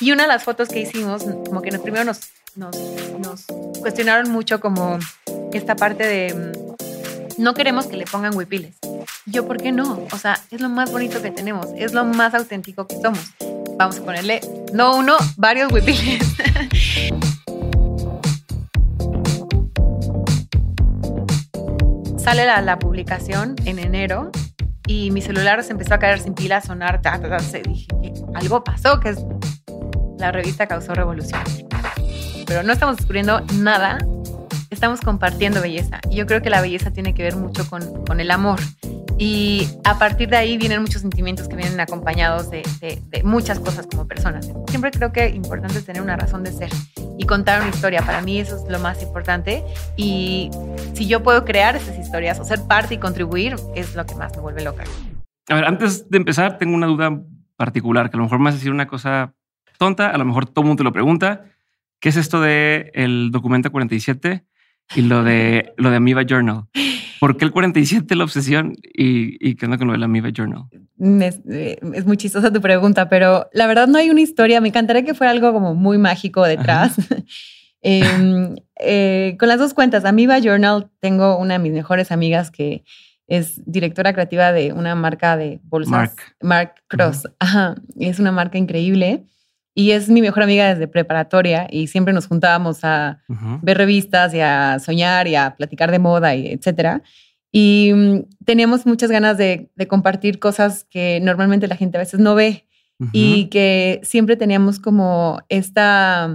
Y una de las fotos que hicimos, como que primero nos, nos, nos cuestionaron mucho como esta parte de mm, no queremos que le pongan huipiles. Yo, ¿por qué no? O sea, es lo más bonito que tenemos, es lo más auténtico que somos. Vamos a ponerle, no uno, varios huipiles. Sale la, la, publicación en enero y mi celular se empezó a caer sin pila, a sonar, ta, ta, ta, se dije algo pasó, que la revista causó revolución. Pero no estamos descubriendo nada, estamos compartiendo belleza. Y yo creo que la belleza tiene que ver mucho con, con el amor. Y a partir de ahí vienen muchos sentimientos que vienen acompañados de, de, muchas cosas como personas. Siempre creo que importante es tener una razón de ser y contar una historia. Para mí eso es lo más importante. Y si yo puedo crear esas historias o ser parte y contribuir, es lo que más me vuelve loca. A ver, antes de empezar, tengo una duda particular, que a lo mejor me vas a decir una cosa tonta, a lo mejor todo el mundo te lo pregunta. ¿Qué es esto de el documento 47 y lo de lo de Amoeba Journal? ¿Por qué el 47 la obsesión y, y qué onda con lo de la Amoeba Journal? Es, es, muy chistosa tu pregunta, pero la verdad no hay una historia. Me encantaría que fuera algo como muy mágico detrás. eh, eh, con las dos cuentas, Amoeba Journal, tengo una de mis mejores amigas que es directora creativa de una marca de bolsas. Mark. Mark Cross. Uh -huh. Ajá. Es una marca increíble. Y es mi mejor amiga desde preparatoria y siempre nos juntábamos a uh -huh. ver revistas y a soñar y a platicar de moda y etcétera. Y um, teníamos muchas ganas de, de, compartir cosas que normalmente la gente a veces no ve uh -huh. y que siempre teníamos como esta...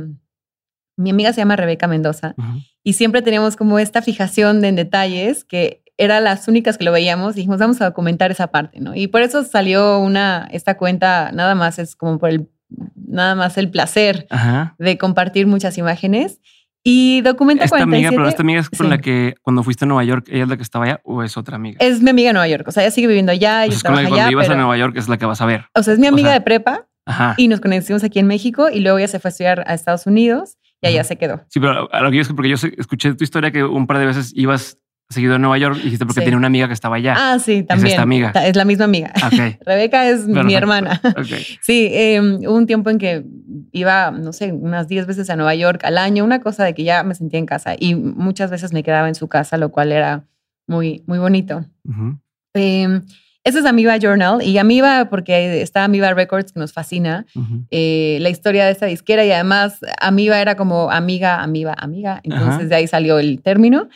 Mi amiga se llama Rebeca Mendoza uh -huh. y siempre teníamos como esta fijación de en detalles que eran las únicas que lo veíamos y dijimos, vamos a documentar esa parte, ¿no? Y por eso salió una, esta cuenta, nada más es como por el nada más el placer Ajá. de compartir muchas imágenes. Y documenta esta 47. amiga, pero esta amiga es con sí. la que cuando fuiste a Nueva York, ella es la que estaba allá o es otra amiga. Es mi amiga en Nueva York, o sea, ella sigue viviendo allá. Pues es con la que allá, cuando ibas pero, a Nueva York es la que vas a ver. O sea, es mi amiga o sea, de prepa Ajá. y nos conocimos aquí en México y luego ella se fue a estudiar a Estados Unidos y allá Ajá. se quedó. Sí, pero a lo que yo es que porque yo escuché tu historia que un par de veces ibas seguido en Nueva York dijiste porque sí. tenía una amiga que estaba allá. Ah, sí, también. Es esta amiga. Es la misma amiga. Okay. Rebeca es Perfecto. mi hermana. Okay. Sí, eh, hubo un tiempo en que iba, no sé, unas 10 veces a Nueva York al año, una cosa de que ya me sentía en casa y muchas veces me quedaba en su casa, lo cual era muy, muy bonito. Uh -huh. eh, ese es Amiba Journal y Amiba porque está Amiba Records que nos fascina uh -huh. eh, la historia de esta disquera y además Amiba era como amiga, amiba, amiga, entonces uh -huh. de ahí salió el término.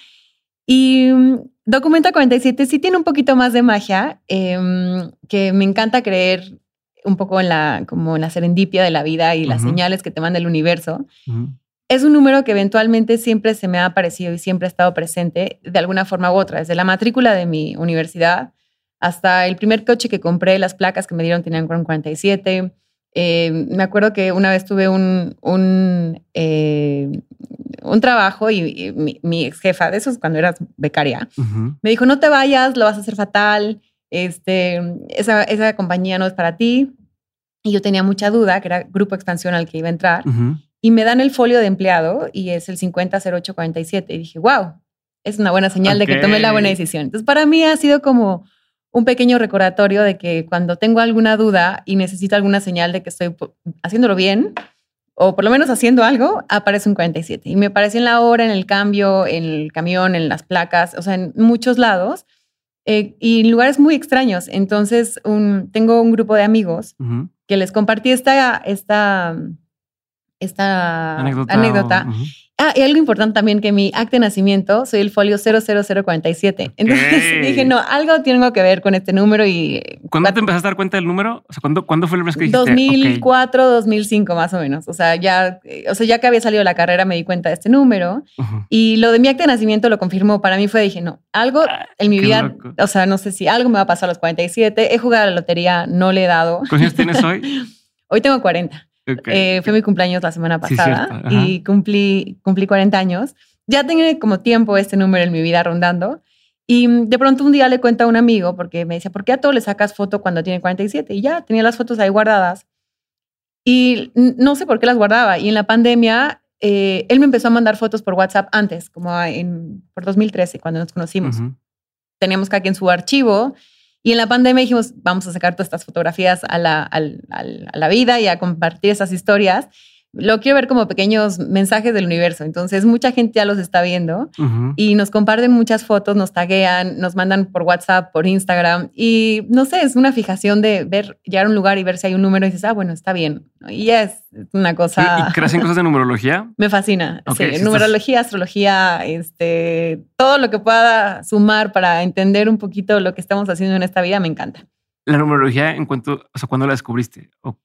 Y um, Documenta 47 sí tiene un poquito más de magia, eh, que me encanta creer un poco en la, como en la serendipia de la vida y uh -huh. las señales que te manda el universo. Uh -huh. Es un número que eventualmente siempre se me ha aparecido y siempre ha estado presente de alguna forma u otra. Desde la matrícula de mi universidad hasta el primer coche que compré, las placas que me dieron tenían 47. Eh, me acuerdo que una vez tuve un, un, eh, un trabajo y, y mi, mi, ex jefa, de esos cuando eras becaria, uh -huh. me dijo, no te vayas, lo vas a hacer fatal, este, esa, esa compañía no es para ti. Y yo tenía mucha duda, que era Grupo Expansión al que iba a entrar. Uh -huh. Y me dan el folio de empleado y es el 500847. Y dije, wow, es una buena señal okay. de que tomé la buena decisión. Entonces, para mí ha sido como un pequeño recordatorio de que cuando tengo alguna duda y necesito alguna señal de que estoy haciéndolo bien, o por lo menos haciendo algo, aparece un 47. Y me aparece en la hora, en el cambio, en el camión, en las placas, o sea, en muchos lados eh, y en lugares muy extraños. Entonces, un, tengo un grupo de amigos uh -huh. que les compartí esta, esta, esta anécdota. anécdota. Uh -huh. Ah, y algo importante también que mi acta de nacimiento soy el folio 00047. Entonces okay. dije, no, algo tengo que ver con este número y... ¿Cuándo te empezaste a dar cuenta del número? O sea, ¿cuándo, ¿cuándo fue el mes que dijiste? 2004, okay. 2005 más o menos. O sea, ya, o sea, ya que había salido la carrera me di cuenta de este número uh -huh. y lo de mi acta de nacimiento lo confirmó. Para mí fue, dije, no, algo en mi vida, loco. o sea, no sé si algo me va a pasar a los 47. He jugado a la lotería, no le he dado. ¿Cuántos tienes hoy? hoy tengo 40. Okay. Eh, fue mi cumpleaños la semana pasada sí, y cumplí, cumplí 40 años. Ya tenía como tiempo este número en mi vida rondando. Y de pronto un día le cuento a un amigo, porque me decía, ¿por qué a todos le sacas foto cuando tiene 47? Y ya, tenía las fotos ahí guardadas. Y no sé por qué las guardaba. Y en la pandemia, eh, él me empezó a mandar fotos por WhatsApp antes, como en, por 2013, cuando nos conocimos. Uh -huh. Teníamos cada quien su archivo Y en la pandemia dijimos, vamos a sacar todas estas fotografías a la, a la vida y a compartir esas historias lo quiero ver como pequeños mensajes del universo. Entonces, mucha gente ya los está viendo y nos comparten muchas fotos, nos taguean, nos mandan por WhatsApp, por Instagram. Y no sé, es una fijación de ver, llegar a un lugar y ver si hay un número y dices, ah, bueno, está bien. Y es una cosa. ¿Y, crecen cosas de numerología? Me fascina. sí, numerología, astrología, este, todo lo que pueda sumar para entender un poquito lo que estamos haciendo en esta vida me encanta. La numerología, en cuanto, o sea, ¿cuándo la descubriste? ¿O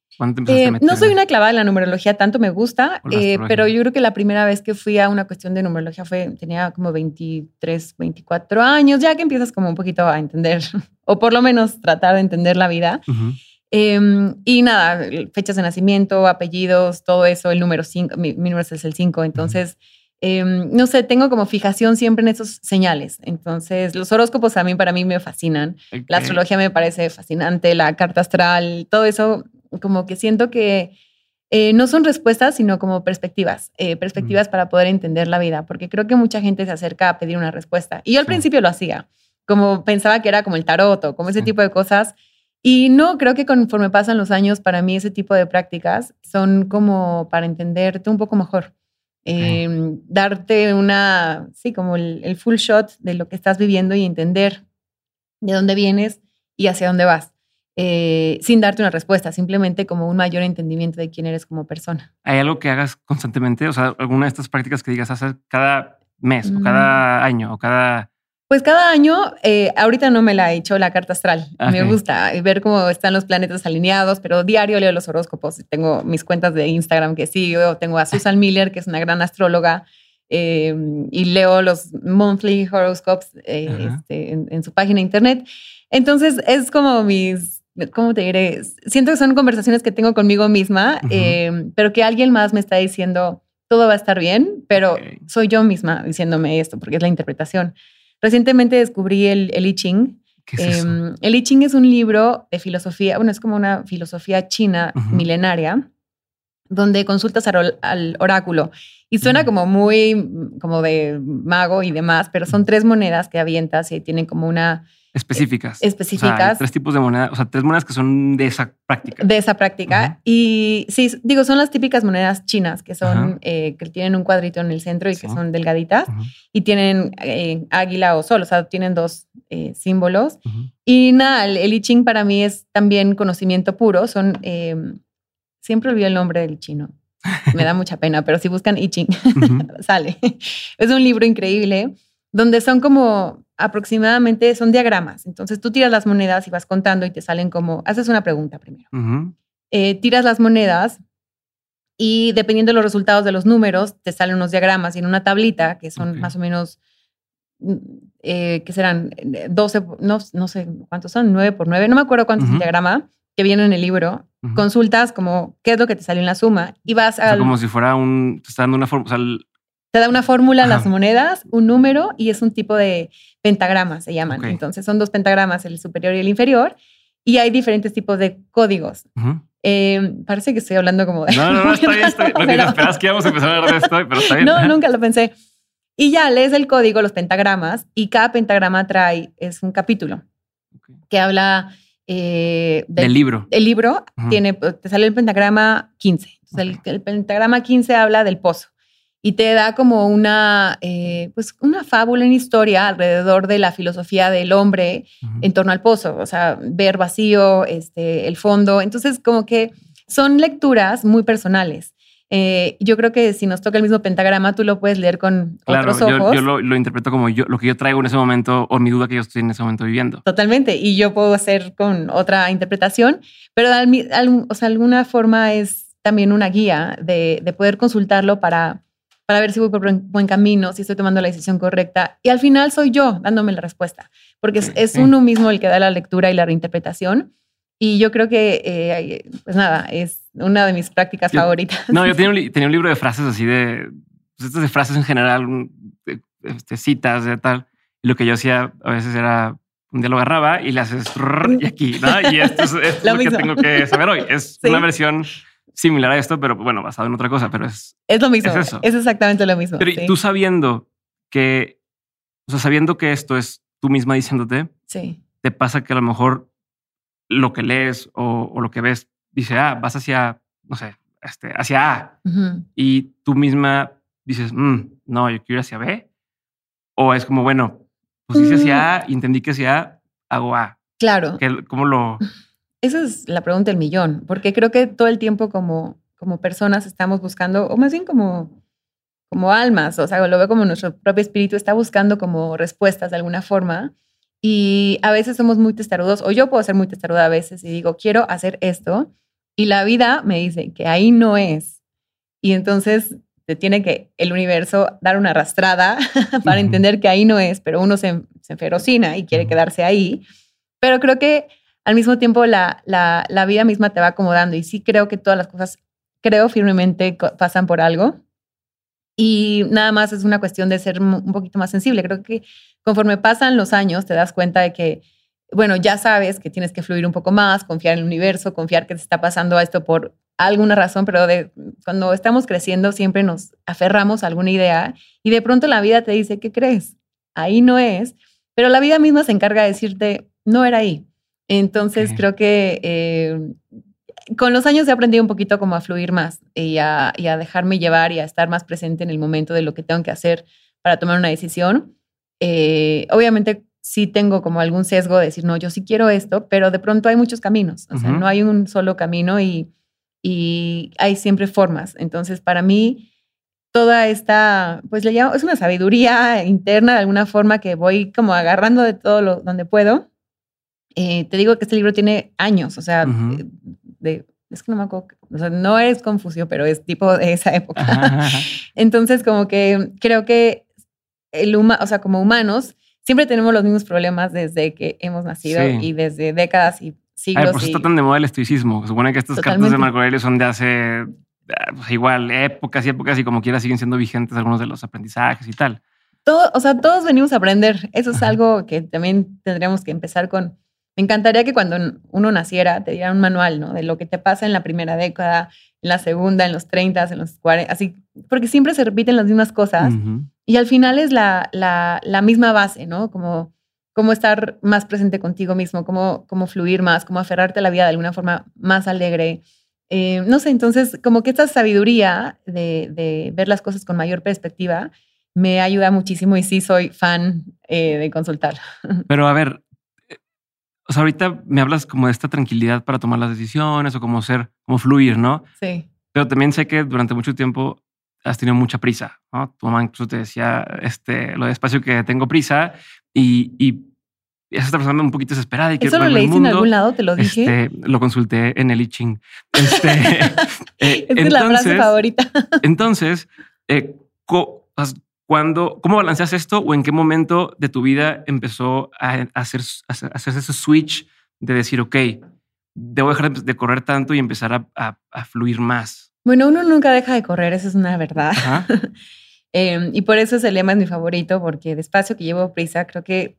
eh, no soy una clavada en la numerología, tanto me gusta, eh, pero yo creo que la primera vez que fui a una cuestión de numerología fue, tenía como 23, 24 años, ya que empiezas como un poquito a entender, o por lo menos tratar de entender la vida. Em, y nada, fechas de nacimiento, apellidos, todo eso, el número 5, mi, número es el 5, entonces... Em, no sé, tengo como fijación siempre en esos señales. Entonces, los horóscopos a mí, para mí me fascinan. La astrología me parece fascinante, la carta astral, todo eso como que siento que eh, no son respuestas, sino como perspectivas, eh, perspectivas para poder entender la vida, porque creo que mucha gente se acerca a pedir una respuesta. Y yo al principio lo hacía, como pensaba que era como el tarot o como ese tipo de cosas. Y no, creo que conforme pasan los años, para mí ese tipo de prácticas son como para entenderte un poco mejor. Em, darte una, sí, como el full shot de lo que estás viviendo y entender de dónde vienes y hacia dónde vas. Eh, sin darte una respuesta, simplemente como un mayor entendimiento de quién eres como persona. ¿Hay algo que hagas constantemente? O sea, alguna de estas prácticas que digas hacer cada mes o cada mm. año o cada... Pues cada año, eh, ahorita no me la he hecho la carta astral. Me gusta ver cómo están los planetas alineados, pero diario leo los horóscopos. Tengo mis cuentas de Instagram que sigo. Tengo a Susan Miller, que es una gran astróloga, eh, y leo los monthly horoscopes este, en, en, su página de internet. Entonces es como mis ¿cómo te diré? Siento que son conversaciones que tengo conmigo misma, em, pero que alguien más me está diciendo, todo va a estar bien, pero soy yo misma diciéndome esto, porque es la interpretación. Recientemente descubrí el, el I Ching. Em, el I Ching es un libro de filosofía, bueno, es como una filosofía china milenaria, donde consultas al, oráculo. Y suena como muy, como de mago y demás, pero son tres monedas que avientas y tienen como una Específicas. Específicas. tres tipos de monedas, o sea, tres monedas que son de esa práctica. De esa práctica. Y sí, digo, son las típicas monedas chinas, que son, eh, que tienen un cuadrito en el centro y que son delgaditas, y tienen eh, águila o sol, o sea, tienen dos eh, símbolos. Y nada, el, el, I Ching para mí es también conocimiento puro, son, siempre olvido el nombre del chino. Me da mucha pena, pero si buscan I Ching, sale. Es un libro increíble donde son como aproximadamente, son diagramas. Entonces tú tiras las monedas y vas contando y te salen como, haces una pregunta primero. Eh, tiras las monedas y dependiendo de los resultados de los números, te salen unos diagramas y en una tablita, que son más o menos, mm, eh, que serán 12, no, no sé cuántos son, 9 por 9, no me acuerdo cuántos es el diagrama, que viene en el libro. Consultas como qué es lo que te salió en la suma y vas a... como si fuera un, te está dando una forma, te da una fórmula, las monedas, un número y es un tipo de pentagrama, se llaman. Entonces son dos pentagramas, el superior y el inferior, y hay diferentes tipos de códigos. Em, parece que estoy hablando como de... No, no, no, está bien. Está Lo que esperas que íbamos a empezar a hablar de esto, pero está bien. No, nunca lo pensé. Y ya lees el código, los pentagramas, y cada pentagrama trae, es un capítulo que habla... Eh, del, libro. El libro tiene, te sale el pentagrama 15. Entonces el, el, pentagrama 15 habla del pozo y te da como una, eh, pues una fábula, una historia alrededor de la filosofía del hombre en torno al pozo, o sea, ver vacío, este, el fondo. Entonces, como que son lecturas muy personales. Eh, yo creo que si nos toca el mismo pentagrama, tú lo puedes leer con otros ojos. Yo, yo lo, interpreto como yo, lo que yo traigo en ese momento o mi duda que yo estoy en ese momento viviendo. Totalmente. Y yo puedo hacer con otra interpretación, pero de o sea, alguna forma es también una guía de, de poder consultarlo para para ver si voy por buen camino, si estoy tomando la decisión correcta. Y al final soy yo dándome la respuesta, porque es, uno mismo el que da la lectura y la reinterpretación. Y yo creo que, eh, pues nada, es una de mis prácticas favoritas. No, yo tenía un, tenía un, libro de frases así de, pues estas de frases en general, de, este, citas, de tal. Y lo que yo hacía a veces era un día lo agarraba y le haces y aquí, ¿no? Y esto es, lo, que tengo que saber hoy. Es una versión similar a esto, pero bueno, basado en otra cosa, pero es... Es lo mismo, es, eso. es exactamente lo mismo. Pero tú sabiendo que, o sea, sabiendo que esto es tú misma diciéndote, sí. te pasa que a lo mejor lo que lees o, lo que ves dice, ah, vas hacia, no sé, este, hacia A y tú misma dices, mm, no, yo quiero ir hacia B. O es como, bueno, pues hice hacia mm. A y entendí que hacia A hago A. Claro. ¿Cómo lo...? Esa es la pregunta del millón, porque creo que todo el tiempo como, como personas estamos buscando, o más bien como, como almas, o sea, lo veo como nuestro propio espíritu está buscando como respuestas de alguna forma. Y a veces somos muy testarudos, o yo puedo ser muy testaruda a veces y digo, quiero hacer esto, y la vida me dice que ahí no es. Y entonces te tiene que el universo dar una arrastrada para entender que ahí no es, pero uno se, se ferocina y quiere quedarse ahí. Pero creo que al mismo tiempo la, la, vida misma te va acomodando y sí creo que todas las cosas, creo firmemente, pasan por algo. Y nada más es una cuestión de ser un poquito más sensible. Creo que conforme pasan los años te das cuenta de que bueno, ya sabes que tienes que fluir un poco más, confiar en el universo, confiar que te está pasando esto por alguna razón, pero de, cuando estamos creciendo siempre nos aferramos a alguna idea y de pronto la vida te dice, ¿qué crees? Ahí no es, pero la vida misma se encarga de decirte, no era ahí. Entonces creo que eh, con los años he aprendido un poquito como a fluir más y a, y a dejarme llevar y a estar más presente en el momento de lo que tengo que hacer para tomar una decisión. Eh, obviamente sí tengo como algún sesgo de decir, no, yo sí quiero esto, pero de pronto hay muchos caminos, o sea, no hay un solo camino y, y hay siempre formas. Entonces, para mí, toda esta, pues le llamo, es una sabiduría interna de alguna forma que voy como agarrando de todo lo donde puedo. Eh, te digo que este libro tiene años, o sea, de, es que no me acuerdo, o sea, no es confusión, pero es tipo de esa época. Entonces, como que creo que el o sea, como humanos, siempre tenemos los mismos problemas desde que hemos nacido y desde décadas y siglos. Ay, pues está tan de moda el estoicismo. Se supone que estas cartas de Marco Aurelio son de hace ah, pues igual épocas y épocas y como quiera siguen siendo vigentes algunos de los aprendizajes y tal. Todo, o sea, todos venimos a aprender. Eso es algo que también tendríamos que empezar con. Me encantaría que cuando uno naciera te dieran un manual, ¿no? De lo que te pasa en la primera década, en la segunda, en los 30, en los 40, así, porque siempre se repiten las mismas cosas. Y al final es la, la, la, misma base, ¿no? Como, cómo estar más presente contigo mismo, cómo, cómo fluir más, cómo aferrarte a la vida de alguna forma más alegre. Eh, no sé, entonces como que esta sabiduría de, de, ver las cosas con mayor perspectiva me ayuda muchísimo y sí soy fan eh, de consultar. Pero a ver, o sea, ahorita me hablas como de esta tranquilidad para tomar las decisiones o como ser, como fluir, ¿no? Sí. Pero también sé que durante mucho tiempo has tenido mucha prisa, ¿no? Tu mamá incluso te decía este, lo despacio que tengo prisa y, y esa está persona un poquito desesperada. Y ¿Eso lo leíste en algún lado? ¿Te lo dije? Este, lo consulté en el I Ching. Este, eh, es la frase favorita. entonces, eh, cuando, ¿cómo balanceas esto o en qué momento de tu vida empezó a, hacer, a hacerse ese switch de decir, ok, debo dejar de correr tanto y empezar a, a fluir más? Bueno, uno nunca deja de correr, esa es una verdad. Em, y por eso ese lema es mi favorito, porque despacio que llevo prisa, creo que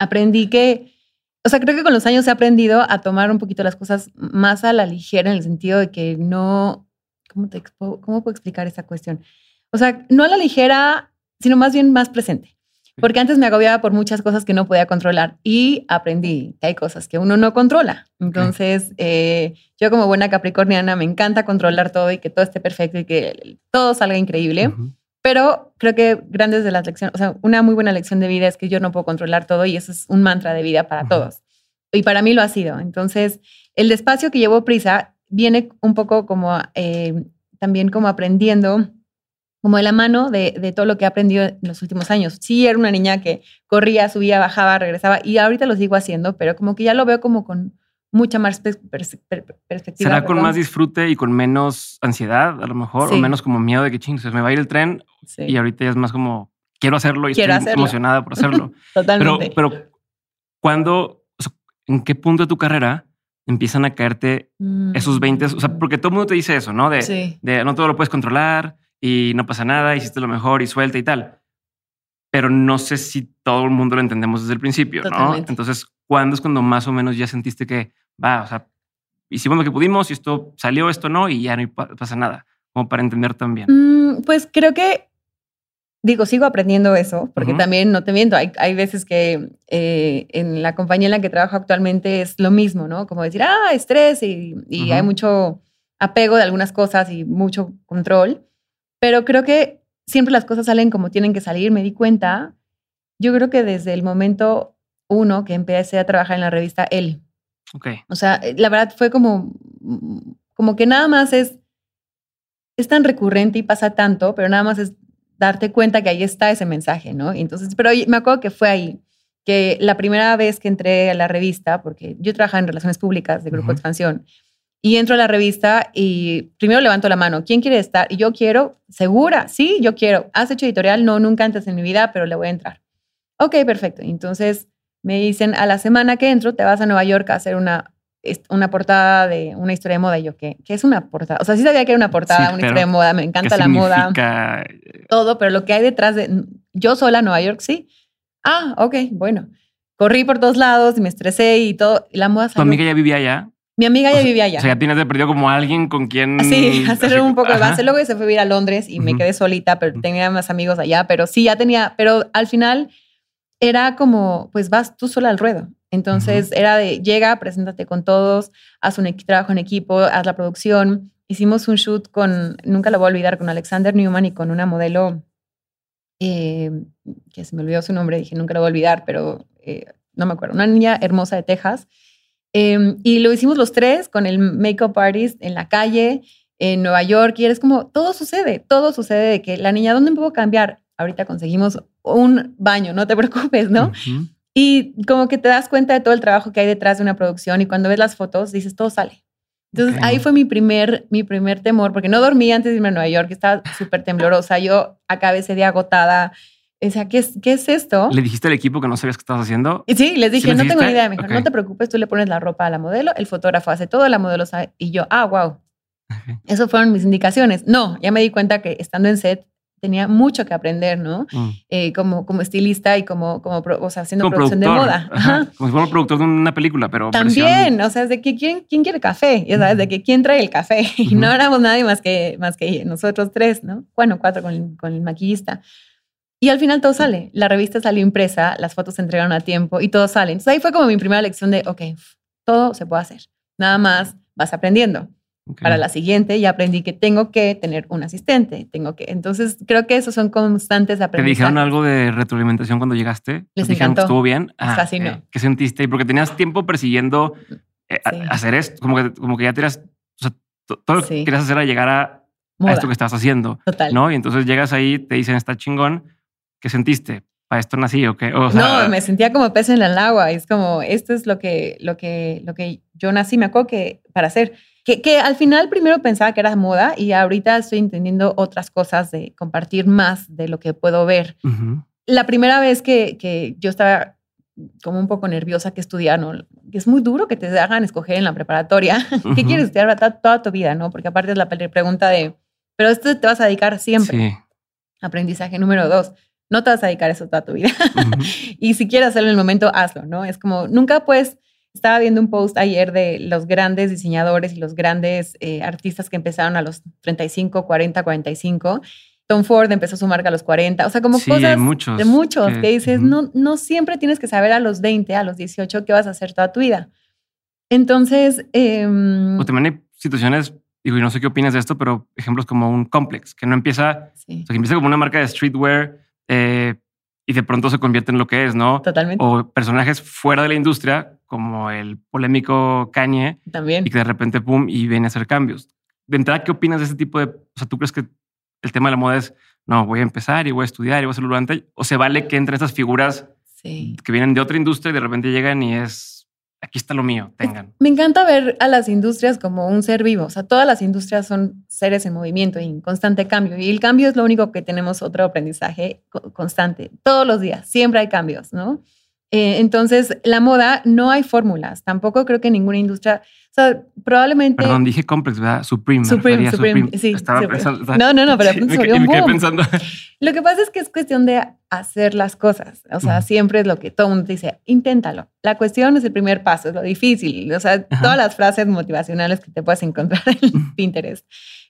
aprendí que, o sea, creo que con los años he aprendido a tomar un poquito las cosas más a la ligera, en el sentido de que no, ¿cómo, te, cómo puedo explicar esta cuestión? O sea, no a la ligera, sino más bien más presente. Porque antes me agobiaba por muchas cosas que no podía controlar y aprendí que hay cosas que uno no controla. Entonces, eh, yo como buena capricorniana me encanta controlar todo y que todo esté perfecto y que todo salga increíble. Pero creo que grandes de las lecciones, o sea, una muy buena lección de vida es que yo no puedo controlar todo y eso es un mantra de vida para todos. Y para mí lo ha sido. Entonces, el despacio que llevo prisa viene un poco como eh, también como aprendiendo como de la mano de, todo lo que he aprendido en los últimos años. Sí, era una niña que corría, subía, bajaba, regresaba y ahorita lo sigo haciendo, pero como que ya lo veo como con mucha más perspectiva. ¿Será con más disfrute y con menos ansiedad a lo mejor? O menos como miedo de que ching, se me va a ir el tren y ahorita ya es más como quiero hacerlo y estoy emocionada por hacerlo. Totalmente. Pero, pero ¿cuándo, en qué punto de tu carrera empiezan a caerte esos 20? O sea, mm. porque todo el mundo te dice eso, ¿no? De, de no todo lo puedes controlar, y no pasa nada, hiciste lo mejor y suelta y tal. Pero no sé si todo el mundo lo entendemos desde el principio, ¿no? Entonces, ¿cuándo es cuando más o menos ya sentiste que va, o sea, hicimos lo que pudimos y esto salió, esto no, y ya no pasa nada? Como para entender también. Mm, pues creo que digo, sigo aprendiendo eso, porque también, no te miento, hay, hay veces que eh, en la compañía en la que trabajo actualmente es lo mismo, ¿no? Como decir, ah, estrés y, y hay mucho apego de algunas cosas y mucho control, pero creo que siempre las cosas salen como tienen que salir, me di cuenta, yo creo que desde el momento uno que empecé a trabajar en la revista él Ok. O sea, eh, la verdad fue como, como que nada más es, es tan recurrente y pasa tanto, pero nada más es darte cuenta que ahí está ese mensaje, ¿no? entonces, pero me acuerdo que fue ahí, que la primera vez que entré a la revista, porque yo trabajaba en relaciones públicas de Grupo Expansión, y entro a la revista y primero levanto la mano, ¿quién quiere estar? Y yo quiero, segura, sí, yo quiero. ¿Has hecho editorial? No, nunca antes en mi vida, pero le voy a entrar. Ok, perfecto. Entonces me dicen, a la semana que entro, te vas a Nueva York a hacer una una portada de una historia de moda. Y yo, ¿qué? ¿Qué es una portada? O sea, sí sabía que era una portada, una historia de moda, me encanta la moda. Todo, pero lo que hay detrás de yo sola Nueva York, sí. Ah, ok, bueno. Corrí por todos lados y me estresé y todo. Y la moda salió. ¿Tu amiga ya vivía allá? Mi amiga ya vivía allá. O sea, ya tienes de perdido como alguien con quien. Sí, hacer un poco de base. Luego se fue a vivir a Londres y me quedé solita, pero tenía más amigos allá. Pero sí, ya tenía. Pero al final era como, pues vas tú sola al ruedo. Entonces era de, llega, preséntate con todos, haz un trabajo en equipo, haz la producción. Hicimos un shoot con, nunca lo voy a olvidar, con Alexander Newman y con una modelo, eh, que se me olvidó su nombre, dije, nunca lo voy a olvidar, pero eh, no me acuerdo, una niña hermosa de Texas. Em, y lo hicimos los tres con el makeup artist en la calle, en Nueva York, y eres como, todo sucede, todo sucede de que la niña, ¿dónde puedo cambiar? Ahorita conseguimos un baño, no te preocupes, ¿no? Y como que te das cuenta de todo el trabajo que hay detrás de una producción y cuando ves las fotos dices, todo sale. Entonces ahí fue mi primer, mi primer temor, porque no dormí antes de irme a Nueva York, estaba súper temblorosa. Yo acabé ese día agotada. O sea, ¿qué es, ¿qué es esto? ¿Le dijiste al equipo que no sabías qué estabas haciendo? sí, les dije, no tengo ni idea. Mejor, no te preocupes, tú le pones la ropa a la modelo, el fotógrafo hace todo, la modelo sabe. Y yo, ah, wow. Eso fueron mis indicaciones. No, ya me di cuenta que estando en set tenía mucho que aprender, ¿no? Mm. Eh, como, como estilista y como, como o sea, haciendo producción de moda. Como si fuera productor de una película, pero También, o sea, es de que quién, quién quiere café, ya sabes, de que quién trae el café. Y no éramos nadie más que, más que nosotros tres, ¿no? Bueno, cuatro con con el maquillista. Y al final todo sale. La revista salió impresa, las fotos se entregaron a tiempo y todo sale. Entonces ahí fue como mi primera lección de, ok, todo se puede hacer. Nada más vas aprendiendo. Para la siguiente ya aprendí que tengo que tener un asistente, tengo que. Entonces creo que esos son constantes aprendizajes. ¿Te dijeron algo de retroalimentación cuando llegaste? Les dijeron que estuvo bien? Ah, Casi no. ¿Qué sentiste? Y porque tenías tiempo persiguiendo eh, hacer esto, como que, como que ya tenías, o sea, todo lo que querías hacer era llegar a, esto que estás haciendo. Total. ¿no? Y entonces llegas ahí, te dicen, está chingón. ¿Qué sentiste? ¿Para esto nací o qué? no, me sentía como pez en el agua. Es como, esto es lo que, lo que, lo que yo nací, me acuerdo que para hacer que, al final primero pensaba que era moda y ahorita estoy entendiendo otras cosas de compartir más de lo que puedo ver. La primera vez que, que, yo estaba como un poco nerviosa que estudiar, ¿no? Es muy duro que te hagan escoger en la preparatoria. ¿Qué quieres estudiar toda, tu vida, no? Porque aparte es la pregunta de, pero esto te vas a dedicar siempre. Aprendizaje número dos. No te vas a dedicar eso toda tu vida. y si quieres hacerlo en el momento, hazlo, ¿no? Es como, nunca puedes estaba viendo un post ayer de los grandes diseñadores y los grandes eh, artistas que empezaron a los 35, 40, 45. Tom Ford empezó su marca a los 40. O sea, como cosas de muchos, de muchos que, dices, no, no siempre tienes que saber a los 20, a los 18 qué vas a hacer toda tu vida. Entonces... Eh, o también hay situaciones, digo, y no sé qué opinas de esto, pero ejemplos como un complex, que no empieza, o sea, que empieza como una marca de streetwear eh, y de pronto se convierte en lo que es, ¿no? Totalmente. O personajes fuera de la industria, como el polémico Kanye. También. Y que de repente, pum, y viene a hacer cambios. De entrada, ¿qué opinas de ese tipo de... O sea, ¿tú crees que el tema de la moda es, no, voy a empezar y voy a estudiar y voy a hacerlo durante? ¿O se vale que entren estas figuras que vienen de otra industria y de repente llegan y es aquí está lo mío, tengan. Me encanta ver a las industrias como un ser vivo. O sea, todas las industrias son seres en movimiento y en constante cambio. Y el cambio es lo único que tenemos otro aprendizaje constante. Todos los días, siempre hay cambios, ¿no? Eh, entonces, la moda no hay fórmulas. Tampoco creo que ninguna industria. Sea, probablemente. Perdón, dije complex, ¿verdad? Supreme. Supreme, Supreme. Sí. Estaba pensando. No, no, no, pero sí, me, quedé, me pensando. Lo que pasa es que es cuestión de hacer las cosas. O sea, siempre es lo que todo el mundo dice, inténtalo. La cuestión es el primer paso, es lo difícil. O sea, todas las frases motivacionales que te puedes encontrar en Pinterest.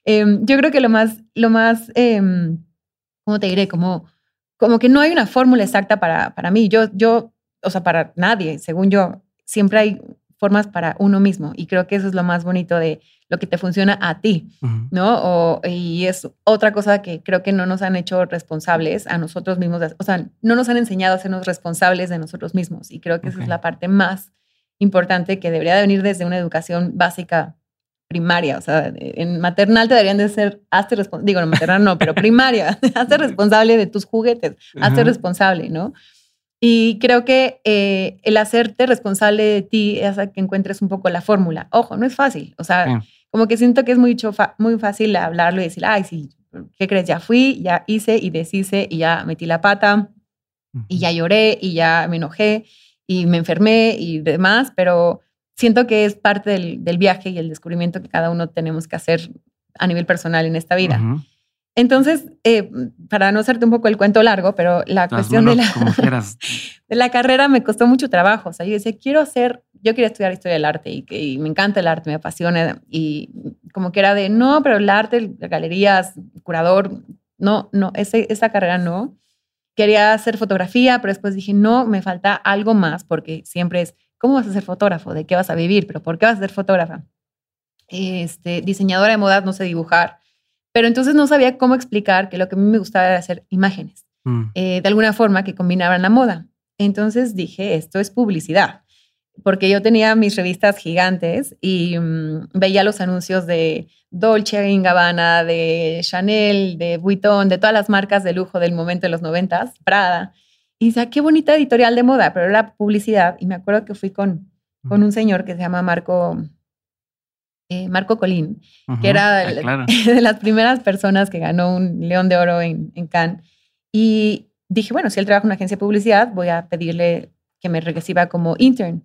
Em, yo creo que lo más, lo más, eh, ¿cómo te diré? Como como que no hay una fórmula exacta para, para mí. Yo, yo, o sea, para nadie, según yo, siempre hay formas para uno mismo. Y creo que eso es lo más bonito de lo que te funciona a ti, ¿no? O, y es otra cosa que creo que no nos han hecho responsables a nosotros mismos, o sea, no nos han enseñado a sernos responsables de nosotros mismos. Y creo que esa es la parte más importante que debería de venir desde una educación básica primaria, o sea, en maternal te deberían de ser, hazte responsable, digo, en maternal no, pero primaria, hazte responsable de tus juguetes, hazte responsable, ¿no? Y creo que eh, el hacerte responsable de ti es que encuentres un poco la fórmula. Ojo, no es fácil. O sea, como que siento que es muy, muy fácil hablarlo y decir, ay, sí, ¿qué crees? Ya fui, ya hice y deshice y ya metí la pata y ya lloré y ya me enojé y me enfermé y demás, pero siento que es parte del, del viaje y el descubrimiento que cada uno tenemos que hacer a nivel personal en esta vida. Entonces, eh, para no hacerte un poco el cuento largo, pero la cuestión de la, de la carrera me costó mucho trabajo. O sea, yo decía, quiero hacer, yo quería estudiar historia del arte y, que, me encanta el arte, me apasiona. Y como que era de, no, pero el arte, galerías, curador, no, no, ese, esa carrera no. Quería hacer fotografía, pero después dije, no, me falta algo más, porque siempre es, ¿cómo vas a ser fotógrafo? ¿De qué vas a vivir? ¿Pero por qué vas a ser fotógrafa? Este, diseñadora de modas, no sé dibujar pero entonces no sabía cómo explicar que lo que a mí me gustaba era hacer imágenes, mm. eh, de alguna forma que combinaban la moda. Entonces dije, esto es publicidad, porque yo tenía mis revistas gigantes y mm, veía los anuncios de Dolce Gabbana, de Chanel, de Vuitton, de todas las marcas de lujo del momento de los noventas, Prada. Y decía, qué bonita editorial de moda, pero era publicidad. Y me acuerdo que fui con, con un señor que se llama Marco eh, Marco Colín, que era ah, de, las primeras personas que ganó un León de Oro en, en, Cannes. Y dije, bueno, si él trabaja en una agencia de publicidad, voy a pedirle que me reciba como intern.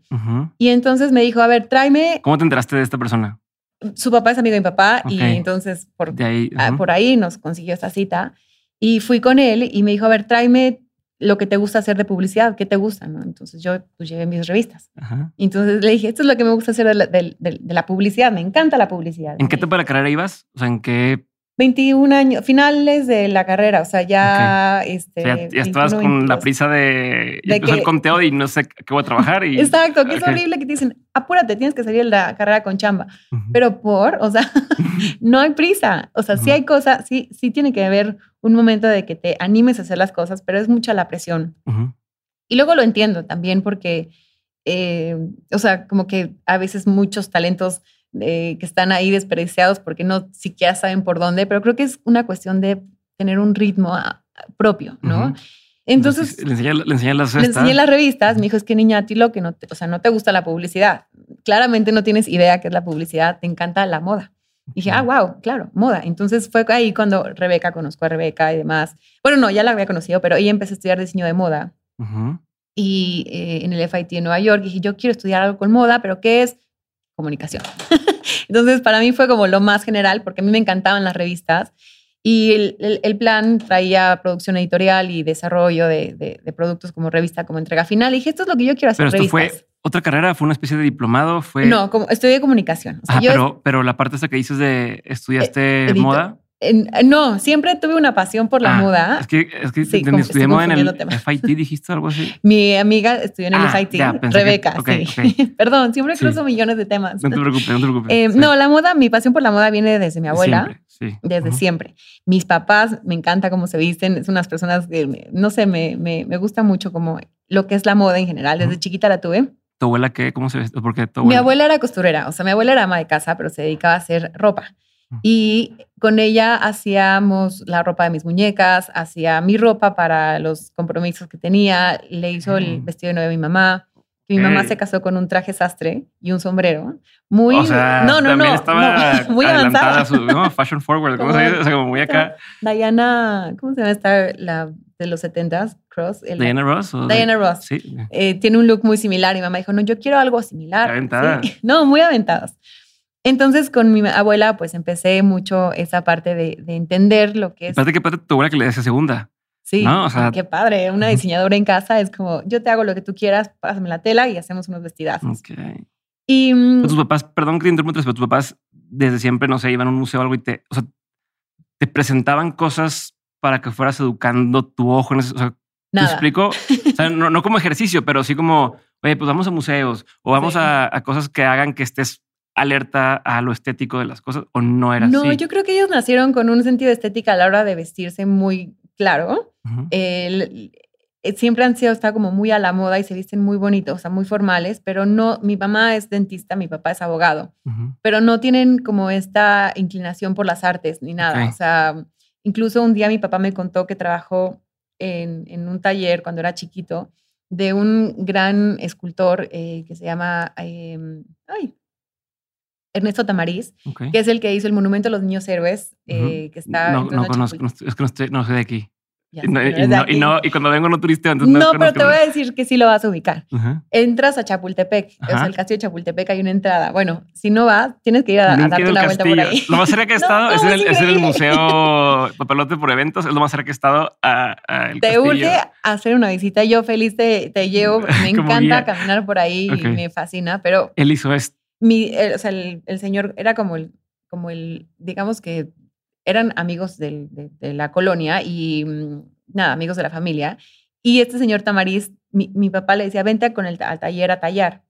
Y entonces me dijo, a ver, tráeme... ¿Cómo te enteraste de esta persona? Su papá es amigo de mi papá y entonces por ahí, ah, por ahí nos consiguió esta cita. Y fui con él y me dijo, a ver, tráeme lo que te gusta hacer de publicidad, ¿qué te gusta? ¿no? Entonces yo pues, llevé mis revistas. entonces le dije, esto es lo que me gusta hacer de la, de, la publicidad, me encanta la publicidad. ¿En qué etapa de la carrera ibas? O sea, ¿en qué 21 años, finales de la carrera, o sea, ya, este, ya, estabas con la prisa de, de el conteo y no sé qué voy a trabajar. Y, Exacto, que es horrible que te dicen, apúrate, tienes que salir de la carrera con chamba. Pero por, o sea, no hay prisa. O sea, sí hay cosas, sí, sí tiene que haber un momento de que te animes a hacer las cosas, pero es mucha la presión. Y luego lo entiendo también porque, eh, o sea, como que a veces muchos talentos que están ahí desperdiciados porque no siquiera saben por dónde, pero creo que es una cuestión de tener un ritmo ah, propio, ¿no? Entonces, le enseñé, le las revistas. Le enseñé las revistas. Me dijo, es que niña, a ti lo que no, te, o sea, no te gusta la publicidad. Claramente no tienes idea qué es la publicidad, te encanta la moda. dije, ah, wow, claro, moda. Entonces fue ahí cuando Rebeca, conozco a Rebeca y demás. Bueno, no, ya la había conocido, pero ella empezó a estudiar diseño de moda. Y eh, en el FIT en Nueva York dije, yo quiero estudiar algo con moda, pero ¿qué es? Comunicación. Entonces, para mí fue como lo más general, porque a mí me encantaban las revistas. Y el, el, plan traía producción editorial y desarrollo de, de, productos como revista, como entrega final. Y dije, esto es lo que yo quiero hacer. Pero esto fue otra carrera, fue una especie de diplomado, fue. No, como estudié comunicación. ah, pero, pero la parte esa que dices de estudiaste moda no, siempre tuve una pasión por la ah, moda. Es que, es que estudiamos en el FIT, dijiste algo así. Mi amiga estudió en el ah, FIT, Rebeca. sí. Perdón, siempre cruzo millones de temas. No te preocupes, no te preocupes. Eh, no, la moda, mi pasión por la moda viene desde mi abuela. sí. Desde siempre. Mis papás, me encanta cómo se visten. Es unas personas que, no sé, me, me, me gusta mucho como lo que es la moda en general. Desde chiquita la tuve. ¿Tu abuela qué? ¿Cómo se viste? Mi abuela era costurera. O sea, mi abuela era ama de casa, pero se dedicaba a hacer ropa. Y con ella hacíamos la ropa de mis muñecas, hacía mi ropa para los compromisos que tenía, le hizo el vestido de novia a mi mamá. Mi mamá se casó con un traje sastre y un sombrero. Muy. O sea, no, no, no, estaba muy avanzada. Su, no, fashion forward, ¿cómo se dice? O sea, como muy acá. Diana, ¿cómo se llama esta? La de los 70s, Cross. Diana Ross. Diana Ross. Sí. Eh, tiene un look muy similar. Y mamá dijo, no, yo quiero algo similar. Aventada. No, muy aventadas. Entonces con mi abuela pues empecé mucho esa parte de, entender lo que es. Aparte padre tu abuela que le decía segunda. Sí, ¿no? o sea, qué padre. Una diseñadora en casa es como, yo te hago lo que tú quieras, pásame la tela y hacemos unos vestidazos. Ok. Y mm, tus papás, perdón que te interrumpa, pero tus papás desde siempre, no sé, iban a un museo o algo y te, o sea, te presentaban cosas para que fueras educando tu ojo en eso? O sea, ¿te Nada. explico? O sea, no, no como ejercicio, pero sí como, oye, pues vamos a museos o vamos Sí. a, a cosas que hagan que estés alerta a lo estético de las cosas o no era No, así. yo creo que ellos nacieron con un sentido de estética a la hora de vestirse muy claro. El- eh, siempre han sido, está como muy a la moda y se visten muy bonitos, o sea, muy formales, pero no, mi mamá es dentista, mi papá es abogado, pero no tienen como esta inclinación por las artes ni nada. O sea, incluso un día mi papá me contó que trabajó en, en un taller cuando era chiquito de un gran escultor eh, que se llama em, ay, Ernesto Tamariz, Ok. que es el que hizo el Monumento a los Niños Héroes, eh, que está no, no conozco, es que no, estoy, no soy de aquí. Ya Y, sé no, que y no eres de y aquí. no- y cuando vengo no turisteo, entonces No, no, pero te voy a decir que sí lo vas a ubicar. Ajá. Entras a Chapultepec, o Ajá. sea, el castillo de Chapultepec hay una entrada. Bueno, si no vas, tienes que ir a, a darte una vuelta por ahí. Lo más cerca que he estado es, en el, es es el museo Papelote por eventos. Es lo más cerca que he estado a, a el Te castillo. urge hacer una visita. Yo feliz te, te llevo, me encanta guía. caminar por ahí Ok. y me fascina, pero Él hizo esto. Mi, el, o sea, el, el señor era como el, como el, digamos que eran amigos del- de, de la colonia y mm, nada, amigos de la familia. Y este señor Tamariz, mi, mi papá le decía, vente con el, al taller a tallar.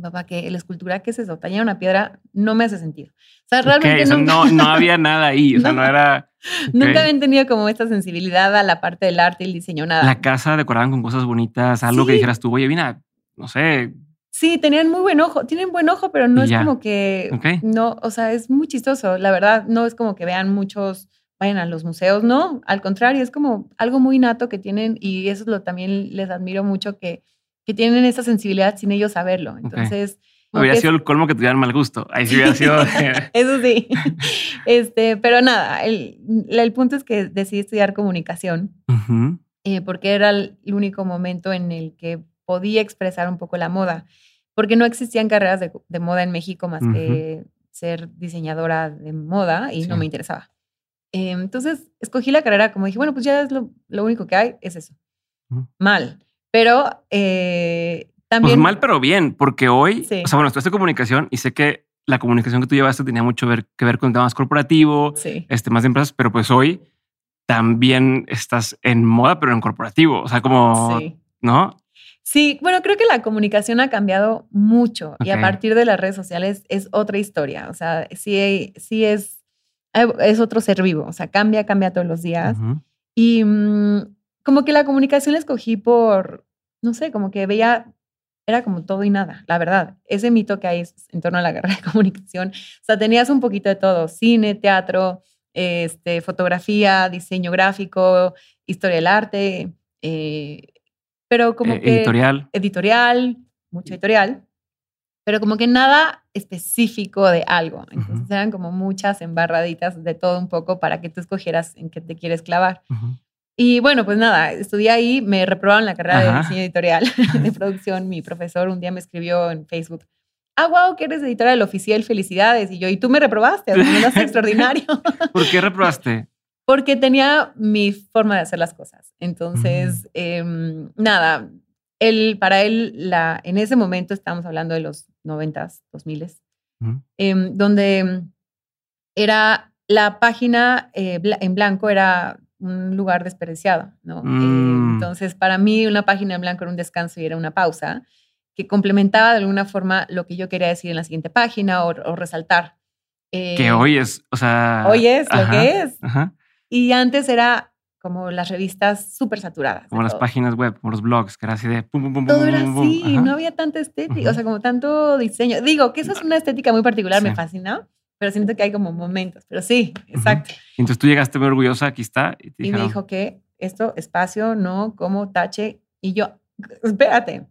Papá, que la escultura, ¿qué es eso? Tallar una piedra no me hace sentido. O sea, realmente nunca, no, no había nada ahí. O sea, no, No. era. nunca habían tenido como esta sensibilidad a la parte del arte y el diseño, nada. La casa decoraban con cosas bonitas, algo que Sí. dijeras tú, oye, mira, no sé. Sí, tenían muy buen ojo, tienen buen ojo, pero no es como que, Ok. no, o sea, es muy chistoso, la verdad, no es como que vean muchos, vayan a los museos, no, al contrario, es como algo muy nato que tienen y eso es lo también les admiro mucho que, que tienen esa sensibilidad sin ellos saberlo. Entonces, como Hubiera sido el colmo que tuvieran mal gusto. Ahí sí hubiera sido. eso sí, este, pero nada, el, el punto es que decidí estudiar comunicación eh, porque era el único momento en el que podía expresar un poco la moda, porque no existían carreras de, de moda en México más que ser diseñadora de moda y no Sí. me interesaba. Eh, entonces escogí la carrera como dije, bueno, pues ya es lo, lo único que hay, es eso. Ujú. Mal, pero eh, también... Pues mal, pero bien, porque hoy, Sí. o sea, bueno, estudiaste comunicación y sé que la comunicación que tú llevaste tenía mucho ver- que ver con temas corporativos, Sí, este, más de empresas, pero pues hoy también estás en moda, pero en corporativo. O sea, como, sí. ¿no? Sí, bueno, creo que la comunicación ha cambiado mucho y a partir de las redes sociales es otra historia. O sea, sí, sí es, es otro ser vivo. O sea, cambia, cambia todos los días. Y mm, como que la comunicación la escogí por, no sé, como que veía, era como todo y nada, la verdad. Ese mito que hay en torno a la carrera de comunicación. O sea, tenías un poquito de todo, cine, teatro, este, fotografía, diseño gráfico, historia del arte, eh, pero como Eh, que editorial. editorial, mucho editorial, pero como que nada específico de algo. Entonces eran como muchas embarraditas de todo un poco para que tú escogieras en qué te quieres clavar. Y bueno, pues nada, estudié ahí, me reprobaron la carrera de diseño editorial, de producción. Mi profesor un día me escribió en Facebook, ah, wow, que eres editora del oficial, felicidades. Y yo, y tú me reprobaste, me mandaste extraordinario. ¿Por qué reprobaste? Porque tenía mi forma de hacer las cosas. Entonces, em, nada, él, para él, la, en ese momento estábamos hablando de los noventas, dos miles, Ujú. em, donde era la página eh, bla- en blanco era un lugar desperdiciado, ¿no? Eh, Mm. entonces, para mí una página en blanco era un descanso y era una pausa que complementaba de alguna forma lo que yo quería decir en la siguiente página o, o resaltar. Que Eh, hoy es, o sea. hoy es lo ajá, que es. Ajá. Y antes era como las revistas súper saturadas. Como las todo. páginas web, como los blogs, que era así de pum, pum, pum, Todo pum, era pum, pum, así, ajá. no había tanta estética, Ujú. o sea, como tanto diseño. Digo que eso es una estética muy particular, me Sí. fascina, pero siento que hay como momentos. Pero sí, exacto. Y entonces tú llegaste muy orgullosa, aquí está. Y, te Y me dijeron, dijo que esto, espacio, no, como tache. Y yo, espérate.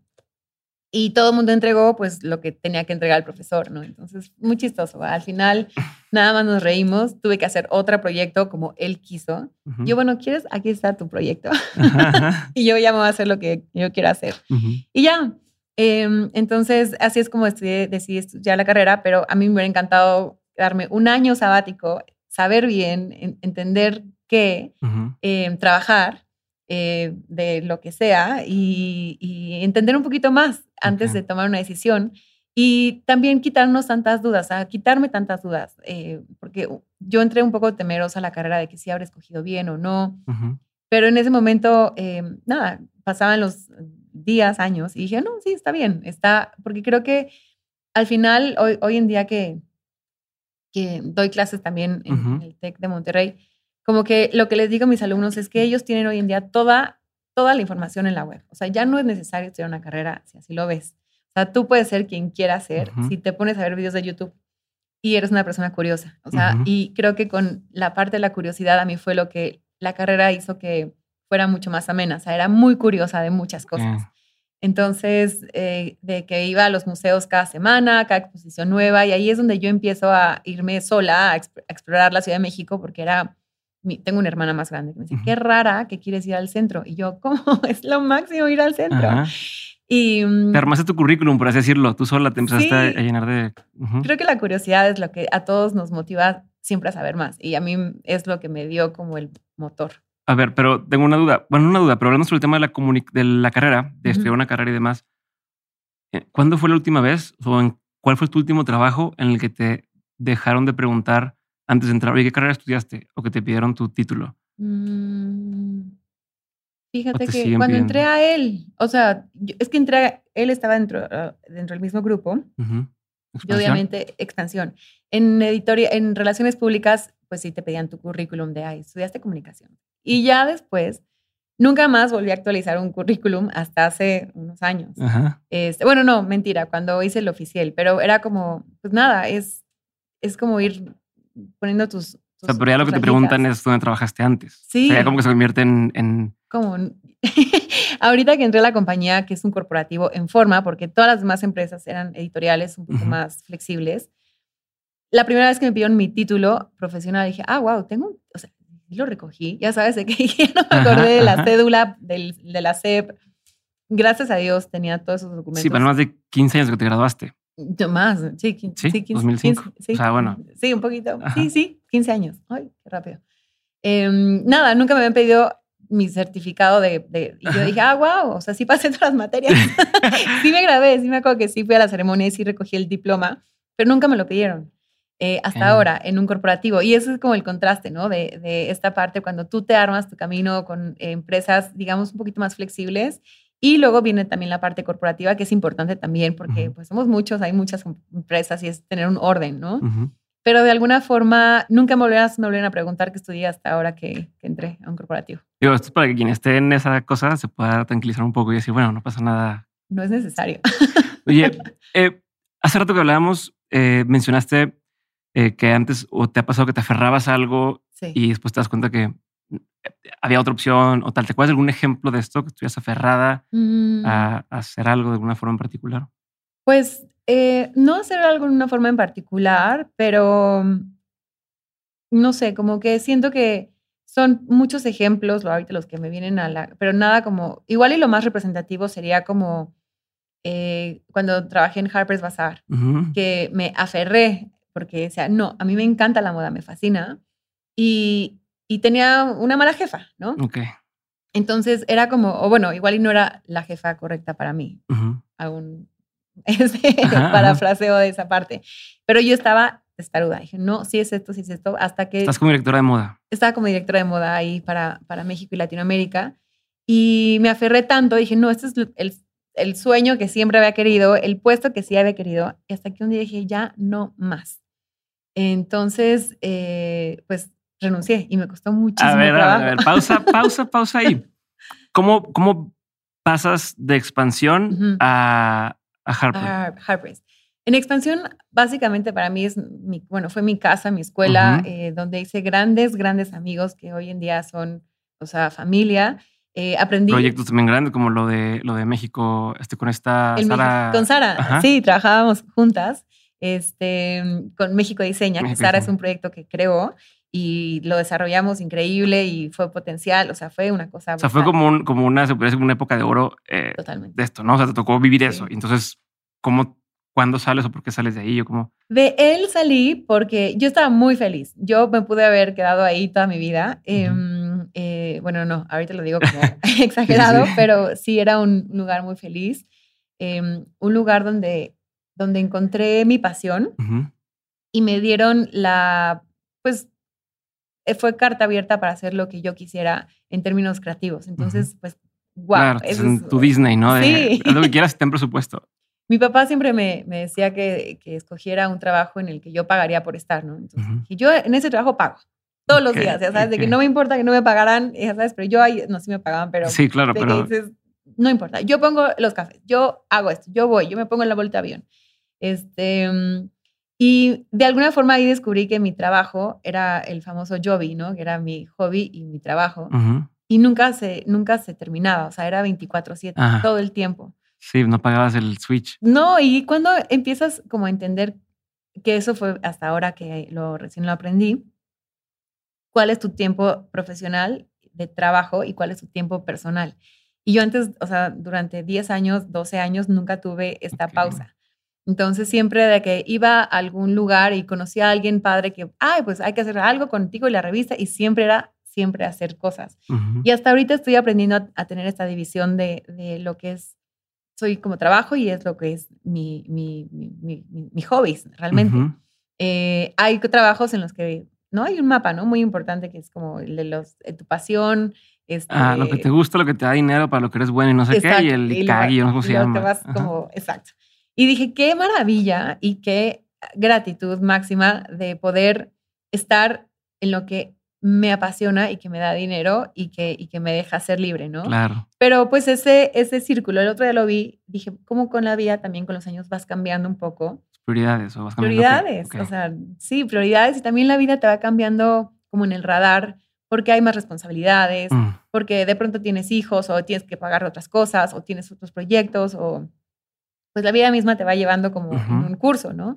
Y todo el mundo entregó pues lo que tenía que entregar el profesor, ¿no? Entonces, muy chistoso. Al final, nada más nos reímos. Tuve que hacer otro proyecto como él quiso. ujú. Yo, bueno, ¿quieres? Aquí está tu proyecto. Ajá, ajá, y yo ya me voy a hacer lo que yo quiero hacer. Y ya. Em, entonces, así es como estudié, decidí estudiar la carrera, pero a mí me hubiera encantado darme un año sabático, saber bien, en- entender qué, em, trabajar eh, de lo que sea y, y entender un poquito más antes de tomar una decisión. Y también quitarnos tantas dudas, a quitarme tantas dudas, eh, porque yo entré un poco temerosa a la carrera de que si habré escogido bien o no, pero en ese momento, eh, nada, pasaban los días, años, y dije, no, sí, está bien, está, porque creo que al final, hoy, hoy en día que, que doy clases también en, el TEC de Monterrey, como que lo que les digo a mis alumnos es que ellos tienen hoy en día toda, toda la información en la web. O sea, ya no es necesario estudiar una carrera si así lo ves. O sea, tú puedes ser quien quieras ser si te pones a ver videos de YouTube y eres una persona curiosa. O sea, y creo que con la parte de la curiosidad a mí fue lo que la carrera hizo que fuera mucho más amena. O sea, era muy curiosa de muchas cosas. Entonces, eh, de que iba a los museos cada semana, cada exposición nueva, y ahí es donde yo empiezo a irme sola a, explorar la Ciudad de México, porque era, tengo una hermana más grande que me dice, qué rara que quieres ir al centro. Y yo, ¿cómo? Es lo máximo ir al centro. Y, mm, te armaste tu currículum, por así decirlo. Tú sola te empezaste a llenar de... Creo que la curiosidad es lo que a todos nos motiva siempre a saber más. Y a mí es lo que me dio como el motor. A ver, pero tengo una duda. Bueno, una duda, pero hablando sobre el tema de la, de la carrera, de estudiar una carrera y demás. Eh, ¿Cuándo fue la última vez o en cuál fue tu último trabajo en el que te dejaron de preguntar antes de entrar, oye, ¿qué carrera estudiaste? O que te pidieron tu título. Mm, fíjate que cuando entré a él, o sea, es que entré, él estaba dentro, ah, dentro del mismo grupo. Y obviamente, expansión. En editoria, en relaciones públicas, pues sí te pedían tu currículum de, ay, estudiaste comunicación. Y ya después, nunca más volví a actualizar un currículum hasta hace unos años. Este, bueno, no, mentira, cuando hice el oficial, pero era como, pues nada, es, es como ir poniendo tus... o sea, pero ya lo que te preguntan es dónde trabajaste antes. Sí. O sea, ya como que se convierte en... en... Como, ahorita que entré a la compañía, que es un corporativo en forma, porque todas las demás empresas eran editoriales un poco más flexibles, la primera vez que me pidieron mi título profesional, dije, ah, wow, tengo, o sea, lo recogí, ya sabes de qué no me acordé de la cédula del, de la CEP. Gracias a Dios tenía todos esos documentos. Sí, pero más de 15 años que te graduaste. Más, sí, 15, sí, 2005. sí, o sea, bueno. Sí, un poquito. Sí, sí, 15 años. Ay, qué rápido. Em, nada, nunca me habían pedido mi certificado de, de y yo dije, ah, wow, o sea, sí pasé todas las materias. sí me grabé, sí me acuerdo que sí fui a la ceremonia y sí recogí el diploma, pero nunca me lo pidieron. Eh, hasta ahora en un corporativo. Y eso es como el contraste, ¿no? De, de esta parte cuando tú te armas tu camino con empresas, digamos, un poquito más flexibles. Y luego viene también la parte corporativa, que es importante también, porque pues somos muchos, hay muchas empresas y es tener un orden, ¿no? Pero de alguna forma, nunca me volvieron, me volvieron a preguntar qué estudié hasta ahora que, que, entré a un corporativo. Digo, esto es para que quien esté en esa cosa se pueda tranquilizar un poco y decir, bueno, no pasa nada. No es necesario. Oye, eh, hace rato que hablábamos, eh, mencionaste eh, que antes o te ha pasado que te aferrabas a algo y después te das cuenta que había otra opción o tal. ¿Te acuerdas de algún ejemplo de esto que estuvieras aferrada mm. a, hacer algo de alguna forma en particular? Pues eh, no hacer algo de una forma en particular, pero mm, no sé, como que siento que son muchos ejemplos, ahorita los que me vienen a la, pero nada como, igual y lo más representativo sería como eh, cuando trabajé en Harper's Bazaar, que me aferré porque decía, no, a mí me encanta la moda, me fascina. Y, y tenía una mala jefa, ¿no? Ok. Entonces era como, o bueno, igual y no era la jefa correcta para mí. Aún este, parafraseo de esa parte. Pero yo estaba testaruda. Dije, no, sí es esto, sí es esto, hasta que... Estás como directora de moda. Estaba como directora de moda ahí para, para México y Latinoamérica. Y me aferré tanto, dije, no, este es el, el sueño que siempre había querido, el puesto que sí había querido. Y hasta que un día dije, ya no más. Entonces, eh, pues renuncié y me costó muchísimo. A ver, a ver, pausa, pausa, pausa ahí. ¿Cómo, cómo pasas de expansión a, a Harper? En expansión, básicamente para mí es mi, bueno, fue mi casa, mi escuela, eh, donde hice grandes, grandes amigos que hoy en día son, o sea, familia. Eh, aprendí. Proyectos también grandes como lo de, lo de México, este, con esta Sara. Con Sara, sí, trabajábamos juntas este, con México Diseña, que Sara es un proyecto que creó y lo desarrollamos increíble y fue potencial, o sea, fue una cosa. O sea, fue como, un, como una, se puede una época de oro eh, de esto, ¿no? O sea, te tocó vivir eso. Entonces, ¿cómo, cuándo sales o por qué sales de ahí o cómo? De él salí porque yo estaba muy feliz. Yo me pude haber quedado ahí toda mi vida. Em, eh, bueno, no, ahorita lo digo como exagerado, pero sí era un lugar muy feliz. Em, un lugar donde donde encontré mi pasión y me dieron la, pues, eh, fue carta abierta para hacer lo que yo quisiera en términos creativos. Entonces, pues, wow. es tu Disney, ¿no? sí. lo que quieras, ten presupuesto. Mi papá siempre me, me decía que, que, escogiera un trabajo en el que yo pagaría por estar, ¿no? Entonces, y yo en ese trabajo pago todos los días, ya sabes, de que no me importa que no me pagaran, ya sabes, pero yo ahí, no, sí me pagaban, pero... Sí, claro, pero... Dices, no importa, yo pongo los cafés, yo hago esto, yo voy, yo me pongo en la vuelta de avión. Este, mm, y de alguna forma ahí descubrí que mi trabajo era el famoso hobby, ¿no? Que era mi hobby y mi trabajo. Y nunca se, nunca se terminaba, o sea, era 24/7, todo el tiempo. Sí, no pagabas el switch. No, y cuando empiezas como a entender que eso fue hasta ahora que lo recién lo aprendí, cuál es tu tiempo profesional de trabajo y cuál es tu tiempo personal. Y yo antes, o sea, durante 10 años, 12 años, nunca tuve esta pausa. Entonces, siempre de que iba a algún lugar y conocía a alguien padre que, ay, pues hay que hacer algo contigo y la revista, y siempre era siempre hacer cosas. Y hasta ahorita estoy aprendiendo a, tener esta división de, de, lo que es, soy como trabajo y es lo que es mi, mi, mi, mi, hobbies, realmente. Eh, hay trabajos en los que, ¿no? Hay un mapa, ¿no? Muy importante que es como el de los, tu pasión, ah, lo que te este gusta, lo que te da dinero para lo que eres bueno y no sé qué, y el Ikagi, no sé cómo se llama. como, exacto. Y dije, qué maravilla y qué gratitud máxima de poder estar en lo que me apasiona y que me da dinero y que, y que me deja ser libre, ¿no? Claro. Pero pues ese, ese círculo, el otro día lo vi, dije, ¿cómo con la vida también con los años vas cambiando un poco? Prioridades o vas cambiando. Prioridades, o sea, sí, prioridades y también la vida te va cambiando como en el radar porque hay más responsabilidades, mm. porque de pronto tienes hijos o tienes que pagar otras cosas o tienes otros proyectos o pues la vida misma te va llevando como un curso, ¿no?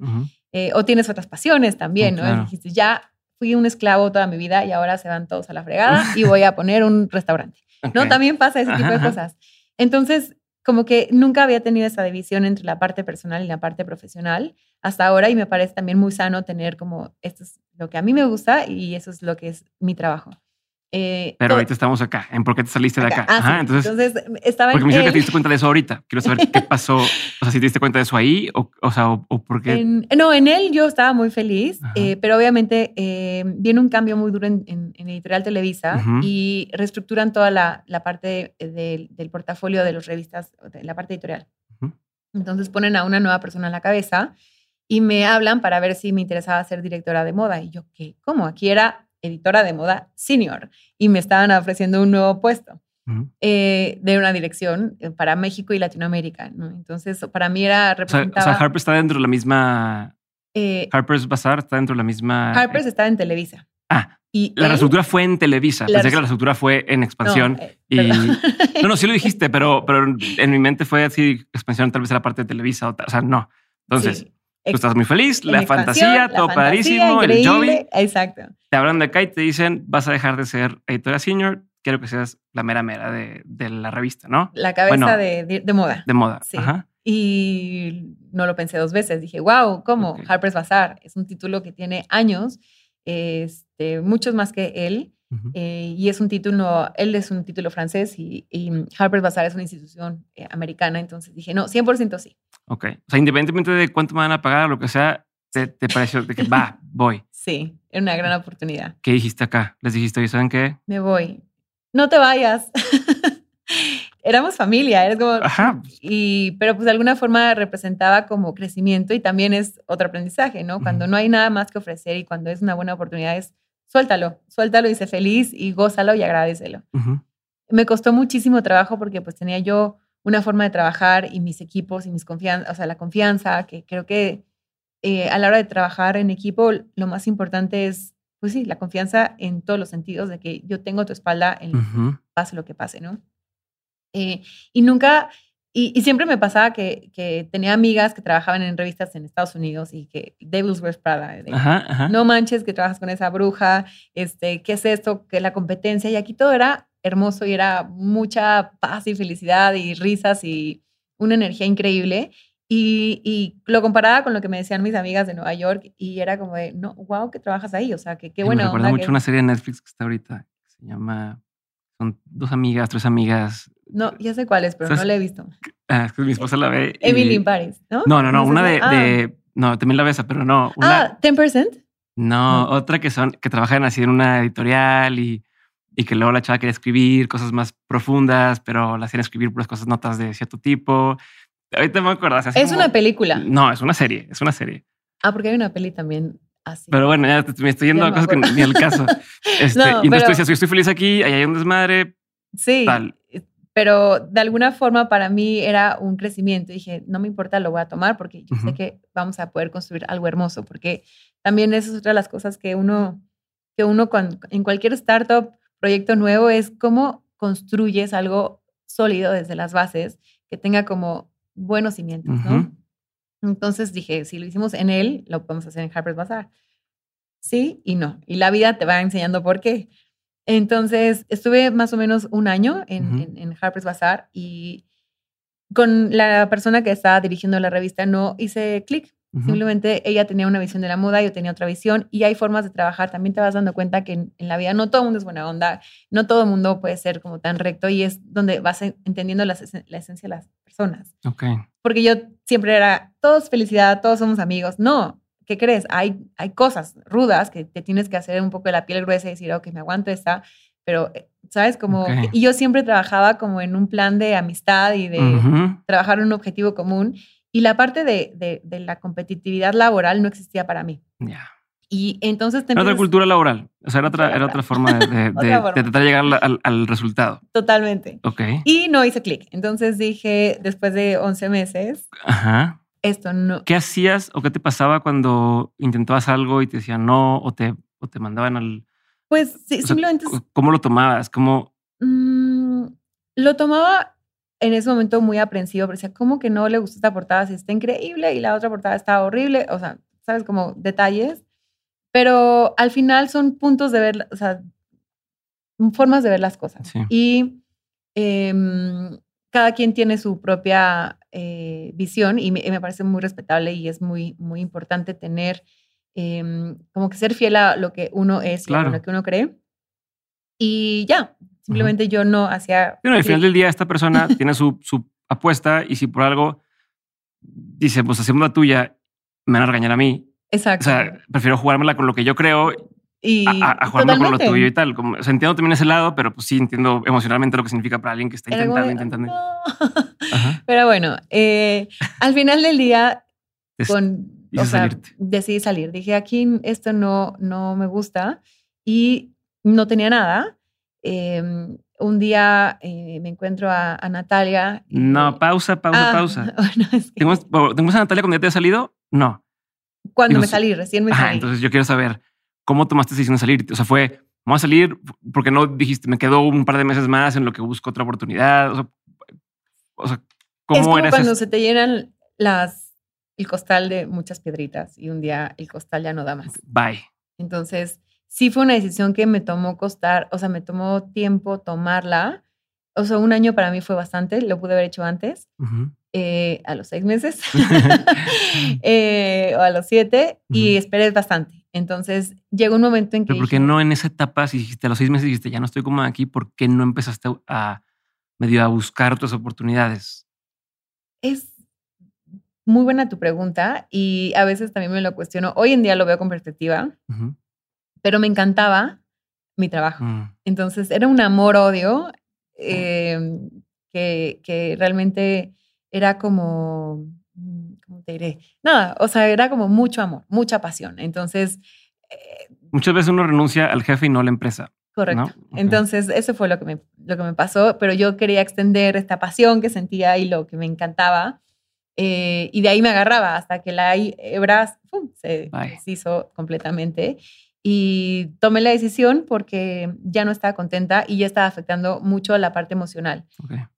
Eh, o tienes otras pasiones también, ¿no? Dijiste, ya fui un esclavo toda mi vida y ahora se van todos a la fregada y voy a poner un restaurante, ¿no? También pasa ese tipo de cosas. Entonces, como que nunca había tenido esa división entre la parte personal y la parte profesional hasta ahora y me parece también muy sano tener como esto es lo que a mí me gusta y eso es lo que es mi trabajo. Eh, Pero ahorita estamos acá, en por qué te saliste de acá. Ah, entonces, estaba porque me dijeron que te diste cuenta de eso ahorita. Quiero saber qué pasó. O sea, si te diste cuenta de eso ahí o, o sea, o, por qué. no, en él yo estaba muy feliz, eh, pero obviamente eh, viene un cambio muy duro en, Editorial Televisa y reestructuran toda la, la parte del portafolio de los revistas, de la parte editorial. Entonces ponen a una nueva persona en la cabeza y me hablan para ver si me interesaba ser directora de moda. Y yo, ¿qué? ¿Cómo? Aquí era editora de moda senior y me estaban ofreciendo un nuevo puesto eh, de una dirección eh, para México y Latinoamérica. ¿no? Entonces, para mí era representaba... O sea, Harper está dentro de la misma... Eh, Harper's Bazaar está dentro de la misma... Harper's está en Televisa. Ah, y la reestructura fue en Televisa. Pensé que la reestructura fue en expansión. No, y... no, no, sí lo dijiste, pero, pero en mi mente fue así, expansión tal vez era parte de Televisa. O, sea, no. Entonces, Tú estás muy feliz, la fantasía, todo padrísimo, el jobby. Exacto. Te hablan de acá y te dicen, vas a dejar de ser editora senior, quiero que seas la mera mera de, de la revista, ¿no? La cabeza de, de, moda. De moda. Sí. Y no lo pensé dos veces. Dije, wow, ¿cómo? Harper's Bazaar es un título que tiene años, este, muchos más que él. Eh, y es un título, él es un título francés y, y Harper's Bazaar es una institución eh, americana. Entonces dije, no, 100% sí. Ok. O sea, independientemente de cuánto me van a pagar o lo que sea, te, te pareció de que va, voy. Sí, era una gran oportunidad. ¿Qué dijiste acá? Les dijiste, ¿y saben qué? Me voy. No te vayas. Éramos familia, eres como. Ajá. Y, pero pues de alguna forma representaba como crecimiento y también es otro aprendizaje, ¿no? Cuando no hay nada más que ofrecer y cuando es una buena oportunidad es suéltalo, suéltalo y sé feliz y gózalo y agradecelo. Me costó muchísimo trabajo porque pues tenía yo una forma de trabajar y mis equipos y mis confianza, o sea, la confianza, que creo que eh, a la hora de trabajar en equipo, lo más importante es, pues sí, la confianza en todos los sentidos de que yo tengo tu espalda en pase lo que pase, ¿no? Eh, y nunca, y, siempre me pasaba que, que, tenía amigas que trabajaban en revistas en Estados Unidos y que Devil's Wears Prada, no manches que trabajas con esa bruja, este, ¿qué es esto? Que la competencia, y aquí todo era hermoso y era mucha paz y felicidad y risas y una energía increíble. Y, y, lo comparaba con lo que me decían mis amigas de Nueva York y era como de, no, wow, que trabajas ahí. O sea, que qué bueno. Me recuerda mucho una serie de Netflix que está ahorita. se llama, son dos amigas, tres amigas No, ya sé cuál es, pero no la he visto. Ah, es que mi esposa la ve. Emily in Paris, ¿no? No, no, no, una de, ah. No, también la besa, pero no. Una, ah, 10%. No, otra que son, que trabajan así en una editorial y, y que luego la chava quiere escribir cosas más profundas, pero la hacían escribir puras cosas, notas de cierto tipo. Ahorita me acuerdo. Es una película. No, es una serie, es una serie. Ah, porque hay una peli también así. Pero bueno, ya me estoy yendo a cosas que ni al caso. Este, y entonces tú decías, estoy feliz aquí, ahí hay un desmadre. Sí. Pero de alguna forma para mí era un crecimiento. Dije, no me importa, lo voy a tomar porque yo sé que vamos a poder construir algo hermoso. Porque también esa es otra de las cosas que uno, que uno cuando, en cualquier startup, proyecto nuevo, es cómo construyes algo sólido desde las bases, que tenga como buenos cimientos, ¿no? Entonces dije, si lo hicimos en él, lo podemos hacer en Harper's Bazaar. Sí y no. Y la vida te va enseñando por qué. Entonces estuve más o menos un año en, en, Harper's Bazaar y con la persona que estaba dirigiendo la revista no hice clic. Simplemente ella tenía una visión de la moda, yo tenía otra visión y hay formas de trabajar. También te vas dando cuenta que en, la vida no todo el mundo es buena onda, no todo el mundo puede ser como tan recto y es donde vas entendiendo la, la esencia de las personas. Okay. Porque yo siempre era, todos felicidad, todos somos amigos. No, ¿qué crees? Hay, hay cosas rudas que te tienes que hacer un poco de la piel gruesa y decir, ok, me aguanto esta, pero, eh, ¿sabes? Como, y yo siempre trabajaba como en un plan de amistad y de trabajar en un objetivo común. Y la parte de, de, la competitividad laboral no existía para mí. Ya. Y entonces... Era otra cultura laboral. O sea, era otra, era otra forma de, de, tratar de llegar al, al, resultado. Totalmente. Ok. Y no hice clic. Entonces dije, después de 11 meses, Ajá. esto no... ¿Qué hacías o qué te pasaba cuando intentabas algo y te decían no o te, o te mandaban al... Pues sí, simplemente... ¿Cómo lo tomabas? ¿Cómo...? Mm, lo tomaba en ese momento muy aprensivo, pero decía, ¿cómo que no le gustó esta portada si está increíble y la otra portada está horrible? O sea, ¿sabes? Como detalles. Pero al final son puntos de ver, o sea, formas de ver las cosas. Y em, cada quien tiene su propia eh, visión y me, parece muy respetable y es muy, muy importante tener em, como que ser fiel a lo que uno es y a lo que uno cree. Y ya, Simplemente yo no hacía... Pero al final del día esta persona tiene su, su apuesta y si por algo dice, pues hacemos la tuya, me van a regañar a mí. Exacto. O sea, prefiero jugármela con lo que yo creo y a, a jugarme con lo tuyo y tal. Como, o sea, entiendo también ese lado, pero pues sí entiendo emocionalmente lo que significa para alguien que está intentando, intentando. Pero bueno, eh, al final del día, con, o sea, decidí salir. Dije, aquí esto no, no me gusta y no tenía nada. Em, un día eh, me encuentro a, Natalia. no, pausa, pausa, ah, pausa. ¿Tenemos, a Natalia cuando ya te ha salido? No. Cuando me salí, recién me salí. Entonces yo quiero saber cómo tomaste esa decisión de salir. O sea, fue, vamos a salir porque no dijiste, me quedo un par de meses más en lo que busco otra oportunidad. O sea, ¿cómo es como eres cuando se te llenan las, el costal de muchas piedritas y un día el costal ya no da más. Bye. Entonces, sí fue una decisión que me tomó costar, o sea, me tomó tiempo tomarla. O sea, un año para mí fue bastante, lo pude haber hecho antes, eh, a los seis meses eh, o a los siete, y esperé bastante. Entonces llegó un momento en que. ¿Pero por qué no en esa etapa, si dijiste a los seis meses, dijiste ya no estoy cómoda aquí, ¿por qué no empezaste a medio a buscar otras oportunidades? Es muy buena tu pregunta y a veces también me lo cuestiono. Hoy en día lo veo con perspectiva pero me encantaba mi trabajo. Mm. Entonces era un amor-odio em, que, que, realmente era como, ¿cómo te diré? Nada, o sea, era como mucho amor, mucha pasión. Entonces... Eh, Muchas veces uno renuncia al jefe y no a la empresa. Correcto. Entonces, eso fue lo que, me, lo que me pasó, pero yo quería extender esta pasión que sentía y lo que me encantaba. Eh, y de ahí me agarraba hasta que la hebra se deshizo completamente. Y tomé la decisión porque ya no estaba contenta y ya estaba afectando mucho la parte emocional.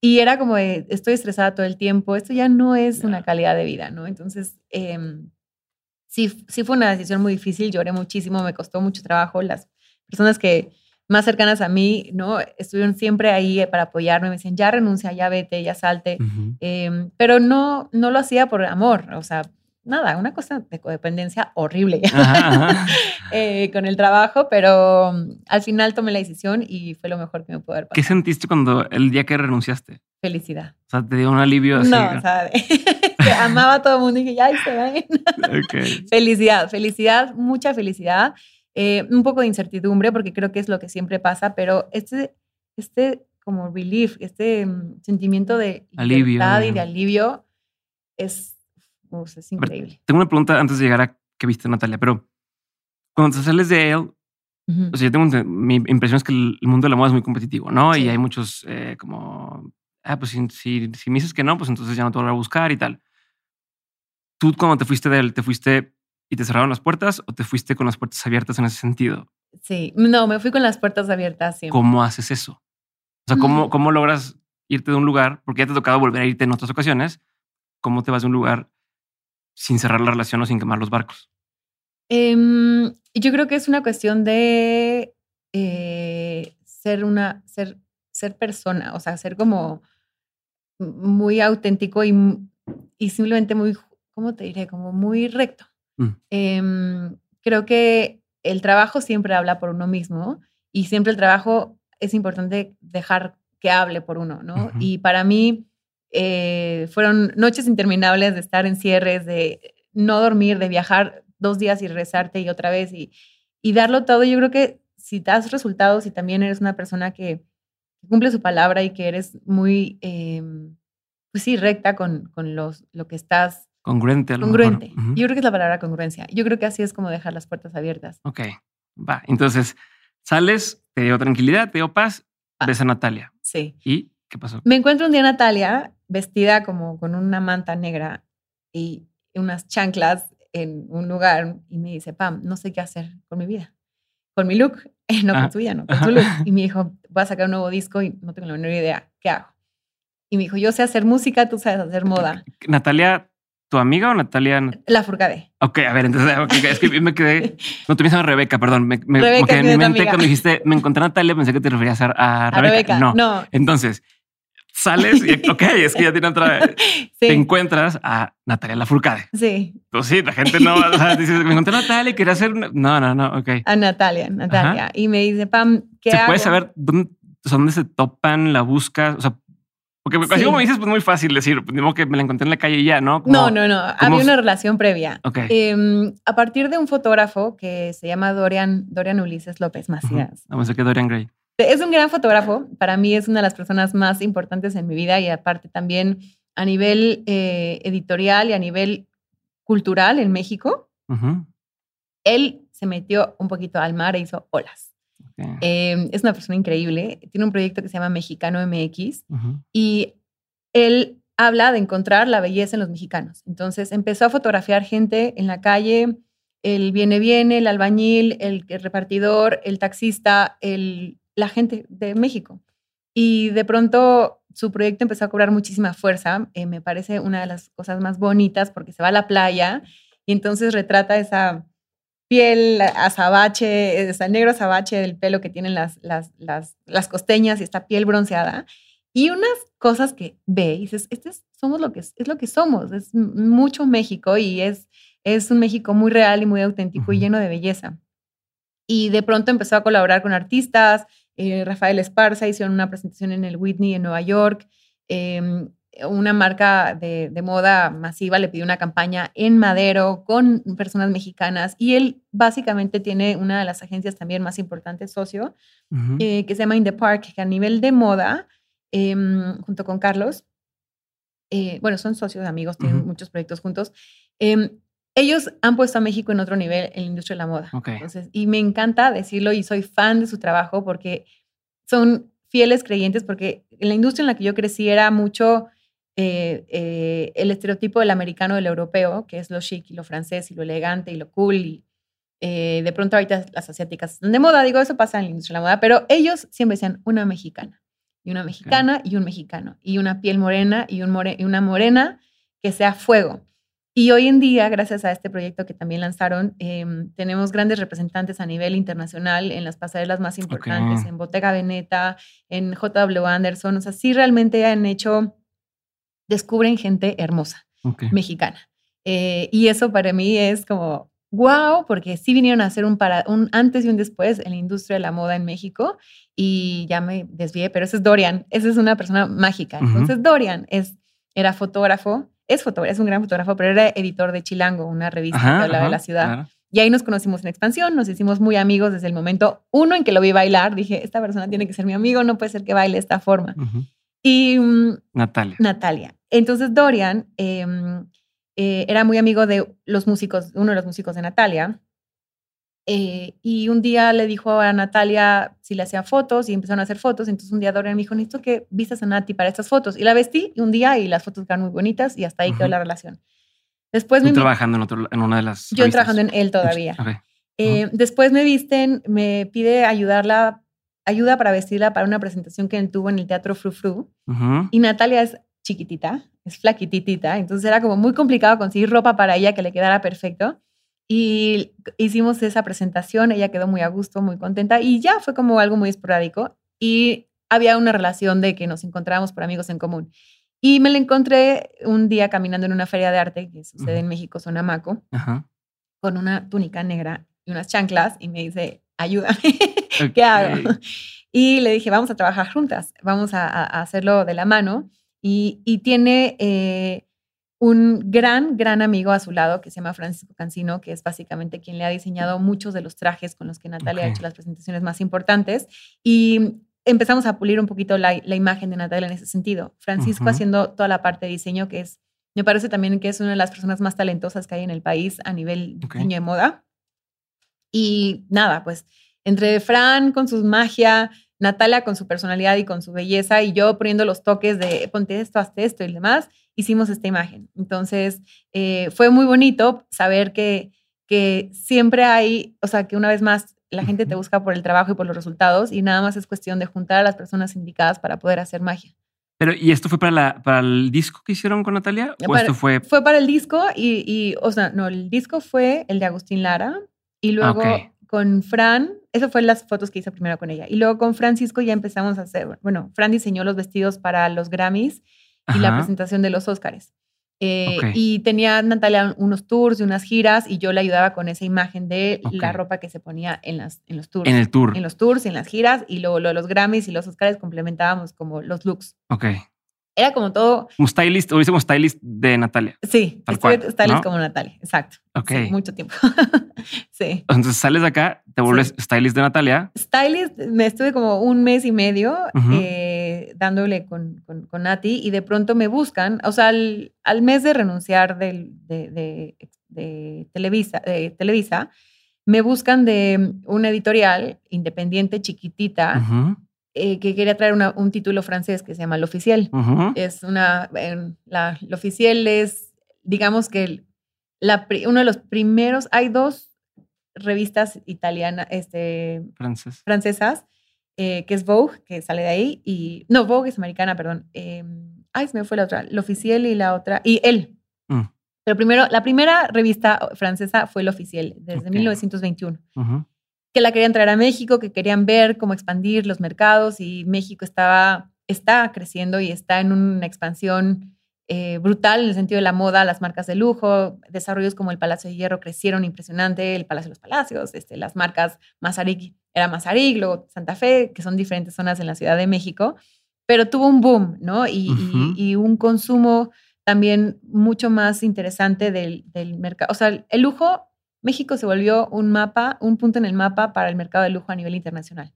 Y era como, estoy estresada todo el tiempo, esto ya no es una calidad de vida, ¿no? Entonces, em, sí, sí fue una decisión muy difícil, lloré muchísimo, me costó mucho trabajo. Las personas que más cercanas a mí, ¿no? Estuvieron siempre ahí para apoyarme, me decían, ya renuncia, ya vete, ya salte. Em, pero no, no lo hacía por amor, o sea, nada, una cosa de codependencia horrible eh, con el trabajo, pero mm, al final tomé la decisión y fue lo mejor que me pudo haber pasado. ¿Qué sentiste cuando el día que renunciaste? Felicidad. O sea, te dio un alivio así. No, o sea, amaba a todo el mundo y dije, ya, se van. Felicidad, felicidad, mucha felicidad. Eh, un poco de incertidumbre porque creo que es lo que siempre pasa, pero este, este como relief, este mm, sentimiento de alivio y de alivio es, es increíble. tengo una pregunta antes de llegar a que viste Natalia, pero cuando te sales de él, o sea, yo tengo mi impresión es que el mundo de la moda es muy competitivo, ¿no? Y hay muchos eh, como, ah, pues si, si, si, me dices que no, pues entonces ya no te voy a buscar y tal. Tú cuando te fuiste de él, ¿te fuiste y te cerraron las puertas o te fuiste con las puertas abiertas en ese sentido? Sí, no, me fui con las puertas abiertas. Siempre. ¿Cómo haces eso? O sea, ¿cómo, ¿cómo logras irte de un lugar? Porque ya te ha tocado volver a irte en otras ocasiones. ¿Cómo te vas de un lugar sin cerrar la relación o sin quemar los barcos? Em, yo creo que es una cuestión de eh, ser una, ser, ser persona, o sea, ser como muy auténtico y, y simplemente muy, ¿cómo te diré? Como muy recto. Mm. Em, creo que el trabajo siempre habla por uno mismo y siempre el trabajo es importante dejar que hable por uno, ¿no? Y para mí eh, fueron noches interminables de estar en cierres, de no dormir, de viajar dos días y regresarte y otra vez y, y darlo todo. Yo creo que si das resultados y también eres una persona que cumple su palabra y que eres muy, em, pues sí, recta con, con los, lo que estás. Congruente. A lo congruente. Yo creo que es la palabra congruencia. Yo creo que así es como dejar las puertas abiertas. Ok, va. Entonces, sales, te dio tranquilidad, te dio paz, ah, ves a Natalia. Sí. ¿Y qué pasó? Me encuentro un día Natalia vestida como con una manta negra y unas chanclas en un lugar y me dice, Pam, no sé qué hacer con mi vida, con mi look, no con ah, tu vida, no con tu look. Y me dijo, voy a sacar un nuevo disco y no tengo la menor idea, ¿qué hago? Y me dijo, yo sé hacer música, tú sabes hacer moda. Natalia ¿Tu amiga o Natalia? La Furcade. Ok, a ver, entonces es que me quedé. No, te llamas Rebeca, perdón. Me, me, Rebeca en mi mente, cuando dijiste, me encontré a Natalia, pensé que te referías a, Rebeca. No. no. Entonces, sales y, ok, es que ya tiene otra. Te encuentras a Natalia La Furcade. Sí. Pues sí, la gente no. o sea, dices, me encontré a Natalia y quería hacer. No, no, no, ok. A Natalia, Natalia. Y me dice, Pam, ¿qué ¿Se puede saber dónde, dónde se topan, la buscas? O sea, porque así como me dices, pues muy fácil decir, pues, digo que me la encontré en la calle y ya, ¿no? no, no, no. Había una relación previa. Em, a partir de un fotógrafo que se llama Dorian, Dorian Ulises López Macías. Vamos a que Dorian Gray. Es un gran fotógrafo. Para mí es una de las personas más importantes en mi vida y aparte también a nivel eh, editorial y a nivel cultural en México. Él se metió un poquito al mar e hizo olas. Em, es una persona increíble. Tiene un proyecto que se llama Mexicano MX y él habla de encontrar la belleza en los mexicanos. Entonces empezó a fotografiar gente en la calle, el viene viene, el albañil, el, repartidor, el taxista, el, la gente de México. Y de pronto su proyecto empezó a cobrar muchísima fuerza. Eh, me parece una de las cosas más bonitas porque se va a la playa y entonces retrata esa piel azabache, esa negro azabache del pelo que tienen las, las, las, las, costeñas y esta piel bronceada. Y unas cosas que ve y dices, este es, somos lo que es, lo que somos, es mucho México y es, es un México muy real y muy auténtico y lleno de belleza. Y de pronto empezó a colaborar con artistas, eh, Rafael Esparza hicieron una presentación en el Whitney en Nueva York, eh, una marca de, moda masiva le pidió una campaña en Madero con personas mexicanas y él básicamente tiene una de las agencias también más importantes, socio, eh, que se llama In the Park, que a nivel de moda, em, junto con Carlos, eh, bueno, son socios, amigos, tienen muchos proyectos juntos. Ellos han puesto a México en otro nivel en la industria de la moda. Entonces, y me encanta decirlo y soy fan de su trabajo porque son fieles creyentes, porque en la industria en la que yo crecí era mucho eh, eh, el estereotipo del americano del europeo, que es lo chic y lo francés y lo elegante y lo cool. Y eh, de pronto ahorita las asiáticas están de moda, digo, eso pasa en la industria de la moda, pero ellos siempre decían una mexicana, y una mexicana y un mexicano, y una piel morena y, un more, y una morena que sea fuego. Y hoy en día, gracias a este proyecto que también lanzaron, em, tenemos grandes representantes a nivel internacional en las pasarelas más importantes, en Bottega Veneta, en JW Anderson. O sea, sí realmente han hecho descubren gente hermosa, mexicana. Eh, y eso para mí es como, wow, porque sí vinieron a hacer un, para, un antes y un después en la industria de la moda en México. Y ya me desvié, pero ese es Dorian. Esa es una persona mágica. Entonces, Dorian es, era fotógrafo, es fotógrafo, es un gran fotógrafo, pero era editor de Chilango, una revista de la ciudad. Y ahí nos conocimos en expansión, nos hicimos muy amigos desde el momento uno en que lo vi bailar. Dije, esta persona tiene que ser mi amigo, no puede ser que baile de esta forma. Y mm, Natalia. Natalia. Entonces Dorian em, eh, era muy amigo de los músicos, uno de los músicos de Natalia. Eh, y un día le dijo a Natalia si le hacía fotos y empezaron a hacer fotos. Entonces un día Dorian me dijo, necesito que vistas a Nati para estas fotos. Y la vestí y un día y las fotos quedaron muy bonitas y hasta ahí quedó la relación. Después me trabajando en, otro, en una de las. Yo trabajando en él todavía. Eh, después me visten, me pide ayudarla, ayuda para vestirla para una presentación que él tuvo en el Teatro Fru Fru. Y Natalia es chiquitita, es flaquititita, entonces era como muy complicado conseguir ropa para ella que le quedara perfecto. Y hicimos esa presentación, ella quedó muy a gusto, muy contenta y ya fue como algo muy esporádico y había una relación de que nos encontrábamos por amigos en común. Y me la encontré un día caminando en una feria de arte que sucede en México, Sonamaco, con una túnica negra y unas chanclas y me dice, ayúdame, ¿qué hago? Y le dije, vamos a trabajar juntas, vamos a, hacerlo de la mano. Y, y tiene eh, un gran, gran amigo a su lado que se llama Francisco Cancino, que es básicamente quien le ha diseñado muchos de los trajes con los que Natalia ha hecho las presentaciones más importantes. Y empezamos a pulir un poquito la, imagen de Natalia en ese sentido. Francisco haciendo toda la parte de diseño, que es, me parece también que es una de las personas más talentosas que hay en el país a nivel diseño de moda. Y nada, pues entre Fran con su magia, Natalia con su personalidad y con su belleza y yo poniendo los toques de ponte esto, hazte esto y demás, hicimos esta imagen. Entonces, eh, fue muy bonito saber que, que siempre hay, o sea, que una vez más la gente te busca por el trabajo y por los resultados y nada más es cuestión de juntar a las personas indicadas para poder hacer magia. Pero, ¿y esto fue para, la, para el disco que hicieron con Natalia? ¿O esto fue...? Fue para el disco y, y, o sea, no, el disco fue el de Agustín Lara y luego con Fran, eso fue las fotos que hice primero con ella. Y luego con Francisco ya empezamos a hacer, bueno, Fran diseñó los vestidos para los Grammys y la presentación de los Óscares. Eh, y tenía Natalia unos tours y unas giras y yo le ayudaba con esa imagen de la ropa que se ponía en, las, en los tours. En el tour. En los tours y en las giras y luego los Grammys y los Oscars complementábamos como los looks. Ok. Era como todo. Un stylist, o hicimos stylist de Natalia. Sí, tal cual, stylist como Natalia, exacto. Ok. mucho tiempo. sí. Entonces sales de acá, te vuelves stylist de Natalia. Stylist, me estuve como un mes y medio eh, dándole con, con, Nati y de pronto me buscan, o sea, al, al mes de renunciar de, de, de, Televisa, de Televisa, me buscan de una editorial independiente chiquitita. Eh, que quería traer un título francés que se llama L'Officiel. Es una, la, L'Officiel es, digamos que la, uno de los primeros, hay dos revistas italianas, este, francesas, eh, que es Vogue, que sale de ahí, y, no, Vogue es americana, perdón. Eh, ay, se me fue la otra, L'Officiel y la otra, y él. Mm. Pero primero, la primera revista francesa fue L'Officiel, desde 1921 que la querían traer a México, que querían ver cómo expandir los mercados y México estaba, está creciendo y está en una expansión eh, brutal en el sentido de la moda, las marcas de lujo, desarrollos como el Palacio de Hierro crecieron impresionante, el Palacio de los Palacios, este, las marcas Mazarik era Mazarik, luego Santa Fe, que son diferentes zonas en la Ciudad de México, pero tuvo un boom, ¿no? Y, y, un consumo también mucho más interesante del, del mercado. O sea, el lujo México se volvió un mapa, un punto en el mapa para el mercado de lujo a nivel internacional.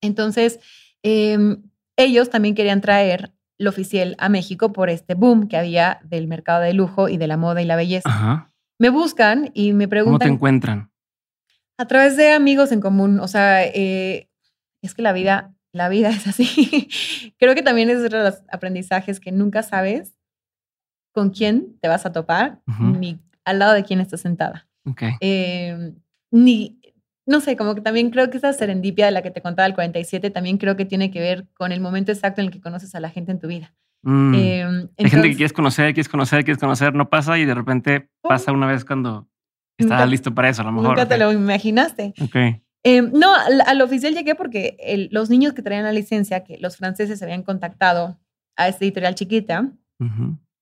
Entonces, em, ellos también querían traer lo oficial a México por este boom que había del mercado de lujo y de la moda y la belleza. Me buscan y me preguntan. ¿Cómo te encuentran? A través de amigos en común. O sea, eh, es que la vida, la vida es así. Creo que también es uno de los aprendizajes que nunca sabes con quién te vas a topar ni al lado de quién estás sentada. Em, ni, no sé, como que también creo que esa serendipia de la que te contaba el 47 también creo que tiene que ver con el momento exacto en el que conoces a la gente en tu vida. Mm. Em, Hay gente que quieres conocer, quieres conocer, quieres conocer, no pasa y de repente pasa una vez cuando estás listo para eso, a lo mejor. Nunca te lo imaginaste. Em, no, al, oficial llegué porque los niños que traían la licencia, que los franceses habían contactado a esta editorial chiquita,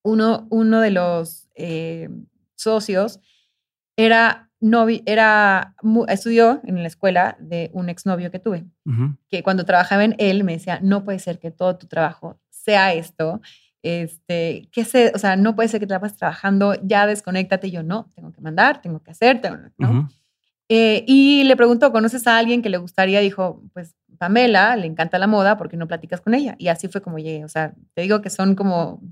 uno, uno de los eh, socios era novi, era, estudió en la escuela de un exnovio que tuve, que cuando trabajaba en él me decía, no puede ser que todo tu trabajo sea esto, este, que se, o sea, no puede ser que te la pases trabajando, ya desconéctate. Y yo, no, tengo que mandar, tengo que hacer, ¿no? Eh, y le preguntó, ¿conoces a alguien que le gustaría? Dijo, pues Pamela, le encanta la moda, ¿por qué no platicas con ella? Y así fue como llegué. O sea, te digo que son como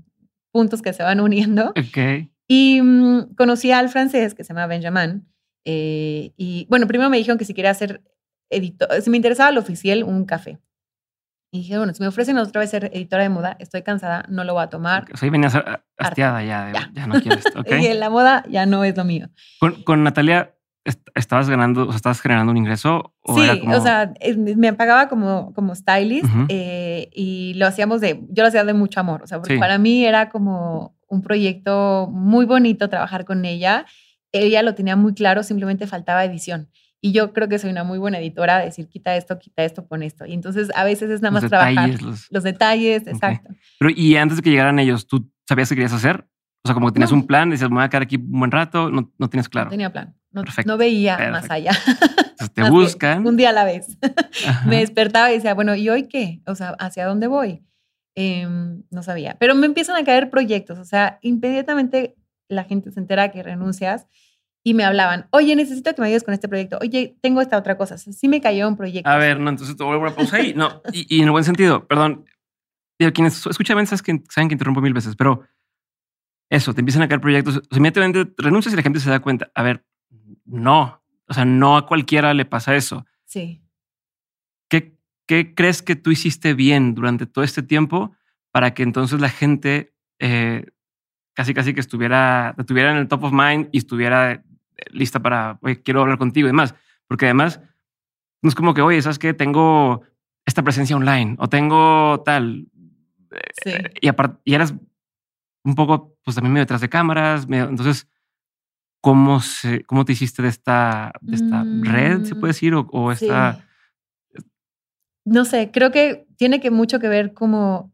puntos que se van uniendo. Ok. Y mm, conocí al francés que se llama Benjamin. Eh, y bueno, primero me dijeron que si quería hacer editor, si me interesaba lo oficial, un café. Y dije, bueno, si me ofrecen otra vez ser editora de moda, estoy cansada, no lo voy a tomar. Ahí venías hastiada ya, ya, no quiero esto. Okay. y la moda ya no es lo mío. Con, con Natalia, ¿estabas ganando, o sea, estabas generando un ingreso? O sí, o sea, me pagaba como, como stylist eh, y lo hacíamos de, yo lo hacía de mucho amor, o sea, porque para mí era como un proyecto muy bonito trabajar con ella. Ella lo tenía muy claro, simplemente faltaba edición. Y yo creo que soy una muy buena editora, decir, quita esto, quita esto, pon esto. Y entonces a veces es nada más trabajar los, detalles, exacto. Pero y antes de que llegaran ellos, ¿tú sabías qué querías hacer? O sea, como que tenías un plan, decías, me voy a quedar aquí un buen rato, no, no tienes claro. No tenía plan, no, no veía más allá. Entonces te buscan. Un día a la vez. me despertaba y decía, bueno, ¿y hoy qué? O sea, ¿hacia dónde voy? Em, no sabía. Pero me empiezan a caer proyectos, o sea, inmediatamente la gente se entera que renuncias y me hablaban, oye, necesito que me ayudes con este proyecto, oye, tengo esta otra cosa, sí me cayó un proyecto. A ver, no, entonces te voy a pausa ahí, no, y, en buen sentido, perdón, digo, quienes escuchan saben que, saben que interrumpo mil veces, pero eso, te empiezan a caer proyectos, o sea, inmediatamente renuncias y la gente se da cuenta, a ver, no, o sea, no a cualquiera le pasa eso. Sí. ¿Qué, crees que tú hiciste bien durante todo este tiempo para que entonces la gente eh, casi casi que estuviera, estuviera en el top of mind y estuviera lista para, oye, quiero hablar contigo y demás. Porque además, no es como que, oye, ¿sabes qué? Tengo esta presencia online o tengo tal. Sí. Y, aparte, y eras un poco, pues también medio detrás de cámaras. entonces, ¿cómo, se, ¿cómo te hiciste de esta, de esta red, se puede decir? O, esta... No sé, creo que tiene que mucho que ver como...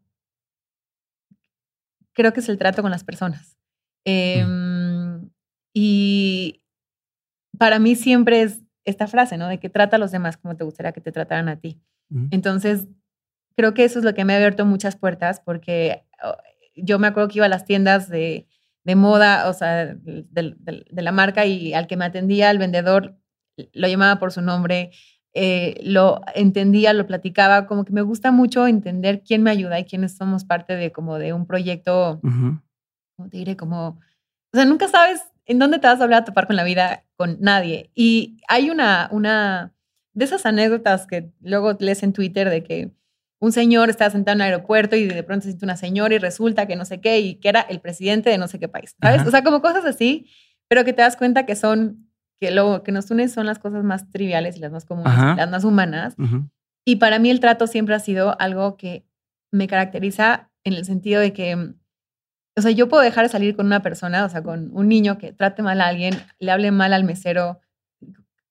Creo que es el trato con las personas. Eh, y para mí siempre es esta frase, ¿no? De que trata a los demás como te gustaría que te trataran a ti. Entonces, creo que eso es lo que me ha abierto muchas puertas porque oh, yo me acuerdo que iba a las tiendas de, de moda, o sea, de, de, la marca y al que me atendía, el vendedor, lo llamaba por su nombre, eh, lo entendía, lo platicaba, como que me gusta mucho entender quién me ayuda y quiénes somos parte de como de un proyecto, ¿cómo te diré? Como, o sea, nunca sabes en dónde te vas a hablar a topar con la vida con nadie. Y hay una, una de esas anécdotas que luego lees en Twitter de que un señor estaba sentado en un aeropuerto y de pronto se siente una señora y resulta que no sé qué y que era el presidente de no sé qué país, ¿sabes? O sea, como cosas así, pero que te das cuenta que son, que lo que nos une son las cosas más triviales y las más comunes, las más humanas. Y para mí el trato siempre ha sido algo que me caracteriza en el sentido de que o sea, yo puedo dejar de salir con una persona, o sea, con un niño que trate mal a alguien, le hable mal al mesero.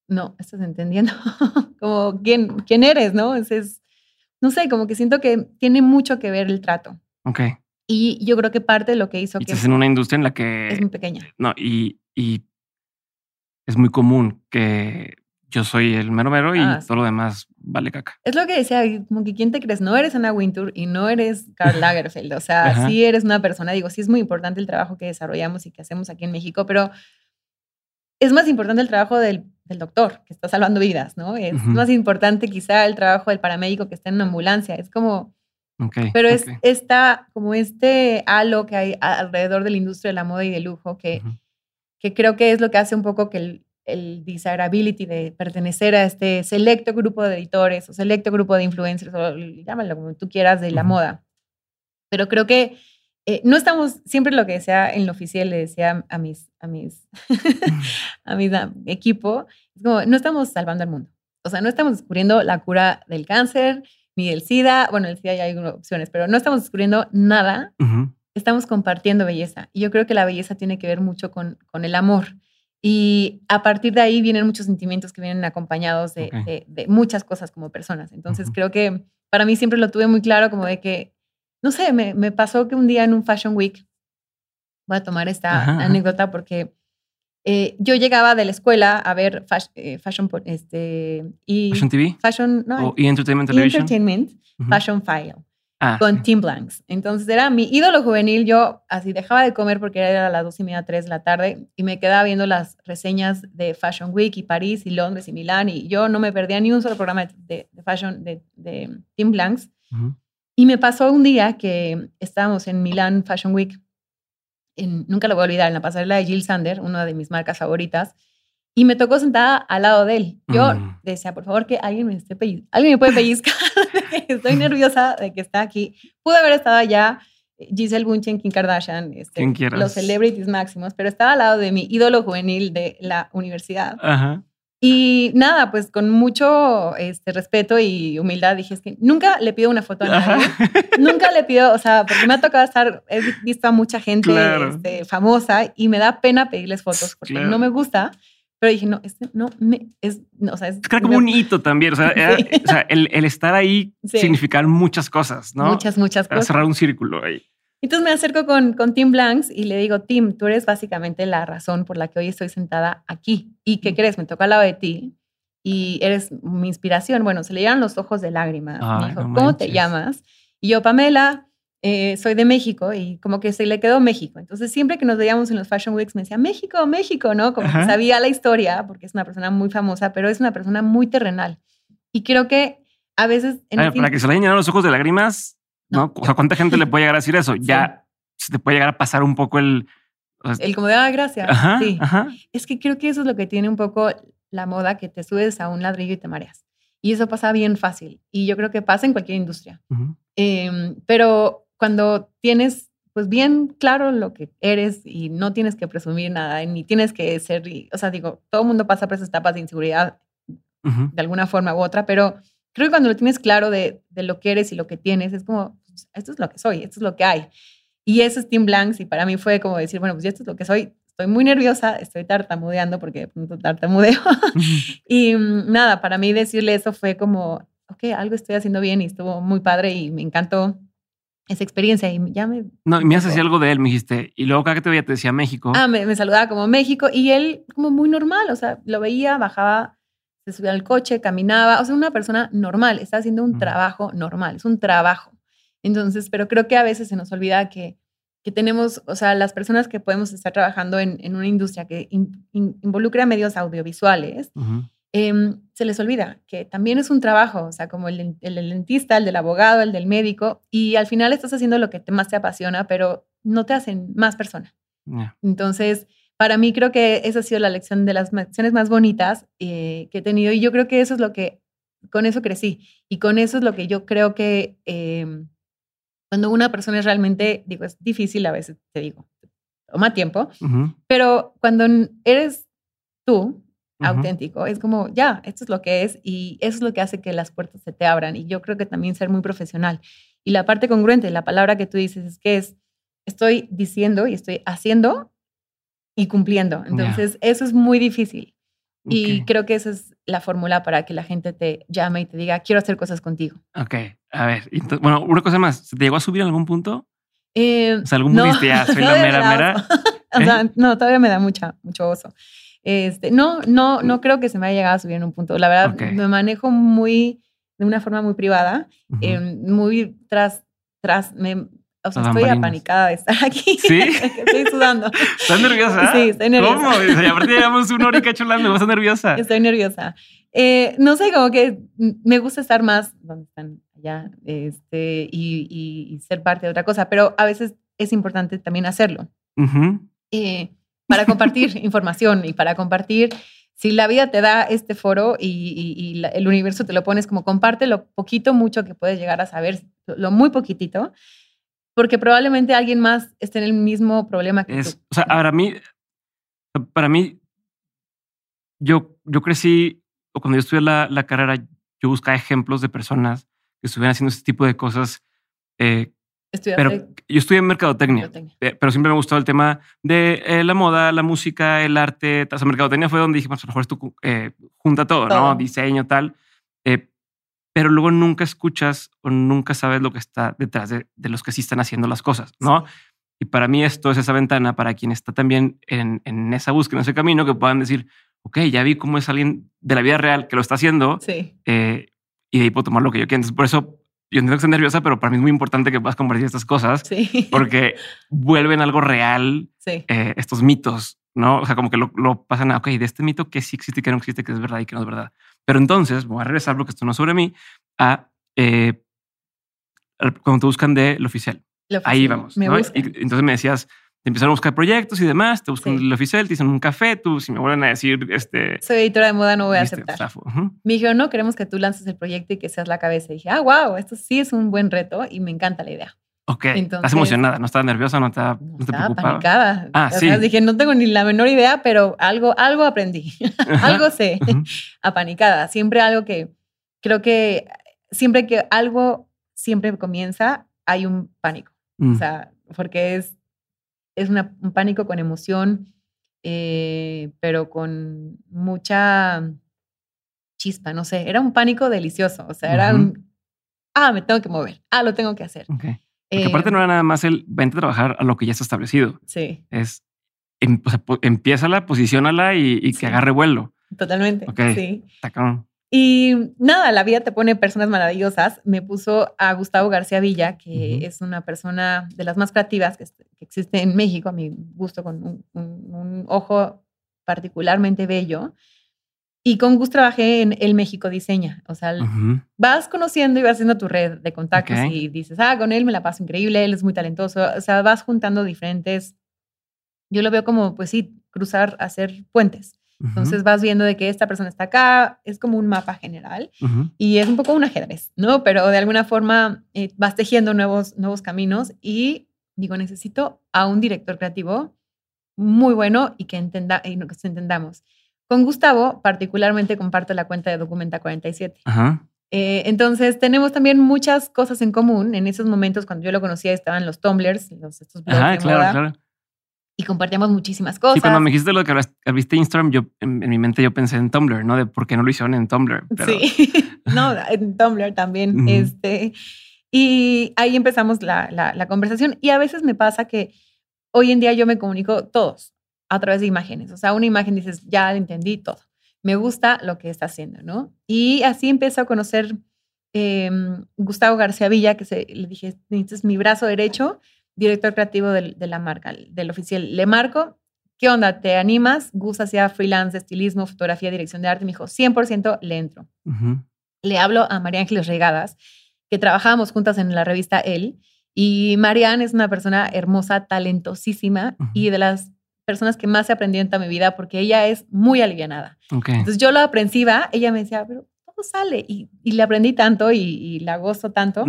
No, estás entendiendo. como quién, quién eres, ¿no? Es, no sé, como que siento que tiene mucho que ver el trato. Ok. Y yo creo que parte de lo que hizo y que. Estás en una industria en la que. Es muy pequeña. No, y, y es muy común que yo soy el mero mero y ah, todo lo demás vale caca. Es lo que decía, como que quién te crees, no eres Anna Wintour y no eres Karl Lagerfeld, o sea, sí eres una persona, digo, sí es muy importante el trabajo que desarrollamos y que hacemos aquí en México, pero es más importante el trabajo del, del doctor que está salvando vidas, ¿no? Es más importante quizá el trabajo del paramédico que está en una ambulancia, es como... Okay, pero es está como este halo que hay alrededor de la industria de la moda y del lujo que, que creo que es lo que hace un poco que el, el desirability de pertenecer a este selecto grupo de editores o selecto grupo de influencers, o llámalo como tú quieras, de la moda. Pero creo que eh, no estamos, siempre lo que decía en lo oficial, le decía a mis, a mis, a mi equipo, es como, no estamos salvando al mundo. O sea, no estamos descubriendo la cura del cáncer ni del SIDA. Bueno, el SIDA ya hay opciones, pero no estamos descubriendo nada. Estamos compartiendo belleza. Y yo creo que la belleza tiene que ver mucho con, con el amor. Y a partir de ahí vienen muchos sentimientos que vienen acompañados de, de, muchas cosas como personas. Entonces creo que para mí siempre lo tuve muy claro como de que, no sé, me, me, pasó que un día en un Fashion Week voy a tomar esta anécdota porque eh, yo llegaba de la escuela a ver eh, Fashion, este, y Fashion TV. Fashion, no, y Entertainment Television. Entertainment, Fashion File. Ah, con Tim Blanks. Entonces era mi ídolo juvenil. Yo así dejaba de comer porque era a las dos y media, tres de la tarde y me quedaba viendo las reseñas de Fashion Week y París y Londres y Milán y yo no me perdía ni un solo programa de, fashion de, de, Tim Blanks. Y me pasó un día que estábamos en Milán Fashion Week, nunca lo voy a olvidar, en la pasarela de Jill Sander, una de mis marcas favoritas, y me tocó sentada al lado de él. Yo mm. decía, por favor, que alguien me esté alguien me puede pellizcar, estoy nerviosa de que está aquí. Pude haber estado allá, Giselle Bunchen, Kim Kardashian, este, los celebrities máximos, pero estaba al lado de mi ídolo juvenil de la universidad. Ajá. Y nada, pues con mucho este, respeto y humildad dije, es que nunca le pido una foto a nadie. nunca le pido, o sea, porque me ha tocado estar, he visto a mucha gente este, famosa y me da pena pedirles fotos porque no me gusta. Pero dije, no, este no me es, o sea, es, como un hito también. O sea, o sea el, el, estar ahí significa muchas cosas, ¿no? Muchas, muchas cosas. cerrar un círculo ahí. Entonces me acerco con, con Tim Blanks y le digo, Tim, tú eres básicamente la razón por la que hoy estoy sentada aquí. ¿Y qué crees? Me toca al lado de ti y eres mi inspiración. Bueno, se le llenan los ojos de lágrimas. me dijo, ¿cómo te llamas? Y yo, Pamela, eh, soy de México y como que se le quedó México. Entonces, siempre que nos veíamos en los Fashion Weeks, me decía, México, México, ¿no? Como que sabía la historia, porque es una persona muy famosa, pero es una persona muy terrenal. Y creo que a veces... para que se le hayan los ojos de lágrimas, ¿no? O sea, ¿cuánta gente le puede llegar a decir eso? Ya se te puede llegar a pasar un poco el... el como de, ah, gracias. sí. Es que creo que eso es lo que tiene un poco la moda, que te subes a un ladrillo y te mareas. Y eso pasa bien fácil. Y yo creo que pasa en cualquier industria. Em, pero cuando tienes pues bien claro lo que eres y no tienes que presumir nada, ni tienes que ser, o sea, digo, todo el mundo pasa por esas etapas de inseguridad de alguna forma u otra, pero creo que cuando lo tienes claro de, de, lo que eres y lo que tienes, es como, pues, esto es lo que soy, esto es lo que hay. Y eso es Tim Blanks y para mí fue como decir, bueno, pues esto es lo que soy, estoy muy nerviosa, estoy tartamudeando porque de pronto tartamudeo. y mm, nada, para mí decirle eso fue como, ok, algo estoy haciendo bien y estuvo muy padre y me encantó esa experiencia y ya me... No, me haces algo de él, me dijiste. Y luego cada que te veía te decía México. Ah, me, saludaba como México y él como muy normal, o sea, lo veía, bajaba, se subía al coche, caminaba, o sea, una persona normal, está haciendo un trabajo normal, es un trabajo. Entonces, pero creo que a veces se nos olvida que, que tenemos, o sea, las personas que podemos estar trabajando en, en una industria que involucra medios audiovisuales, Em, se les olvida que también es un trabajo, o sea, como el, el, dentista, el del abogado, el del médico, y al final estás haciendo lo que te, más te apasiona, pero no te hacen más persona. Entonces, para mí creo que esa ha sido la lección de las lecciones más bonitas eh, que he tenido y yo creo que eso es lo que, con eso crecí y con eso es lo que yo creo que em, cuando una persona es realmente, digo, es difícil a veces, te digo, toma tiempo, pero cuando eres tú, auténtico. Es como, ya, esto es lo que es y eso es lo que hace que las puertas se te abran. Y yo creo que también ser muy profesional. Y la parte congruente, la palabra que tú dices es que es, estoy diciendo y estoy haciendo y cumpliendo. Entonces, eso es muy difícil. Y creo que esa es la fórmula para que la gente te llame y te diga, quiero hacer cosas contigo. Ok, a ver. bueno, una cosa más, ¿te llegó a subir en algún punto? Eh, o sea, algún no, soy la mera, mera. o sea, ¿Eh? no, todavía me da mucha, mucho oso. Este, no, no, no creo que se me haya llegado a subir en un punto. La verdad, me manejo muy, de una forma muy privada, em, muy tras, tras, me, o sea, estoy apanicada de estar aquí. ¿Sí? estoy sudando. ¿Estás nerviosa? Sí, estoy nerviosa. ¿Cómo? Y aparte llevamos una hora y cacho hablando, ¿vas nerviosa? Estoy nerviosa. Eh, no sé, como que me gusta estar más donde están allá este, y, y, ser parte de otra cosa, pero a veces es importante también hacerlo. eh, para compartir información y para compartir, si la vida te da este foro y, el universo te lo pones como comparte lo poquito, mucho que puedes llegar a saber, lo muy poquitito, porque probablemente alguien más esté en el mismo problema que tú. O sea, para mí, para mí, yo, yo crecí, o cuando yo estudié la, la carrera, yo buscaba ejemplos de personas que estuvieran haciendo este tipo de cosas eh, pero yo estudié en mercadotecnia, pero siempre me gustó el tema de eh, la moda, la música, el arte. O sea, mercadotecnia fue donde dije, pues a lo mejor esto eh, junta todo, ¿no? Diseño, tal. Eh, pero luego nunca escuchas o nunca sabes lo que está detrás de, los que sí están haciendo las cosas, ¿no? Y para mí esto es esa ventana para quien está también en, en esa búsqueda, en ese camino, que puedan decir, ok, ya vi cómo es alguien de la vida real que lo está haciendo Sí. eh, y de ahí puedo tomar lo que yo quiero. Entonces, por eso yo entiendo que estoy nerviosa, pero para mí es muy importante que puedas compartir estas cosas Sí. porque vuelven algo real Sí. eh, estos mitos, ¿no? O sea, como que lo, lo pasan a, ok, de este mito que sí existe, que no existe, que es verdad y que no es verdad. Pero entonces voy a regresar, porque esto no es sobre mí, a eh, cuando te buscan de lo oficial. Lo Ahí vamos. Me ¿no? Y entonces me decías, te empezaron a buscar proyectos y demás, te buscan Sí. el oficial, te dicen un café, tú si me vuelven a decir, este... Soy editora de moda, no voy a viste, aceptar. zafo. Ujú. Me dijeron, no, queremos que tú lances el proyecto y que seas la cabeza. Y dije, ah, wow, esto sí es un buen reto y me encanta la idea. Ok, estás Entonces- emocionada, no estás nerviosa, no, te, No, no te preocupaba. panicada. Ah, sí. sea, dije, no tengo ni la menor idea, pero algo, algo aprendí. algo sé. Apanicada. Siempre algo que creo que siempre que algo siempre comienza, hay un pánico. Mm. O sea, porque es, es una- un pánico con emoción, eh, pero con mucha chispa, no sé. Era un pánico delicioso. O sea, era un, ah, me tengo que mover. Ah, lo tengo que hacer. Ok. Porque aparte Eh, no era nada más el vente a trabajar a lo que ya está establecido. Sí, Es em, o sea, po- empiézala, posiciónala y, y que Sí. agarre vuelo. totalmente. Ok. Sí. Cabrón. Y nada, la vida te pone personas maravillosas. Me puso a Gustavo García Villa, que es una persona de las más creativas que, que existe en México, a mi gusto, con un, un- un ojo particularmente bello. Y con Gus trabajé en El México Diseña. O sea, vas conociendo y vas haciendo tu red de contactos Ok. y dices, ah, con él me la paso increíble, él es muy talentoso. O sea, vas juntando diferentes. Yo lo veo como, pues sí, cruzar, hacer puentes. Entonces vas viendo de que esta persona está acá, es como un mapa general y es un poco un ajedrez, ¿no? Pero de alguna forma eh, vas tejiendo nuevos, nuevos caminos y digo, necesito a un director creativo muy bueno y que, entenda, y que entendamos. Con Gustavo, particularmente comparto la cuenta de Documenta 47. Ajá. Eh, entonces, tenemos también muchas cosas en común. En esos momentos, cuando yo lo conocía, estaban los Tumblrs, los, estos blogs Ajá, de claro, moda, claro. Y compartíamos muchísimas cosas. Sí, cuando me dijiste lo que viste Instagram, yo en, en mi mente yo pensé en Tumblr, ¿no? De por qué no lo hicieron en Tumblr. Pero, Sí, no, en Tumblr también. Ujú. este, y ahí empezamos la, la- la conversación. Y a veces me pasa que hoy en día yo me comunico todos a través de imágenes. O sea, una imagen dices, ya entendí todo. Me gusta lo que está haciendo, ¿no? Y así empiezo a conocer eh, Gustavo García Villa, que se, le dije, es mi brazo derecho, director creativo de la marca, del oficial. Le marco, ¿qué onda? ¿Te animas? Gus hacía freelance, estilismo, fotografía, dirección de arte. Me dijo, 100% le entro le hablo a María Ángeles Regadas, que trabajábamos juntas en la revista El. Y Marianne es una persona hermosa, talentosísima y de las personas que más he aprendido en toda mi vida porque ella es muy alivianada. Ok. Entonces yo la aprensiva, ella me decía, pero todo sale. Y, y le aprendí tanto y, y la gozo tanto.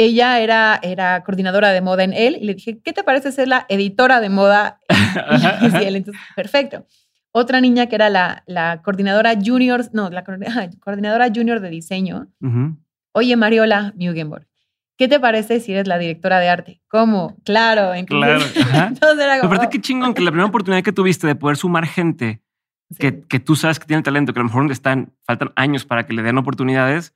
Ella era, era coordinadora de moda en él y le dije, ¿qué te parece ser la editora de moda y él, entonces, perfecto. Otra niña que era la, la coordinadora junior, no, la coordinadora junior de diseño. Ujú. Oye, Mariola Mugenborg, ¿qué te parece si eres la directora de arte? ¿Cómo? Claro, Claro, entonces, ajá. entonces era como, Aparte, qué chingón que la primera oportunidad que tuviste de poder sumar gente sí, que, que tú sabes que tiene talento, que a lo mejor están, faltan años para que le den oportunidades.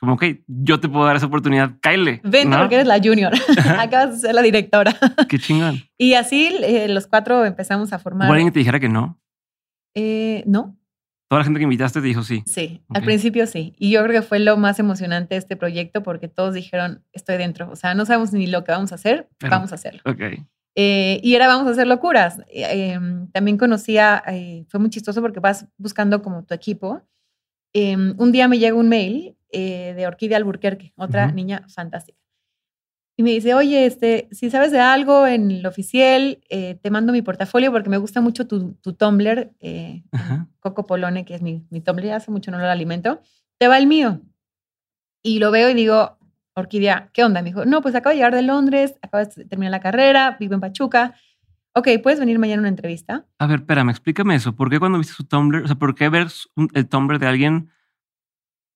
Como, ok, yo te puedo dar esa oportunidad, Kyle. Vente porque eres la junior, acabas de ser la directora. Qué chingón. Y así eh, los cuatro empezamos a formar. ¿Hubo alguien te dijera que no? Eh, no, Toda la gente que invitaste te dijo sí. sí, al principio sí. Y yo creo que fue lo más emocionante de este proyecto porque todos dijeron, estoy dentro. O sea, no sabemos ni lo que vamos a hacer, Pero- vamos a hacerlo. Ok. Eh, y era vamos a hacer locuras. Eh, em, también conocía, eh, fue muy chistoso porque vas buscando como tu equipo. Em, un día me llega un mail eh, de Orquídea Alburquerque, otra niña fantástica. Y me dice, oye, este, si sabes de algo en el oficial, eh, te mando mi portafolio porque me gusta mucho tu, tu Tumblr, eh. Coco Polone, que es mi, mi Tumblr, hace mucho no lo alimento. Te va el mío. Y lo veo y digo, Orquídea, ¿qué onda? Me dijo, no, pues acabo de llegar de Londres, acabo de terminar la carrera, vivo en Pachuca. Ok, ¿puedes venir mañana a una entrevista? A ver, espérame, explícame eso. ¿Por qué cuando viste su Tumblr, o sea, por qué ver el Tumblr de alguien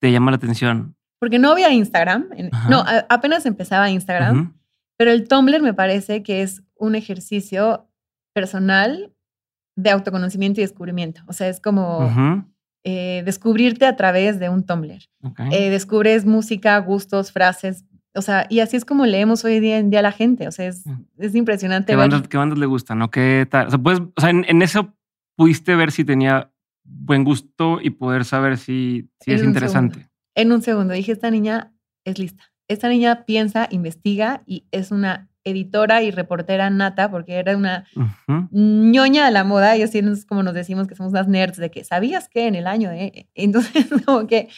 te llama la atención? Porque no había Instagram. Ajá. no, a- apenas empezaba Instagram, pero el Tumblr me parece que es un ejercicio personal de autoconocimiento y descubrimiento. O sea, es como eh, descubrirte a través de un Tumblr. Eh, descubres música, gustos, frases, O sea, y así es como leemos hoy día en día a la gente. O sea, es, mm. es impresionante. ¿Qué bandas, ¿Qué bandas, le gustan? ¿O qué tal? O sea, pues, o sea en, eso pudiste ver si tenía buen gusto y poder saber si, si es interesante. En un segundo dije, esta niña es lista. Esta niña piensa, investiga y es una editora y reportera nata, porque era una ñoña de la moda. Y así es como nos decimos que somos unas nerds de que sabías que en el año de. Entonces, como que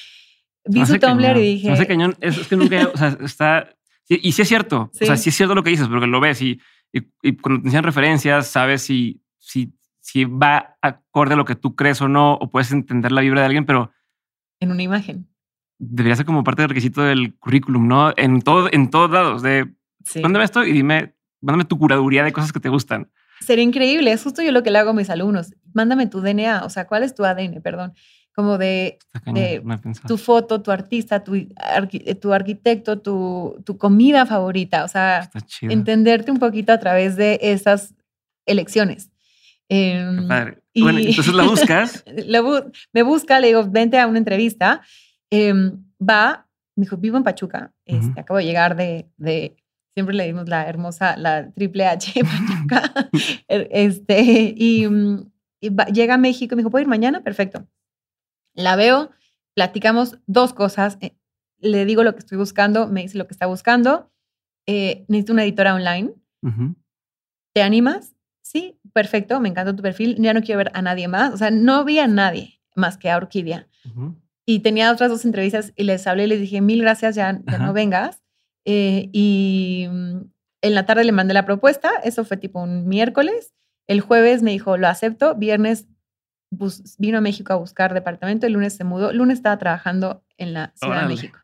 vi su Tumblr y dije. No sé, cañón. Es, que nunca. o sea, está. Y, sí es cierto. O sea, sí es cierto lo que dices, porque lo ves y, y, cuando te enseñan referencias, sabes si, si, si va acorde a lo que tú crees o no, o puedes entender la vibra de alguien, pero. En una imagen. Debería ser como parte del requisito del currículum, ¿no? En, todo, en todos lados. De Mándame esto y dime, mándame tu curaduría de cosas que te gustan. Sería increíble. Es justo yo lo que le hago a mis alumnos. Mándame tu DNA. O sea, ¿cuál es tu ADN? Perdón. Como de, tu foto, tu artista, tu, tu arquitecto, tu, tu, comida favorita. O sea, entenderte un poquito a través de esas elecciones. Em, bueno, entonces la buscas. me busca, le digo, vente a una entrevista. Em, va, me dijo, vivo en Pachuca. Este, acabo de llegar de, de siempre le dimos la hermosa, la triple H er, este, y, mm, llega a México y me dijo, ¿puedo ir mañana? Perfecto. La veo, platicamos dos cosas. Eh, le digo lo que estoy buscando, me dice lo que está buscando. Eh, necesito una editora online. ¿Te animas? Sí, perfecto, me encanta tu perfil. Ya no quiero ver a nadie más. O sea, no vi a nadie más que a Orquídea. Y tenía otras dos entrevistas y les hablé y les dije, mil gracias, ya, ya no vengas. Eh, y mm, en la tarde le mandé la propuesta, eso fue tipo un miércoles. El jueves me dijo, lo acepto. Viernes vino a México a buscar departamento. El lunes se mudó. El lunes estaba trabajando en la Ciudad de México.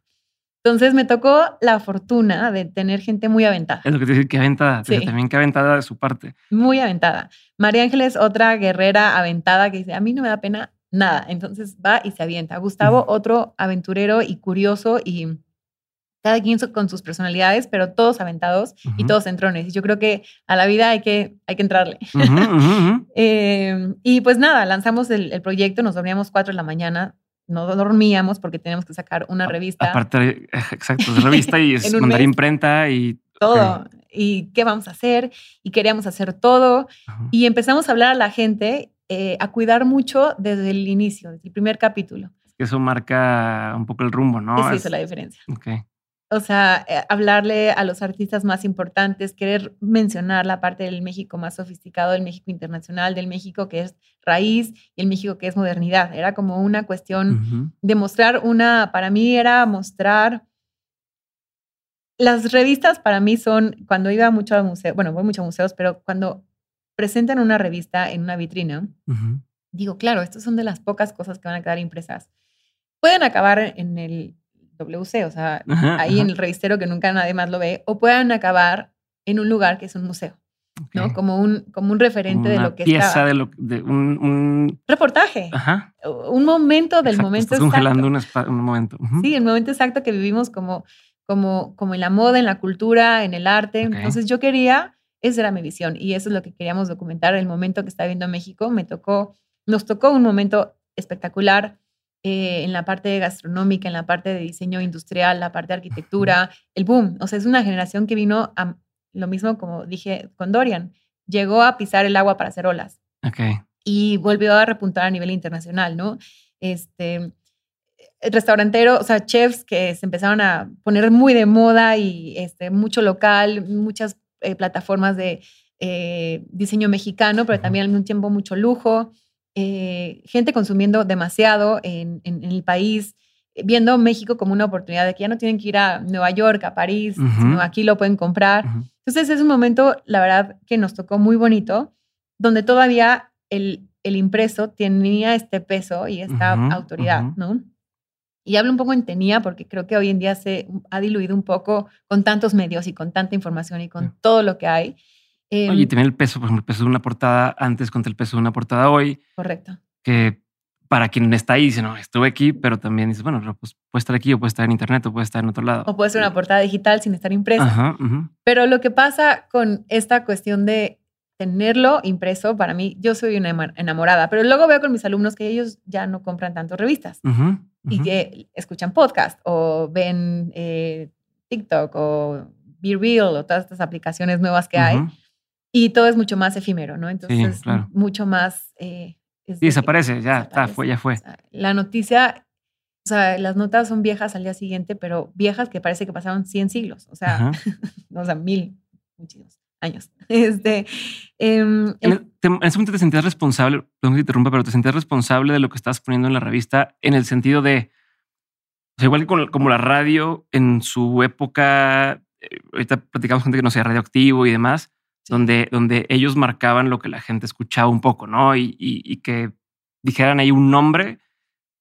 Entonces me tocó la fortuna de tener gente muy aventada. Es lo que te dice, que aventada, pero también que aventada de su parte. Muy aventada. María Ángeles, otra guerrera aventada que dice, a mí no me da pena nada. Entonces va y se avienta. Gustavo, otro aventurero y curioso y cada quien con sus personalidades, pero todos aventados y todos entrones. Y yo creo que a la vida hay que, hay que entrarle. Em, y pues nada, lanzamos el, proyecto, nos dormíamos cuatro de la mañana, no dormíamos porque teníamos que sacar una revista. Aparte, exacto, revista y mandar imprenta y... Todo. Y qué vamos a hacer. Y queríamos hacer todo. Y empezamos a hablar a la gente, eh, a cuidar mucho desde el inicio, desde el primer capítulo. Eso marca un poco el rumbo, ¿no? Eso hizo la diferencia. Ok o sea, eh, hablarle a los artistas más importantes, querer mencionar la parte del México más sofisticado, del México internacional, del México que es raíz y el México que es modernidad. Era como una cuestión de mostrar una, para mí era mostrar, las revistas para mí son, cuando iba mucho al museo, bueno, voy mucho a museos, pero cuando presentan una revista en una vitrina, digo, claro, estas son de las pocas cosas que van a quedar impresas. Pueden acabar en el WC, o sea, ahí en el revistero que nunca nadie más lo ve, o puedan acabar en un lugar que es un museo, ¿no? Como un, como un referente de lo que pieza de lo de un, reportaje, Ajá. un momento del momento estás congelando un, un, momento. Sí, el momento exacto que vivimos como, como, como en la moda, en la cultura, en el arte. Entonces yo quería, esa era mi visión y eso es lo que queríamos documentar, el momento que está viendo México. Me tocó, nos tocó un momento espectacular eh, en la parte gastronómica, en la parte de diseño industrial, la parte de arquitectura, el boom. O sea, es una generación que vino a lo mismo como dije con Dorian, llegó a pisar el agua para hacer olas. Okay. Y volvió a repuntar a nivel internacional, ¿no? Este, restaurantero, o sea, chefs que se empezaron a poner muy de moda y este, mucho local, muchas eh, plataformas de eh, diseño mexicano, pero también al mismo tiempo mucho lujo. Eh, gente consumiendo demasiado en, el país, eh, viendo México como una oportunidad de que ya no tienen que ir a Nueva York, a París, sino aquí lo pueden comprar. Entonces es un momento, la verdad, que nos tocó muy bonito, donde todavía el, el impreso tenía este peso y esta autoridad, ¿no? Y hablo un poco en tenía porque creo que hoy en día se ha diluido un poco con tantos medios y con tanta información y con todo lo que hay. Eh, Oye, tiene el peso, por ejemplo, el peso de una portada antes contra el peso de una portada hoy. Correcto. Que para quien está ahí dice, no, estuve aquí, pero también dice, bueno, pues puede estar aquí o puede estar en internet o puede estar en otro lado. O puede ser una portada digital sin estar impresa. Pero lo que pasa con esta cuestión de tenerlo impreso, para mí, yo soy una enamorada, pero luego veo con mis alumnos que ellos ya no compran tanto revistas y que escuchan podcast o ven eh, TikTok o Be Real o todas estas aplicaciones nuevas que hay. Y todo es mucho más efímero, ¿no? Entonces, mucho más... Eh, y desaparece, ya, Está, fue, ya fue. la noticia, o sea, las notas son viejas al día siguiente, pero viejas que parece que pasaron 100 siglos, o sea, o sea, mil, muchísimos años. Este, em, en, ese momento te sentías responsable, perdón que te interrumpa, pero te sentías responsable de lo que estás poniendo en la revista en el sentido de, o sea, igual que como la radio en su época, eh, ahorita platicamos gente que no sea radioactivo y demás, donde, donde ellos marcaban lo que la gente escuchaba un poco, ¿no? Y, y, que dijeran ahí un nombre,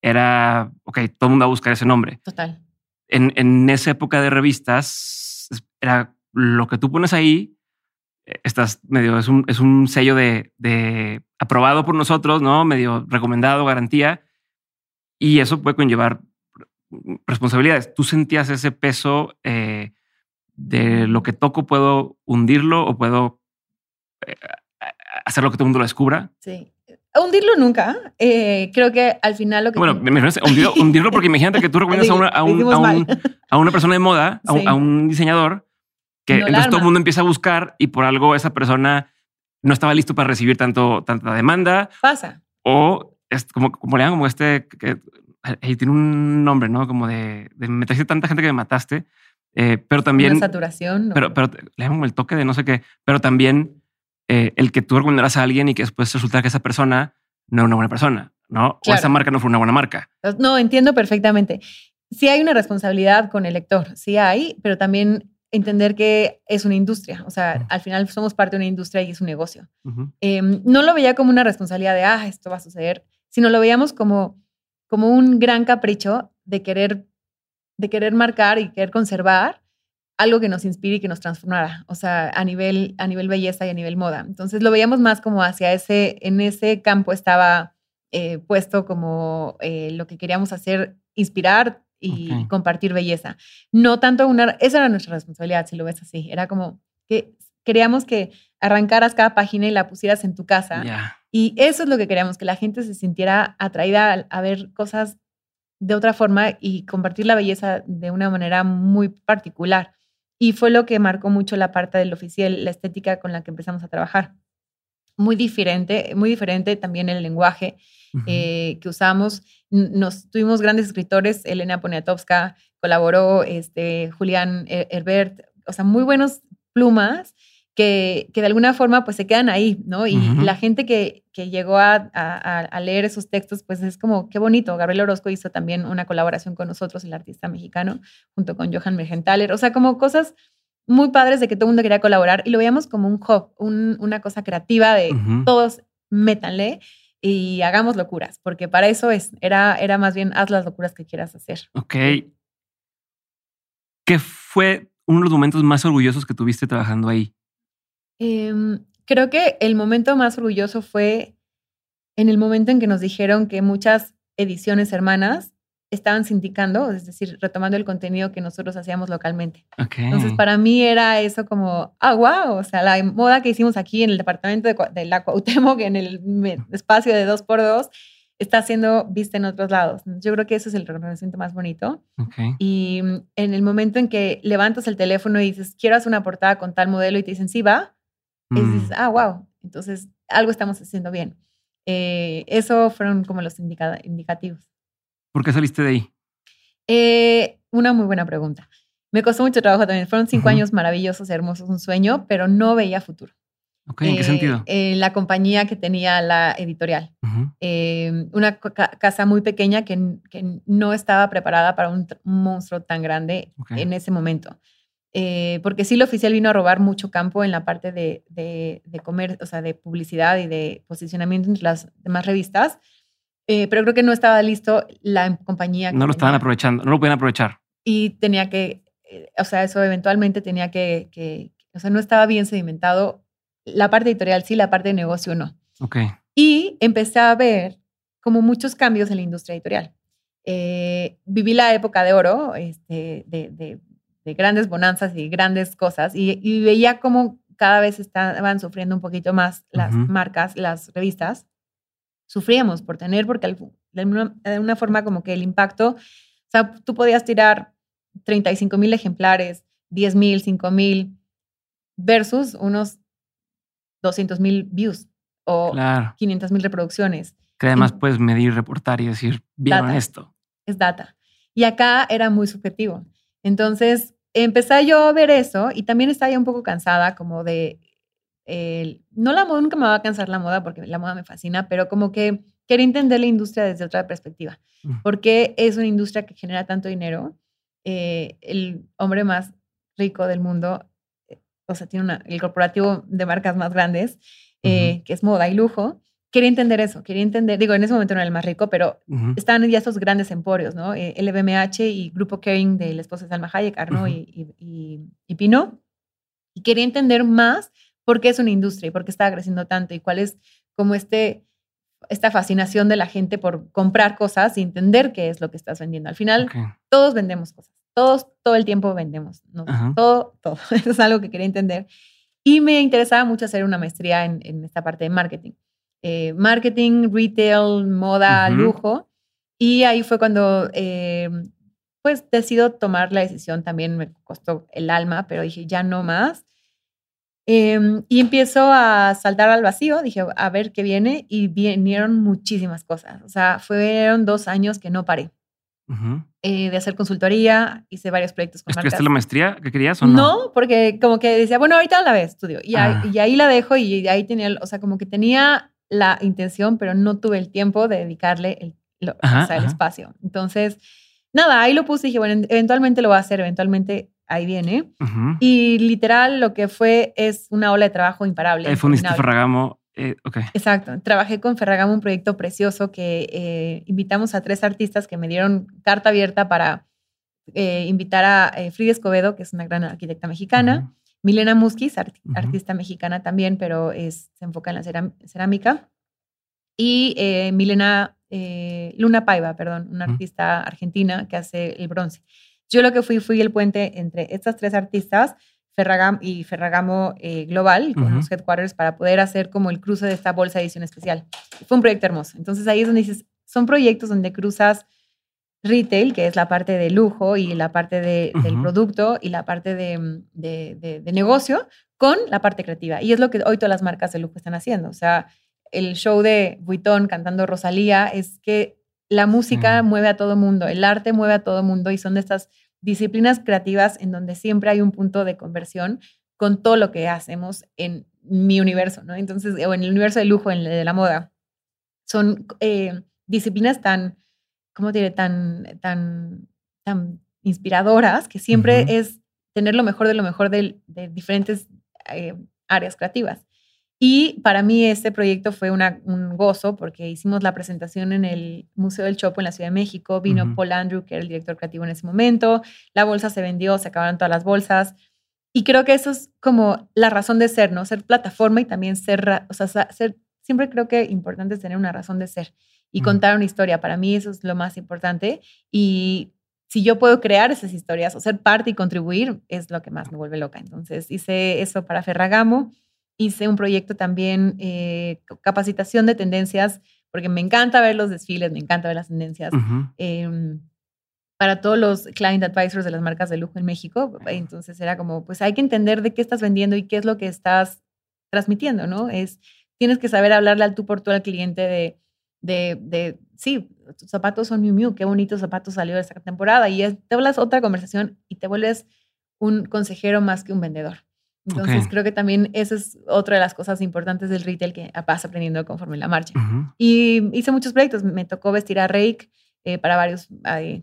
era, ok, todo el mundo va a buscar ese nombre. Total. En, en esa época de revistas, era lo que tú pones ahí, eh, estás medio, es un, es un sello de, de aprobado por nosotros, ¿no? Medio recomendado, garantía. Y eso puede conllevar responsabilidades. ¿Tú sentías ese peso eh, de lo que toco? ¿Puedo hundirlo o puedo hacer lo que todo el mundo lo descubra? Sí. Hundirlo nunca. creo que al final lo que... Bueno, me hundirlo, hundirlo porque imagínate que tú recomiendas a, una, a, un, a, una persona de moda, a, un diseñador, que entonces todo el mundo empieza a buscar y por algo esa persona no estaba listo para recibir tanto, tanta demanda. Pasa. O es como, como le como este, que, tiene un nombre, ¿no? Como de, de meterte tanta gente que me mataste. Eh, pero también... Una saturación. Pero, pero le como el toque de no sé qué. Pero también eh, el que tú recomendarás a alguien y que después resulta que esa persona no es una buena persona, ¿no? O esa marca no fue una buena marca. No, entiendo perfectamente. Sí hay una responsabilidad con el lector, sí hay, pero también entender que es una industria. O sea, al final somos parte de una industria y es un negocio. Em, no lo veía como una responsabilidad de, ah, esto va a suceder, sino lo veíamos como, como un gran capricho de querer, de querer marcar y querer conservar algo que nos inspire y que nos transformara, o sea, a nivel, a nivel belleza y a nivel moda. Entonces lo veíamos más como hacia ese, en ese campo estaba eh, puesto como eh, lo que queríamos hacer, inspirar y compartir belleza. No tanto una, esa era nuestra responsabilidad, si lo ves así. Era como que queríamos que arrancaras cada página y la pusieras en tu casa. Y eso es lo que queríamos, que la gente se sintiera atraída a, ver cosas de otra forma y compartir la belleza de una manera muy particular. Y fue lo que marcó mucho la parte del oficial, la estética con la que empezamos a trabajar. Muy diferente, muy diferente también el lenguaje eh, que usamos. Nos tuvimos grandes escritores, Elena Poniatowska colaboró, este, Julián Herbert, o sea, muy buenos plumas que, que, de alguna forma pues se quedan ahí, ¿no? Y la gente que, que llegó a, a, leer esos textos, pues es como, qué bonito. Gabriel Orozco hizo también una colaboración con nosotros, el artista mexicano, junto con Johan Mergenthaler, o sea, como cosas muy padres de que todo el mundo quería colaborar y lo veíamos como un hub, una cosa creativa de todos métanle y hagamos locuras, porque para eso es, era, era más bien haz las locuras que quieras hacer. Ok. ¿Qué fue uno de los momentos más orgullosos que tuviste trabajando ahí? Em, creo que el momento más orgulloso fue en el momento en que nos dijeron que muchas ediciones hermanas estaban sindicando, es decir, retomando el contenido que nosotros hacíamos localmente. Entonces, para mí era eso como, ah, wow, o sea, la moda que hicimos aquí en el departamento de, de la Cuauhtémoc, en el espacio de dos por dos, está siendo vista en otros lados. Yo creo que eso es el reconocimiento más bonito. Y mm, en el momento en que levantas el teléfono y dices, quiero hacer una portada con tal modelo y te dicen, sí, va, y dices, mm. ah, wow, entonces algo estamos haciendo bien. Eh, eso fueron como los indicativos. ¿Por qué saliste de ahí? Eh, una muy buena pregunta. Me costó mucho trabajo también. Fueron cinco años maravillosos, hermosos, un sueño, pero no veía futuro. ¿En qué sentido? En eh, la compañía que tenía la editorial. Eh, una casa muy pequeña que, que, no estaba preparada para un, monstruo tan grande en ese momento. Porque sí, lo oficial vino a robar mucho campo en la parte de, de, de comer, o sea, de publicidad y de posicionamiento entre las demás revistas eh, pero creo que no estaba listo la compañía. No lo estaban aprovechando, no lo podían aprovechar. Y tenía que, eh, o sea, eso eventualmente tenía que, que, o sea, no estaba bien sedimentado. La parte editorial sí, la parte de negocio no. Ok. Y empecé a ver como muchos cambios en la industria editorial. Eh, viví la época de oro, este, de, de, de, grandes bonanzas y grandes cosas, y, y, veía como cada vez estaban sufriendo un poquito más las marcas, las revistas sufríamos por tener, porque de una, forma como que el impacto, o sea, tú podías tirar 35 mil ejemplares, 10 mil, 5 mil, versus unos 200 mil views o 500 mil reproducciones. Que además puedes medir, reportar y decir, vieron esto. Es data. Y acá era muy subjetivo. Entonces, empecé yo a ver eso y también estaba ya un poco cansada como de, no la moda, nunca me va a cansar la moda porque la moda me fascina, pero como que quería entender la industria desde otra perspectiva. Mm. Porque es una industria que genera tanto dinero. Eh, el hombre más rico del mundo, eh, o sea, tiene una, el corporativo de marcas más grandes, eh, que es moda y lujo. Quería entender eso, quería entender, digo, en ese momento no era el más rico, pero estaban ya esos grandes emporios, ¿no? LVMH y Grupo Kering del esposo de Salma Hayek, Arno y, y, y Pino. Y quería entender más por qué es una industria y por qué estaba creciendo tanto y cuál es como este esta fascinación de la gente por comprar cosas y entender qué es lo que estás vendiendo. Al final, todos vendemos cosas. Todos, todo el tiempo vendemos. Todo, todo. Eso es algo que quería entender. Y me interesaba mucho hacer una maestría en, esta parte de marketing. Eh, marketing, retail, moda, lujo. Y ahí fue cuando, eh, pues, decido tomar la decisión. También me costó el alma, pero dije, ya no más. Em, y empiezo a saltar al vacío, dije, a ver qué viene, y vinieron muchísimas cosas. O sea, fueron dos años que no paré. Eh, de hacer consultoría, hice varios proyectos con ¿Estudiaste la maestría que querías o no? No, porque como que decía, bueno, ahorita la vez estudio. Y, ahí, ah. y ahí la dejo y ahí tenía, o sea, como que tenía la intención, pero no tuve el tiempo de dedicarle el, o sea, el espacio. Entonces, nada, ahí lo puse y dije, bueno, eventualmente lo voy a hacer, eventualmente ahí viene. Y literal lo que fue es una ola de trabajo imparable. Fundiste Ferragamo. Eh, Exacto. Trabajé con Ferragamo un proyecto precioso que eh, invitamos a tres artistas que me dieron carta abierta para eh, invitar a Frida Escobedo, que es una gran arquitecta mexicana, Milena Muskis, artista mexicana también, pero es, se enfoca en la cerámica, y Milena Luna Paiva, perdón, una artista argentina que hace el bronce. Yo lo que fui, fui el puente entre estas tres artistas, Ferragamo y Ferragamo eh, Global, con los headquarters, para poder hacer como el cruce de esta bolsa de edición especial. Fue un proyecto hermoso. Entonces ahí es donde dices, son proyectos donde cruzas retail, que es la parte de lujo y la parte de, del producto y la parte de, de, de, negocio, con la parte creativa. Y es lo que hoy todas las marcas de lujo están haciendo. O sea, el show de Vuitton cantando Rosalía es que la música mueve a todo mundo, el arte mueve a todo mundo y son de estas disciplinas creativas en donde siempre hay un punto de conversión con todo lo que hacemos en mi universo, ¿no? Entonces, o en el universo de lujo, en el de la moda. Son eh, disciplinas tan, ¿cómo diré? Tan, tan, tan inspiradoras que siempre es tener lo mejor de lo mejor de, diferentes eh, áreas creativas. Y para mí este proyecto fue un gozo porque hicimos la presentación en el Museo del Chopo en la Ciudad de México. Vino Paul Andrew, que era el director creativo en ese momento. La bolsa se vendió, se acabaron todas las bolsas. Y creo que eso es como la razón de ser, ¿no? Ser plataforma y también ser, o sea, ser, siempre creo que importante es tener una razón de ser y contar una historia. Para mí eso es lo más importante. Y si yo puedo crear esas historias o ser parte y contribuir, es lo que más me vuelve loca. Entonces hice eso para Ferragamo hice un proyecto también, eh, capacitación de tendencias, porque me encanta ver los desfiles, me encanta ver las tendencias. Em, para todos los client advisors de las marcas de lujo en México. Entonces era como, pues hay que entender de qué estás vendiendo y qué es lo que estás transmitiendo, ¿no? Es, tienes que saber hablarle al tú por tú al cliente de, de, de sí, tus zapatos son Miu Miu, qué bonitos zapatos salió esta temporada. Y te hablas otra conversación y te vuelves un consejero más que un vendedor. Entonces creo que también esa es otra de las cosas importantes del retail que vas aprendiendo conforme la marcha. Y hice muchos proyectos. Me tocó vestir a Rake eh, para varios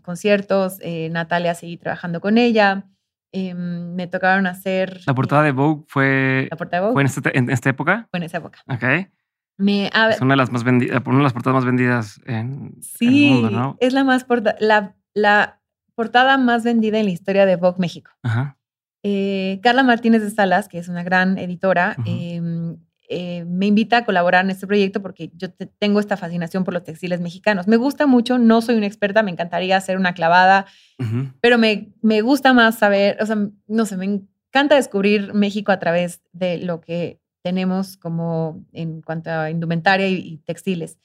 conciertos. Eh, Natalia seguí trabajando con ella. Em, me tocaron hacer... ¿La portada de Vogue fue, ¿La portada de Vogue? fue en, este, en, esta época? Fue en esa época. Ok. Me, es una de las más vendidas, una de las portadas más vendidas en, el mundo, ¿no? es la más la, la portada más vendida en la historia de Vogue México. Ajá. Eh, Carla Martínez de Salas, que es una gran editora, em, eh, me invita a colaborar en este proyecto porque yo tengo esta fascinación por los textiles mexicanos. Me gusta mucho, no soy una experta, me encantaría hacer una clavada, pero me, me gusta más saber, o sea, no sé, me encanta descubrir México a través de lo que tenemos como en cuanto a indumentaria y, textiles.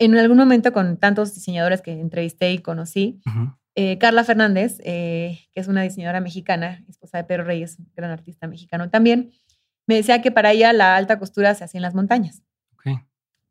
En algún momento con tantos diseñadores que entrevisté y conocí, eh, Carla Fernández, eh, que es una diseñadora mexicana, esposa de Pedro Reyes, un gran artista mexicano también, me decía que para ella la alta costura se hacía en las montañas.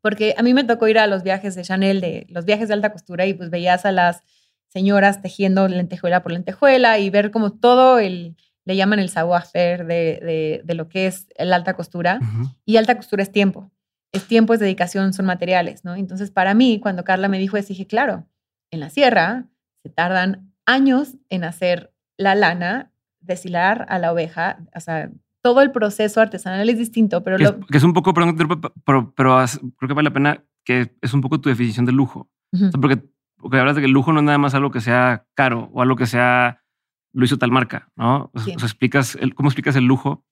Porque a mí me tocó ir a los viajes de Chanel, de los viajes de alta costura, y pues veías a las señoras tejiendo lentejuela por lentejuela y ver como todo el, le llaman el savoir-faire de, de, lo que es la alta costura. Y alta costura es tiempo. Es tiempo, es dedicación, son materiales, ¿no? Entonces, para mí, cuando Carla me dijo eso, dije, claro, en la sierra se tardan años en hacer la lana, deshilar a la oveja, o sea, todo el proceso artesanal es distinto, pero... Que, lo... es, que es, un poco, pero, pero, pero, creo que vale la pena que es un poco tu definición de lujo. porque, porque hablas de que el lujo no es nada más algo que sea caro o algo que sea lo hizo tal marca, ¿no? O sea, explicas el, ¿cómo explicas el lujo?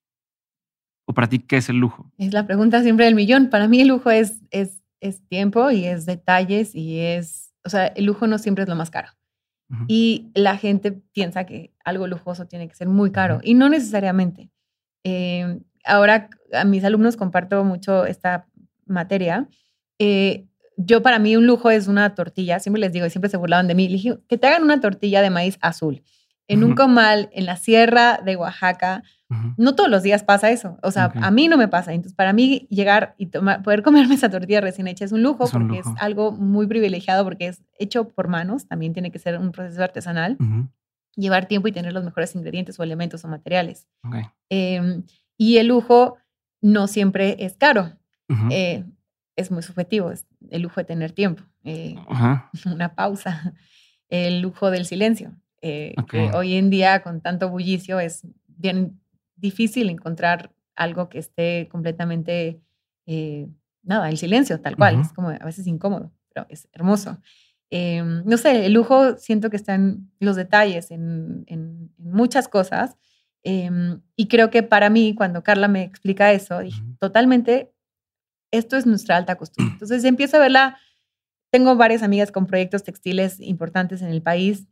¿O para ti qué es el lujo? Es la pregunta siempre del millón. Para mí el lujo es, es, es tiempo y es detalles y es, o sea, el lujo no siempre es lo más caro. Y la gente piensa que algo lujoso tiene que ser muy caro y no necesariamente. Eh, ahora a mis alumnos comparto mucho esta materia. Eh, yo para mí un lujo es una tortilla, siempre les digo, y siempre se burlaban de mí, dije, que te hagan una tortilla de maíz azul en un comal en la sierra de Oaxaca. No todos los días pasa eso. O sea, a mí no me pasa. Entonces, para mí llegar y poder comerme esa tortilla recién hecha es un lujo porque es algo muy privilegiado porque es hecho por manos. También tiene que ser un proceso artesanal. Llevar tiempo y tener los mejores ingredientes o elementos o materiales. Em, y el lujo no siempre es caro. Eh, es muy subjetivo. Es el lujo de tener tiempo. Eh, una pausa. El lujo del silencio. Eh, que hoy en día con tanto bullicio es bien difícil encontrar algo que esté completamente, eh, nada, el silencio tal cual, es como a veces incómodo, pero es hermoso. Em, no sé, el lujo siento que está en los detalles, en, en, muchas cosas. Em, y creo que para mí, cuando Carla me explica eso, dije, totalmente, esto es nuestra alta costumbre. Entonces empiezo a verla. Tengo varias amigas con proyectos textiles importantes en el país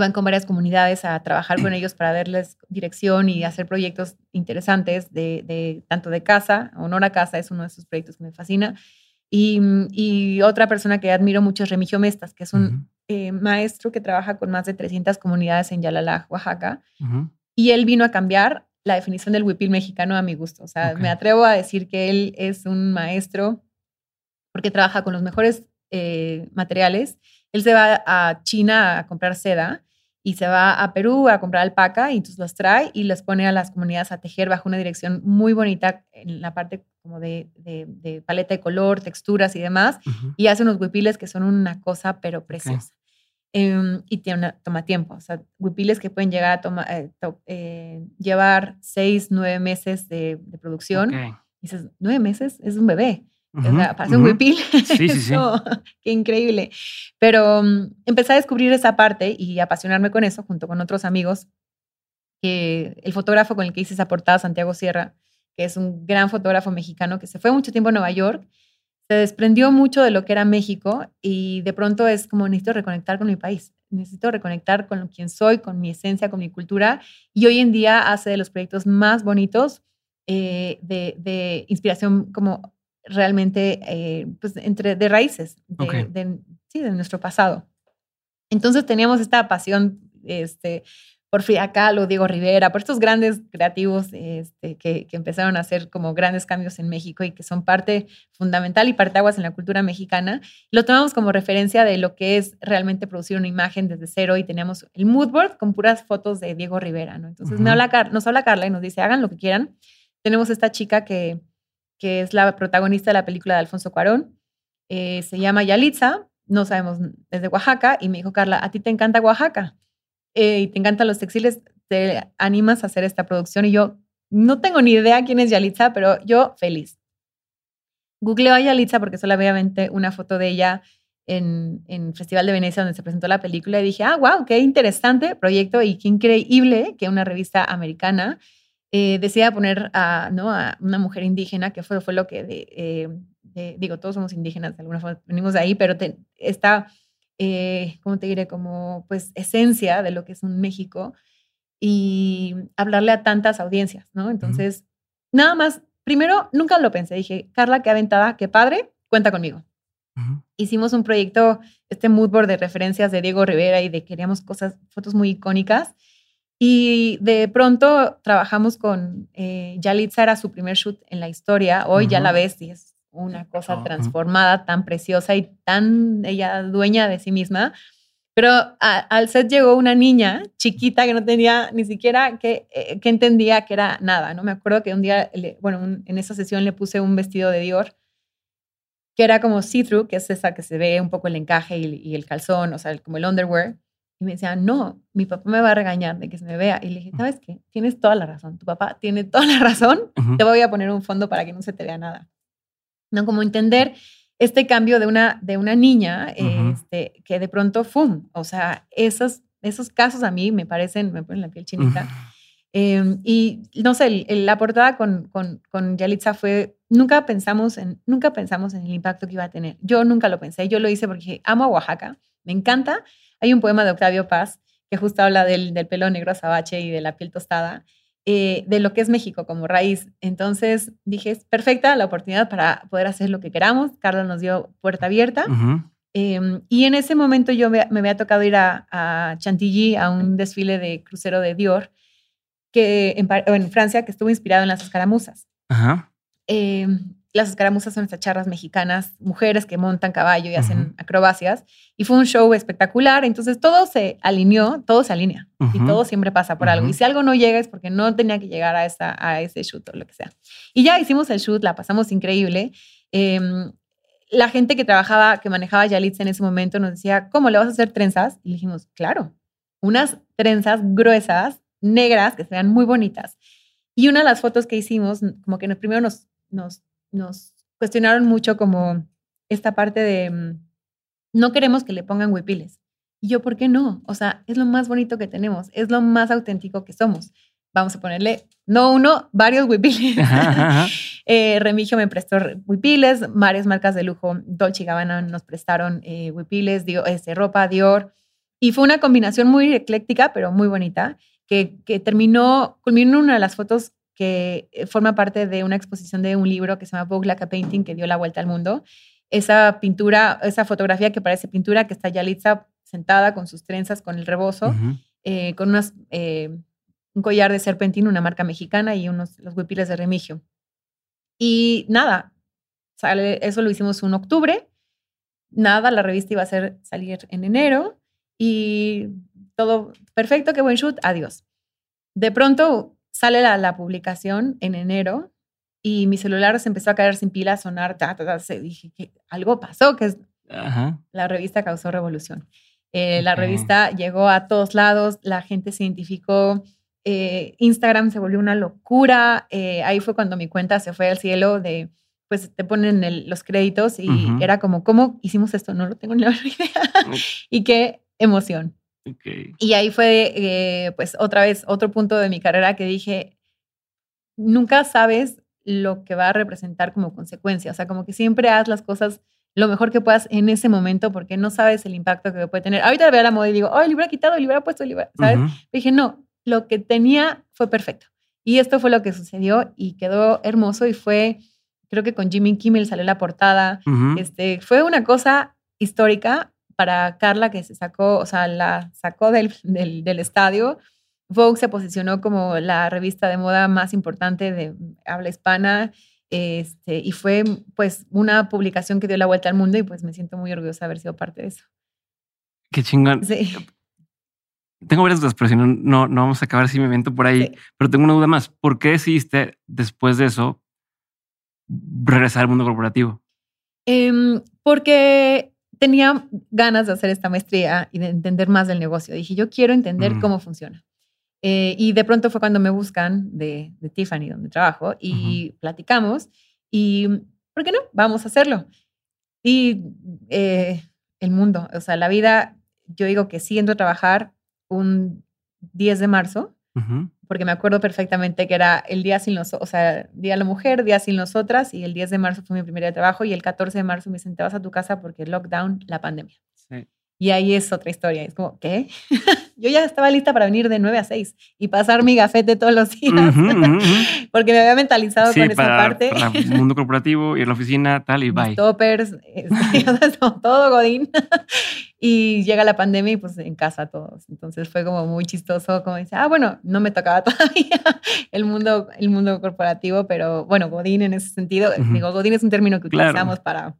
van con varias comunidades a trabajar con ellos para darles dirección y hacer proyectos interesantes de, tanto de casa, Honor a Casa es uno de esos proyectos que me fascina, y, otra persona que admiro mucho es Remigio Mestas, que es un eh, maestro que trabaja con más de 300 comunidades en Yalalaj, Oaxaca, y él vino a cambiar la definición del huipil mexicano a mi gusto. O sea, me atrevo a decir que él es un maestro porque trabaja con los mejores eh, materiales. Él se va a China a comprar seda y se va a Perú a comprar alpaca y entonces los trae y los pone a las comunidades a tejer bajo una dirección muy bonita en la parte como de, paleta de color, texturas y demás. Y hace unos huipiles que son una cosa pero preciosa. Em, y tiene toma tiempo. O sea, huipiles que pueden llegar a eh, eh, llevar seis, nueve meses de, producción. Y dices, nueve meses es un bebé parece un huipil. Sí, sí, sí. qué increíble. Pero mm, empecé a descubrir esa parte y apasionarme con eso junto con otros amigos. Que el fotógrafo con el que hice esa portada, Santiago Sierra, que es un gran fotógrafo mexicano que se fue mucho tiempo a Nueva York, se desprendió mucho de lo que era México y de pronto es como necesito reconectar con mi país, necesito reconectar con quien soy, con mi esencia, con mi cultura y hoy en día hace de los proyectos más bonitos eh, de, de, inspiración como realmente eh, pues, entre, de raíces de, sí, de nuestro pasado. Entonces teníamos esta pasión este, por Frida Kahlo, Diego Rivera, por estos grandes creativos este, que, que, empezaron a hacer como grandes cambios en México y que son parte fundamental y parte aguas en la cultura mexicana. Lo tomamos como referencia de lo que es realmente producir una imagen desde cero y teníamos el mood board con puras fotos de Diego Rivera. ¿no? Entonces me habla, nos habla Carla y nos dice, hagan lo que quieran. Tenemos esta chica que que es la protagonista de la película de Alfonso Cuarón. Eh, se llama Yalitza, no sabemos, es de Oaxaca, y me dijo, Carla, a ti te encanta Oaxaca eh, y te encantan los textiles, ¿te animas a hacer esta producción? Y yo, no tengo ni idea quién es Yalitza, pero yo feliz. Googleo a Yalitza porque solamente una foto de ella en, en Festival de Venecia donde se presentó la película y dije, ah, wow, qué interesante proyecto y qué increíble que una revista americana eh, decida poner a, ¿no? a una mujer indígena, que fue, fue lo que, eh, digo, todos somos indígenas, de alguna forma venimos de ahí, pero esta, eh, ¿cómo te diré? Como pues esencia de lo que es un México y hablarle a tantas audiencias, ¿no? Entonces, nada más, primero, nunca lo pensé, dije, Carla, qué aventada, qué padre, cuenta conmigo. hicimos un proyecto, este mood board de referencias de Diego Rivera y de queríamos cosas, fotos muy icónicas. Y de pronto trabajamos con eh, Yalitza, era su primer shoot en la historia. Hoy ya la ves y es una cosa transformada, tan preciosa y tan ella dueña de sí misma. Pero al set llegó una niña chiquita que no tenía ni siquiera que, eh, que entendía que era nada, ¿no? Me acuerdo que un día, bueno, en esa sesión le puse un vestido de Dior que era como see-through, que es esa que se ve un poco el encaje y, el calzón, o sea, como el underwear. Y me decía, no, mi papá me va a regañar de que se me vea. Y le dije, ¿sabes qué? Tienes toda la razón. Tu papá tiene toda la razón. Te voy a poner un fondo para que no se te vea nada. ¿No? Como entender este cambio de una, de una niña este, que de pronto, ¡fum! O sea, esos, esos casos a mí me parecen, me ponen la piel chinita. Em, y no sé, la portada con, con, con, Yalitza fue, nunca pensamos, en, nunca pensamos en el impacto que iba a tener. Yo nunca lo pensé, yo lo hice porque amo a Oaxaca, me encanta. Hay un poema de Octavio Paz que justo habla del, del pelo negro azabache y de la piel tostada. Eh, de lo que es México como raíz. Entonces dije, es perfecta la oportunidad para poder hacer lo que queramos. Carla nos dio puerta abierta. Em, y en ese momento yo me, había tocado ir a, Chantilly a un desfile de crucero de Dior, que en, en Francia, que estuvo inspirado en las escaramuzas. Ajá. Em, las escaramuzas son estas charras mexicanas, mujeres que montan caballo y hacen acrobacias. Y fue un show espectacular. Entonces todo se alineó, todo se alinea. Y todo siempre pasa por algo. Y si algo no llega es porque no tenía que llegar a, esa, a ese shoot o lo que sea. Y ya hicimos el shoot, la pasamos increíble. Em, la gente que trabajaba, que manejaba Yalitza en ese momento nos decía, ¿cómo le vas a hacer trenzas? Y dijimos, claro, unas trenzas gruesas, negras, que sean muy bonitas. Y una de las fotos que hicimos, como que primero nos, nos nos cuestionaron mucho como esta parte de mm, no queremos que le pongan huipiles. Y yo, ¿por qué no? O sea, es lo más bonito que tenemos, es lo más auténtico que somos. Vamos a ponerle, no uno, varios huipiles. eh, Remigio me prestó huipiles, varias marcas de lujo, Dolce Gabbana nos prestaron eh, huipiles, dio, este, ropa, Dior. Y fue una combinación muy ecléctica, pero muy bonita, que, que terminó, culminó en una de las fotos que eh, forma parte de una exposición de un libro que se llama Vogue Like a Painting, que dio la vuelta al mundo. Esa pintura, esa fotografía que parece pintura, que está Yalitza sentada con sus trenzas, con el rebozo, eh, con unas, eh, un collar de serpentín, una marca mexicana y unos los huipiles de remigio. Y nada, sale, eso lo hicimos en octubre. Nada, la revista iba a ser, salir en enero y todo perfecto, qué buen shoot, adiós. De pronto sale la, publicación en enero y mi celular se empezó a caer sin pila, a sonar, se dije que algo pasó, que es, la revista causó revolución. Eh, la revista llegó a todos lados, la gente se identificó, eh, Instagram se volvió una locura, eh, ahí fue cuando mi cuenta se fue al cielo de, pues te ponen los créditos y era como, ¿cómo hicimos esto? No lo tengo ni la idea. y qué emoción. Y ahí fue, eh, pues, otra vez, otro punto de mi carrera que dije, nunca sabes lo que va a representar como consecuencia. O sea, como que siempre haz las cosas lo mejor que puedas en ese momento porque no sabes el impacto que puede tener. Ahorita veo la moda y digo, oh, el hubiera quitado, el hubiera puesto, hubiera, ¿sabes? Dije, no, lo que tenía fue perfecto. Y esto fue lo que sucedió y quedó hermoso y fue, creo que con Jimmy Kimmel salió la portada. este, fue una cosa histórica para Carla, que se sacó, o sea, la sacó del, del, estadio. Vogue se posicionó como la revista de moda más importante de habla hispana. Este, y fue pues una publicación que dio la vuelta al mundo y pues me siento muy orgullosa de haber sido parte de eso. Qué chingón. Sí. Tengo varias dudas, pero si no, no, no vamos a acabar si me invento por ahí. Pero tengo una duda más. ¿Por qué decidiste después de eso regresar al mundo corporativo? Em, porque tenía ganas de hacer esta maestría y de entender más del negocio. Dije, yo quiero entender cómo funciona. Eh, y de pronto fue cuando me buscan de, Tiffany, donde trabajo, y platicamos. Y, ¿por qué no? Vamos a hacerlo. Y eh, el mundo, o sea, la vida, yo digo que sí entro a trabajar un 10 de marzo, porque me acuerdo perfectamente que era el día sin los, o sea, día de la mujer, día sin nosotras, y el 10 de marzo fue mi primer día de trabajo, y el 14 de marzo me sentabas a tu casa porque lockdown, la pandemia. Sí. Y ahí es otra historia, es como, ¿qué? Yo ya estaba lista para venir de 9 a 6 y pasar mi gafete todos los días, porque me había mentalizado con esa parte. Para el mundo corporativo, y en la oficina, tal, y bye. toppers, este, todo godín. y llega la pandemia y pues en casa todos. Entonces fue como muy chistoso, como dice, ah, bueno, no me tocaba todavía el mundo, el mundo corporativo, pero bueno, godín en ese sentido. Digo, godín es un término que utilizamos para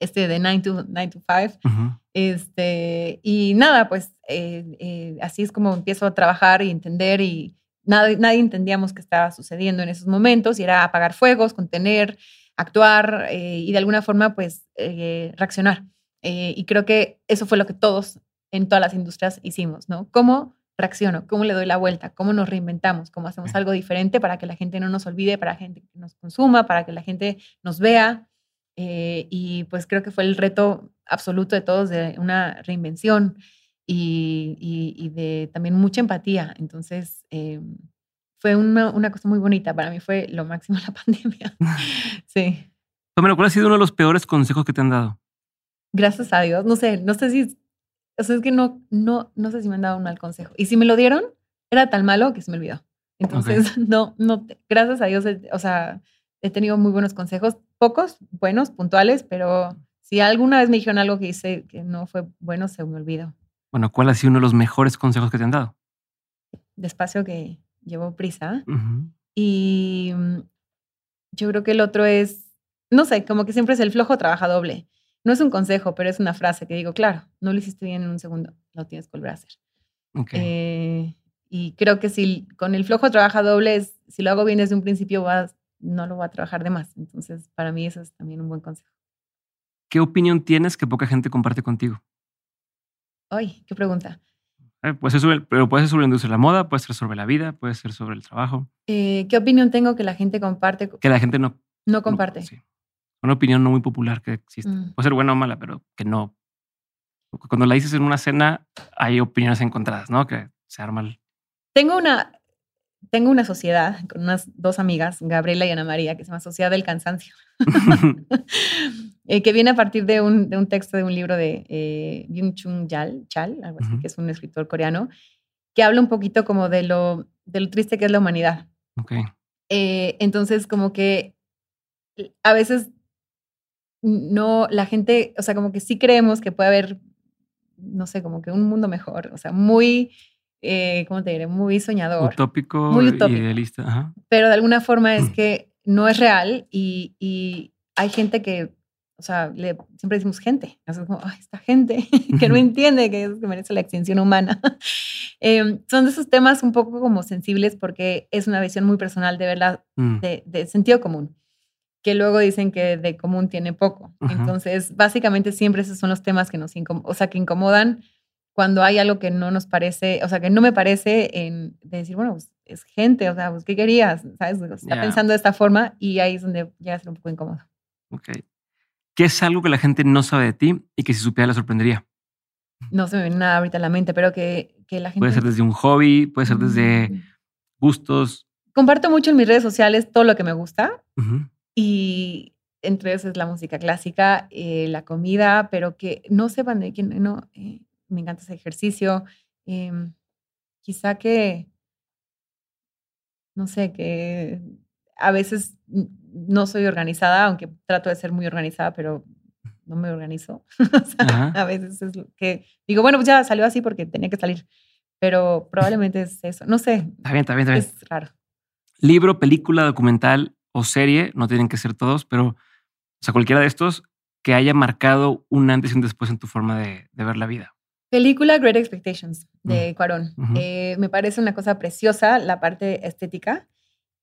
este de 9 to, 9 to 5. este, y nada, pues eh, eh, así es como empiezo a trabajar y entender y nada, nadie entendíamos qué estaba sucediendo en esos momentos y era apagar fuegos, contener, actuar eh, y de alguna forma pues reaccionar. y creo que eso fue lo que todos en todas las industrias hicimos, ¿no? ¿Cómo reacciono? ¿Cómo le doy la vuelta? ¿Cómo nos reinventamos? ¿Cómo hacemos algo diferente para que la gente no nos olvide, para que la gente nos consuma, para que la gente nos vea? Eh, y pues creo que fue el reto absoluto de todos de una reinvención y, y, de también mucha empatía. Entonces, eh, fue una, una, cosa muy bonita. Para mí fue lo máximo la pandemia. sí. Bueno, ¿cuál ha sido uno de los peores consejos que te han dado? Gracias a Dios. No sé, no sé si, o sea, es que no, no, no sé si me han dado un mal consejo. Y si me lo dieron, era tan malo que se me olvidó. Entonces, no, no, gracias a Dios, o sea, he tenido muy buenos consejos, pocos, buenos, puntuales, pero si alguna vez me dijeron algo que hice que no fue bueno, se me olvidó. Bueno, ¿cuál ha sido uno de los mejores consejos que te han dado? Despacio que llevo prisa. Y mm, yo creo que el otro es, no sé, como que siempre es el flojo trabaja doble. No es un consejo, pero es una frase que digo, claro, no lo hiciste bien en un segundo, lo tienes que volver a hacer. Eh, y creo que si con el flojo trabaja doble, si lo hago bien desde un principio, vas no lo voy a trabajar de más. Entonces, para mí eso es también un buen consejo. ¿Qué opinión tienes que poca gente comparte contigo? Ay, qué pregunta. Eh, puede ser sobre, pero puede ser sobre la industria de la moda, puede ser sobre la vida, puede ser sobre el trabajo. Eh, ¿Qué opinión tengo que la gente comparte? Que la gente no. No comparte. Una opinión no muy popular que existe. Mm. Puede ser buena o mala, pero que no. Cuando la dices en una cena, hay opiniones encontradas, ¿no? Que se arma Tengo una, tengo una sociedad con unas dos amigas, Gabriela y Ana María, que se llama Sociedad del Cansancio, eh, que viene a partir de un, de un, texto de un libro de eh, Byung-Chung Chal, algo así, que es un escritor coreano, que habla un poquito como de lo, de lo triste que es la humanidad. Okay. Eh, entonces, como que a veces no, la gente, o sea, como que sí creemos que puede haber, no sé, como que un mundo mejor, o sea, muy eh, ¿cómo te diré? Muy soñador. Utópico, muy idealista. Pero de alguna forma es mm. que no es real y, hay gente que, o sea, le, siempre decimos gente, es como, esta gente que no entiende que, que merece la extinción humana. Em, son de esos temas un poco como sensibles porque es una visión muy personal de verdad, mm. de, sentido común que luego dicen que de común tiene poco. Entonces, básicamente siempre esos son los temas que nos o sea, que incomodan cuando hay algo que no nos parece, o sea, que no me parece en de decir, bueno, pues es gente, o sea, pues, ¿qué querías? ¿Sabes? Está pensando de esta forma y ahí es donde llega a ser un poco incómodo. Ok. ¿Qué es algo que la gente no sabe de ti y que si supiera le sorprendería? No se me viene nada ahorita a la mente, pero que, que la gente... Puede ser desde un hobby, puede ser desde mm. gustos. Comparto mucho en mis redes sociales todo lo que me gusta y entre eso es la música clásica, eh, la comida, pero que no sepan de quién, no, eh, me encanta ese ejercicio. Em, quizá que, no sé, que a veces no soy organizada, aunque trato de ser muy organizada, pero no me organizo. a veces es que digo, bueno, pues ya salió así porque tenía que salir, pero probablemente es eso. No sé. Está bien, está bien, está bien. Es raro. Libro, película, documental o serie, no tienen que ser todos, pero, o sea, cualquiera de estos que haya marcado un antes y un después en tu forma de ver la vida. Película Great Expectations de Cuarón. Eh, me parece una cosa preciosa la parte estética.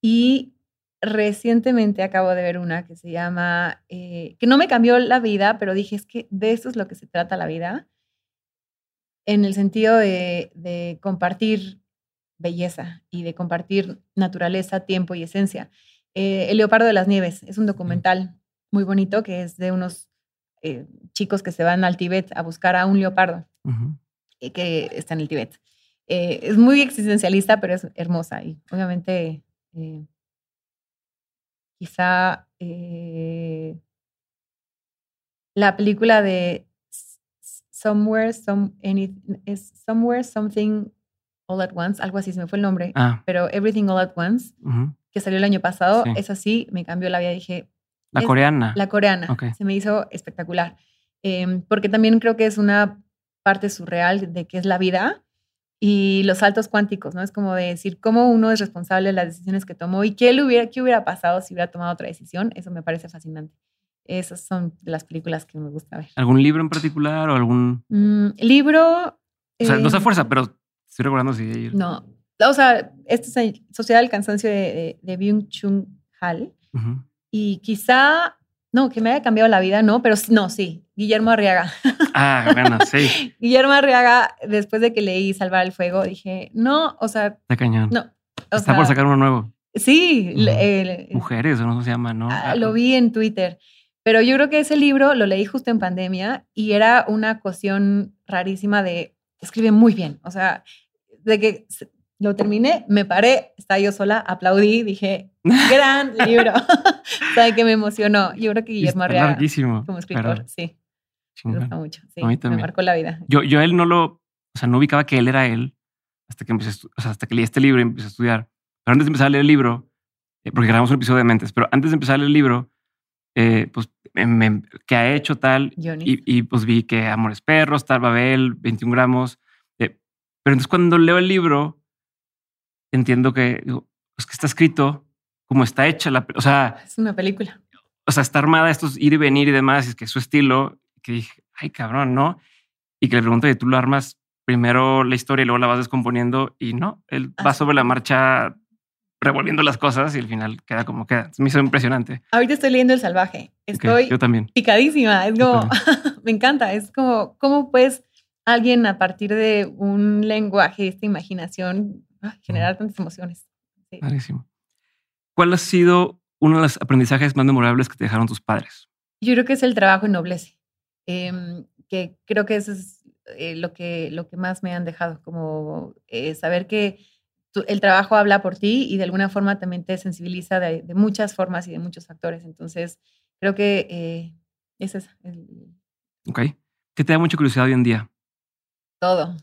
Y recientemente acabo de ver una que se llama, eh, que no me cambió la vida, pero dije, es que de eso es lo que se trata la vida, en el sentido de, compartir belleza y de compartir naturaleza, tiempo y esencia. Eh, el Leopardo de las Nieves es un documental muy bonito que es de unos chicos que se van al Tíbet a buscar a un leopardo que está en el Tíbet. Eh, es muy existencialista, pero es hermosa y obviamente eh, quizá eh, la película de Somewhere, some, any, es Somewhere, Something All at Once, algo así, se me fue el nombre, Ah, pero Everything All at Once, que salió el año pasado, Sí. es así, me cambió la vida. Dije, la coreana. la coreana, se me hizo espectacular. Em, porque también creo que es una parte surreal de qué es la vida y los saltos cuánticos, ¿no? Es como de decir cómo uno es responsable de las decisiones que tomó y qué, le hubiera, qué hubiera pasado si hubiera tomado otra decisión. Eso me parece fascinante. Esas son las películas que me gusta ver. ¿Algún libro en particular o algún... Mm, libro. O sea, no eh, se fuerza, pero estoy recordando si... No. O sea, este es Sociedad del Cansancio de, de, de Byung-Chun Hal. Ujú. Y quizá, no, que me haya cambiado la vida, no, pero no, sí, Guillermo Arriaga. Ah, bueno, sí, Guillermo Arriaga, después de que leí Salvar el Fuego, dije, no, o sea, está cañón. no. o Está sea, por sacar uno nuevo. Sí, le- Ujú. el- Mujeres, no se llama, ¿no? ah, lo vi en Twitter. Pero yo creo que ese libro lo leí justo en pandemia y era una cuestión rarísima de escribe muy bien. O sea, de que lo terminé, me paré, estaba yo sola, aplaudí, dije, gran libro. sea, que me emocionó. Yo creo que Guillermo Está Arriaga, larguísimo. como escritor, sí, me gusta mucho. Sí, A mí me marcó la vida. Yo, yo él no lo, o sea, no ubicaba que él era él hasta que empecé, o sea, hasta que leí este libro y empecé a estudiar. Pero antes de empezar a leer el libro, eh, porque grabamos un episodio de Mentes, pero antes de empezar a leer el libro, eh, pues, me, que ha hecho tal, y, y, pues vi que Amores Perros, tal, Babel, 21 gramos. eh, pero entonces cuando leo el libro, entiendo que, digo, pues que está escrito como está hecha la, o sea, Es una película. o sea, está armada estos ir y venir y demás, y es que es su estilo, que dije, ay cabrón, ¿no? Y que le pregunto, ¿y tú lo armas primero la historia y luego la vas descomponiendo? Y no, él va Así sobre la marcha revolviendo las cosas y al final queda como queda. Me hizo impresionante. Ahorita estoy leyendo El Salvaje. Estoy yo también. picadísima. Es como, me encanta. Es como, ¿cómo puedes alguien a partir de un lenguaje, esta imaginación, ah, generar tantas emociones? Sí. Clarísimo. ¿Cuál ha sido uno de los aprendizajes más memorables que te dejaron tus padres? Yo creo que es el trabajo ennoblece, em, que creo que eso es eh, lo, que, lo que más me han dejado, como eh, saber que tu- el trabajo habla por ti y de alguna forma también te sensibiliza de, de muchas formas y de muchos factores. Entonces, creo que eh, es eso, el- ¿Ok? ¿Qué te da mucha curiosidad hoy en día? todo,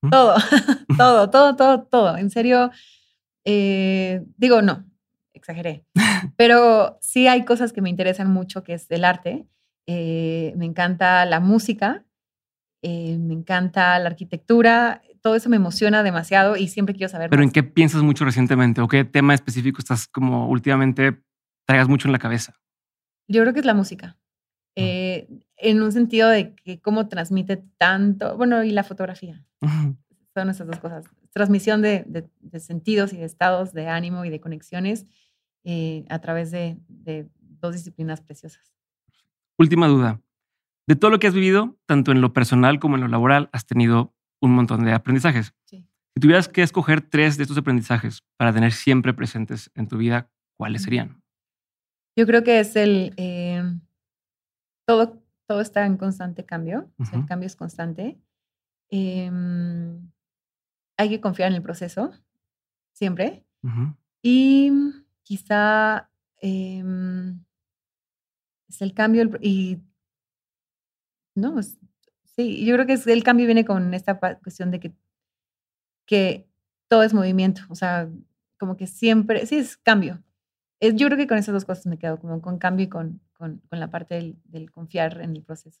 ¿Mm? todo, todo, todo, todo, todo. En serio, digo, no, exageré, pero sí hay cosas que me interesan mucho, que es el arte. Eh, me encanta la música, eh, me encanta la arquitectura, todo eso me emociona demasiado y siempre quiero saber ¿Pero en más. qué piensas mucho recientemente? ¿O qué tema específico estás como últimamente traigas mucho en la cabeza? Yo creo que es la música. Eh, en un sentido de que cómo transmite tanto, bueno, y la fotografía. Son esas dos cosas. Transmisión de, de- de sentidos y de estados de ánimo y de conexiones eh, a través de, de dos disciplinas preciosas. Última duda. De todo lo que has vivido, tanto en lo personal como en lo laboral, has tenido un montón de aprendizajes. Sí. Si tuvieras que escoger tres de estos aprendizajes para tener siempre presentes en tu vida, ¿cuáles serían? Yo creo que es el... eh, todo, todo está en constante cambio, o sea, el cambio es constante. Em, hay que confiar en el proceso, siempre. Y quizá em, es el cambio y no, sí, yo creo que es, el cambio viene con esta cuestión de que, que todo es movimiento, o sea, como que siempre, sí, es cambio. Es- yo creo que con esas dos cosas me quedo, como con cambio y con, con, con la parte del confiar en el proceso.